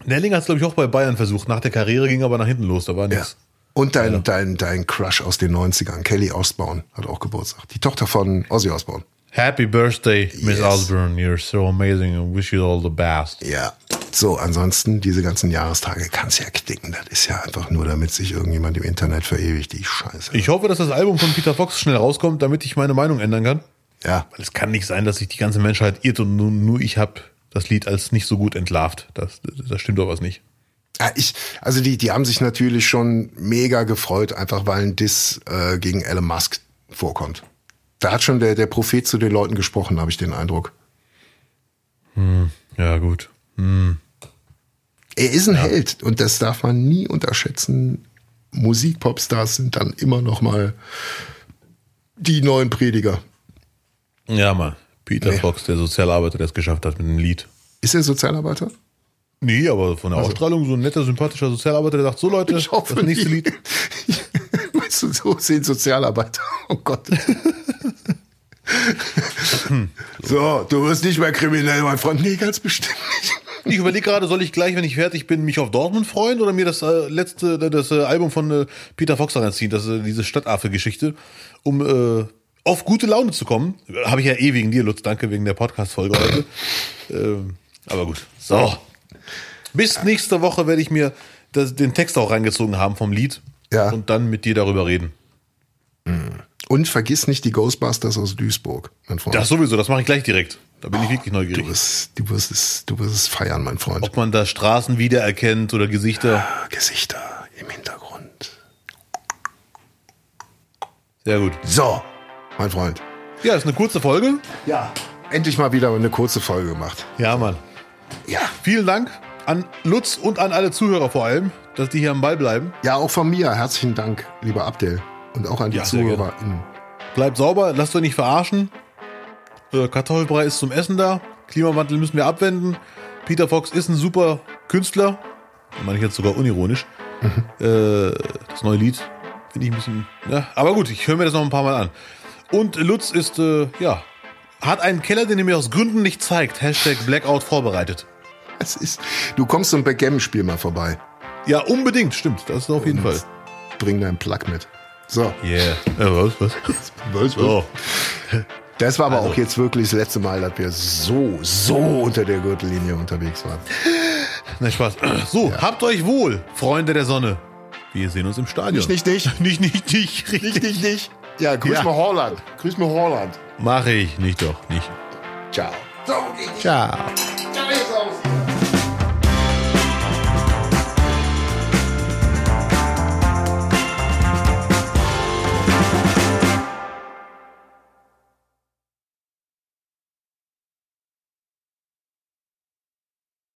Nährlinger hat es, glaube ich, auch bei Bayern versucht. Nach der Karriere ging aber nach hinten los. Da war ja. nichts. Und dein, dein, dein Crush aus den 90ern, Kelly Osbourne, hat auch Geburtstag. Die Tochter von Ozzy Osbourne. Happy Birthday, Miss Yes. Osborne. You're so amazing and wish you all the best. Ja. So, ansonsten, diese ganzen Jahrestage kannst ja knicken. Das ist ja einfach nur, damit sich irgendjemand im Internet verewigt, die Scheiße. Ich hoffe, dass das Album von Peter Fox schnell rauskommt, damit ich meine Meinung ändern kann. ja. Weil es kann nicht sein, dass sich die ganze Menschheit irrt und nur, nur ich habe das Lied als nicht so gut entlarvt. Das, das stimmt doch was nicht. Ja, ich, also die, die haben sich natürlich schon mega gefreut, einfach weil ein Diss äh, gegen Elon Musk vorkommt. Da hat schon der, der Prophet zu den Leuten gesprochen, habe ich den Eindruck. Ja, gut. Er ist ein Held und das darf man nie unterschätzen. Musikpopstars sind dann immer noch mal die neuen Prediger. Ja, mal. Peter Nee. Fox, der Sozialarbeiter, der es geschafft hat mit dem Lied. Ist er Sozialarbeiter? Nee, aber von der Ausstrahlung so ein netter, sympathischer Sozialarbeiter, der sagt, so Leute, Ich hoffe das nächste. Lied. weißt du, so sehen Sozialarbeiter. Oh Gott. so, du wirst nicht mehr kriminell, mein Freund. Nee, ganz bestimmt nicht. Ich überlege gerade, soll ich gleich, wenn ich fertig bin, mich auf Dortmund freuen oder mir das äh, letzte, das äh, Album von äh, Peter Fox reinziehen, das äh, diese Stadtaffe-Geschichte, um äh, auf gute Laune zu kommen. Habe ich ja eh wegen dir, Lutz, danke wegen der Podcast-Folge heute. ähm, aber gut. So. Bis nächste Woche werde ich mir das, den Text auch reingezogen haben vom Lied Ja. und dann mit dir darüber reden. Und vergiss nicht die Ghostbusters aus Duisburg, mein Freund. Das sowieso, das mache ich gleich direkt. Da bin ich wirklich du, neugierig. wirst, du, wirst es, du wirst es feiern, mein Freund. Ob man da Straßen wiedererkennt oder Gesichter. Gesichter im Hintergrund. Sehr gut. So, mein Freund. Ja, ist eine kurze Folge. Ja. Endlich mal wieder eine kurze Folge gemacht. Ja, Mann. Ja. Vielen Dank an Lutz und an alle Zuhörer vor allem, dass die hier am Ball bleiben. Ja, auch von mir herzlichen Dank, lieber Abdel. Und auch an die Ja, Zuhörer. Bleibt sauber, lasst euch nicht verarschen. Äh, Kartoffelbrei ist zum Essen da. Klimawandel müssen wir abwenden. Peter Fox ist ein super Künstler. Meine ich jetzt sogar unironisch. Äh, das neue Lied finde ich ein bisschen. Ja, aber gut, ich höre mir das noch ein paar Mal an. Und Lutz ist, äh, ja, hat einen Keller, den er mir aus Gründen nicht zeigt. Hashtag Blackout vorbereitet. Es ist, du kommst zum Backgammon-Spiel mal vorbei. Ja, unbedingt, stimmt. Das ist auf jeden Fall. Bring deinen Plug mit. So. Yeah. Äh, was, was? Was, Oh. Das war aber Also. auch jetzt wirklich das letzte Mal, dass wir so, so unter der Gürtellinie unterwegs waren. Na, Spaß. So, habt euch wohl, Freunde der Sonne. Wir sehen uns im Stadion. Nicht, nicht, nicht. Nicht, nicht, nicht. Richtig. Nicht, nicht, nicht. Ja, grüß Ja. mal Holland. Grüß mal Holland. Mach ich. Nicht doch, nicht. Ciao. Ciao.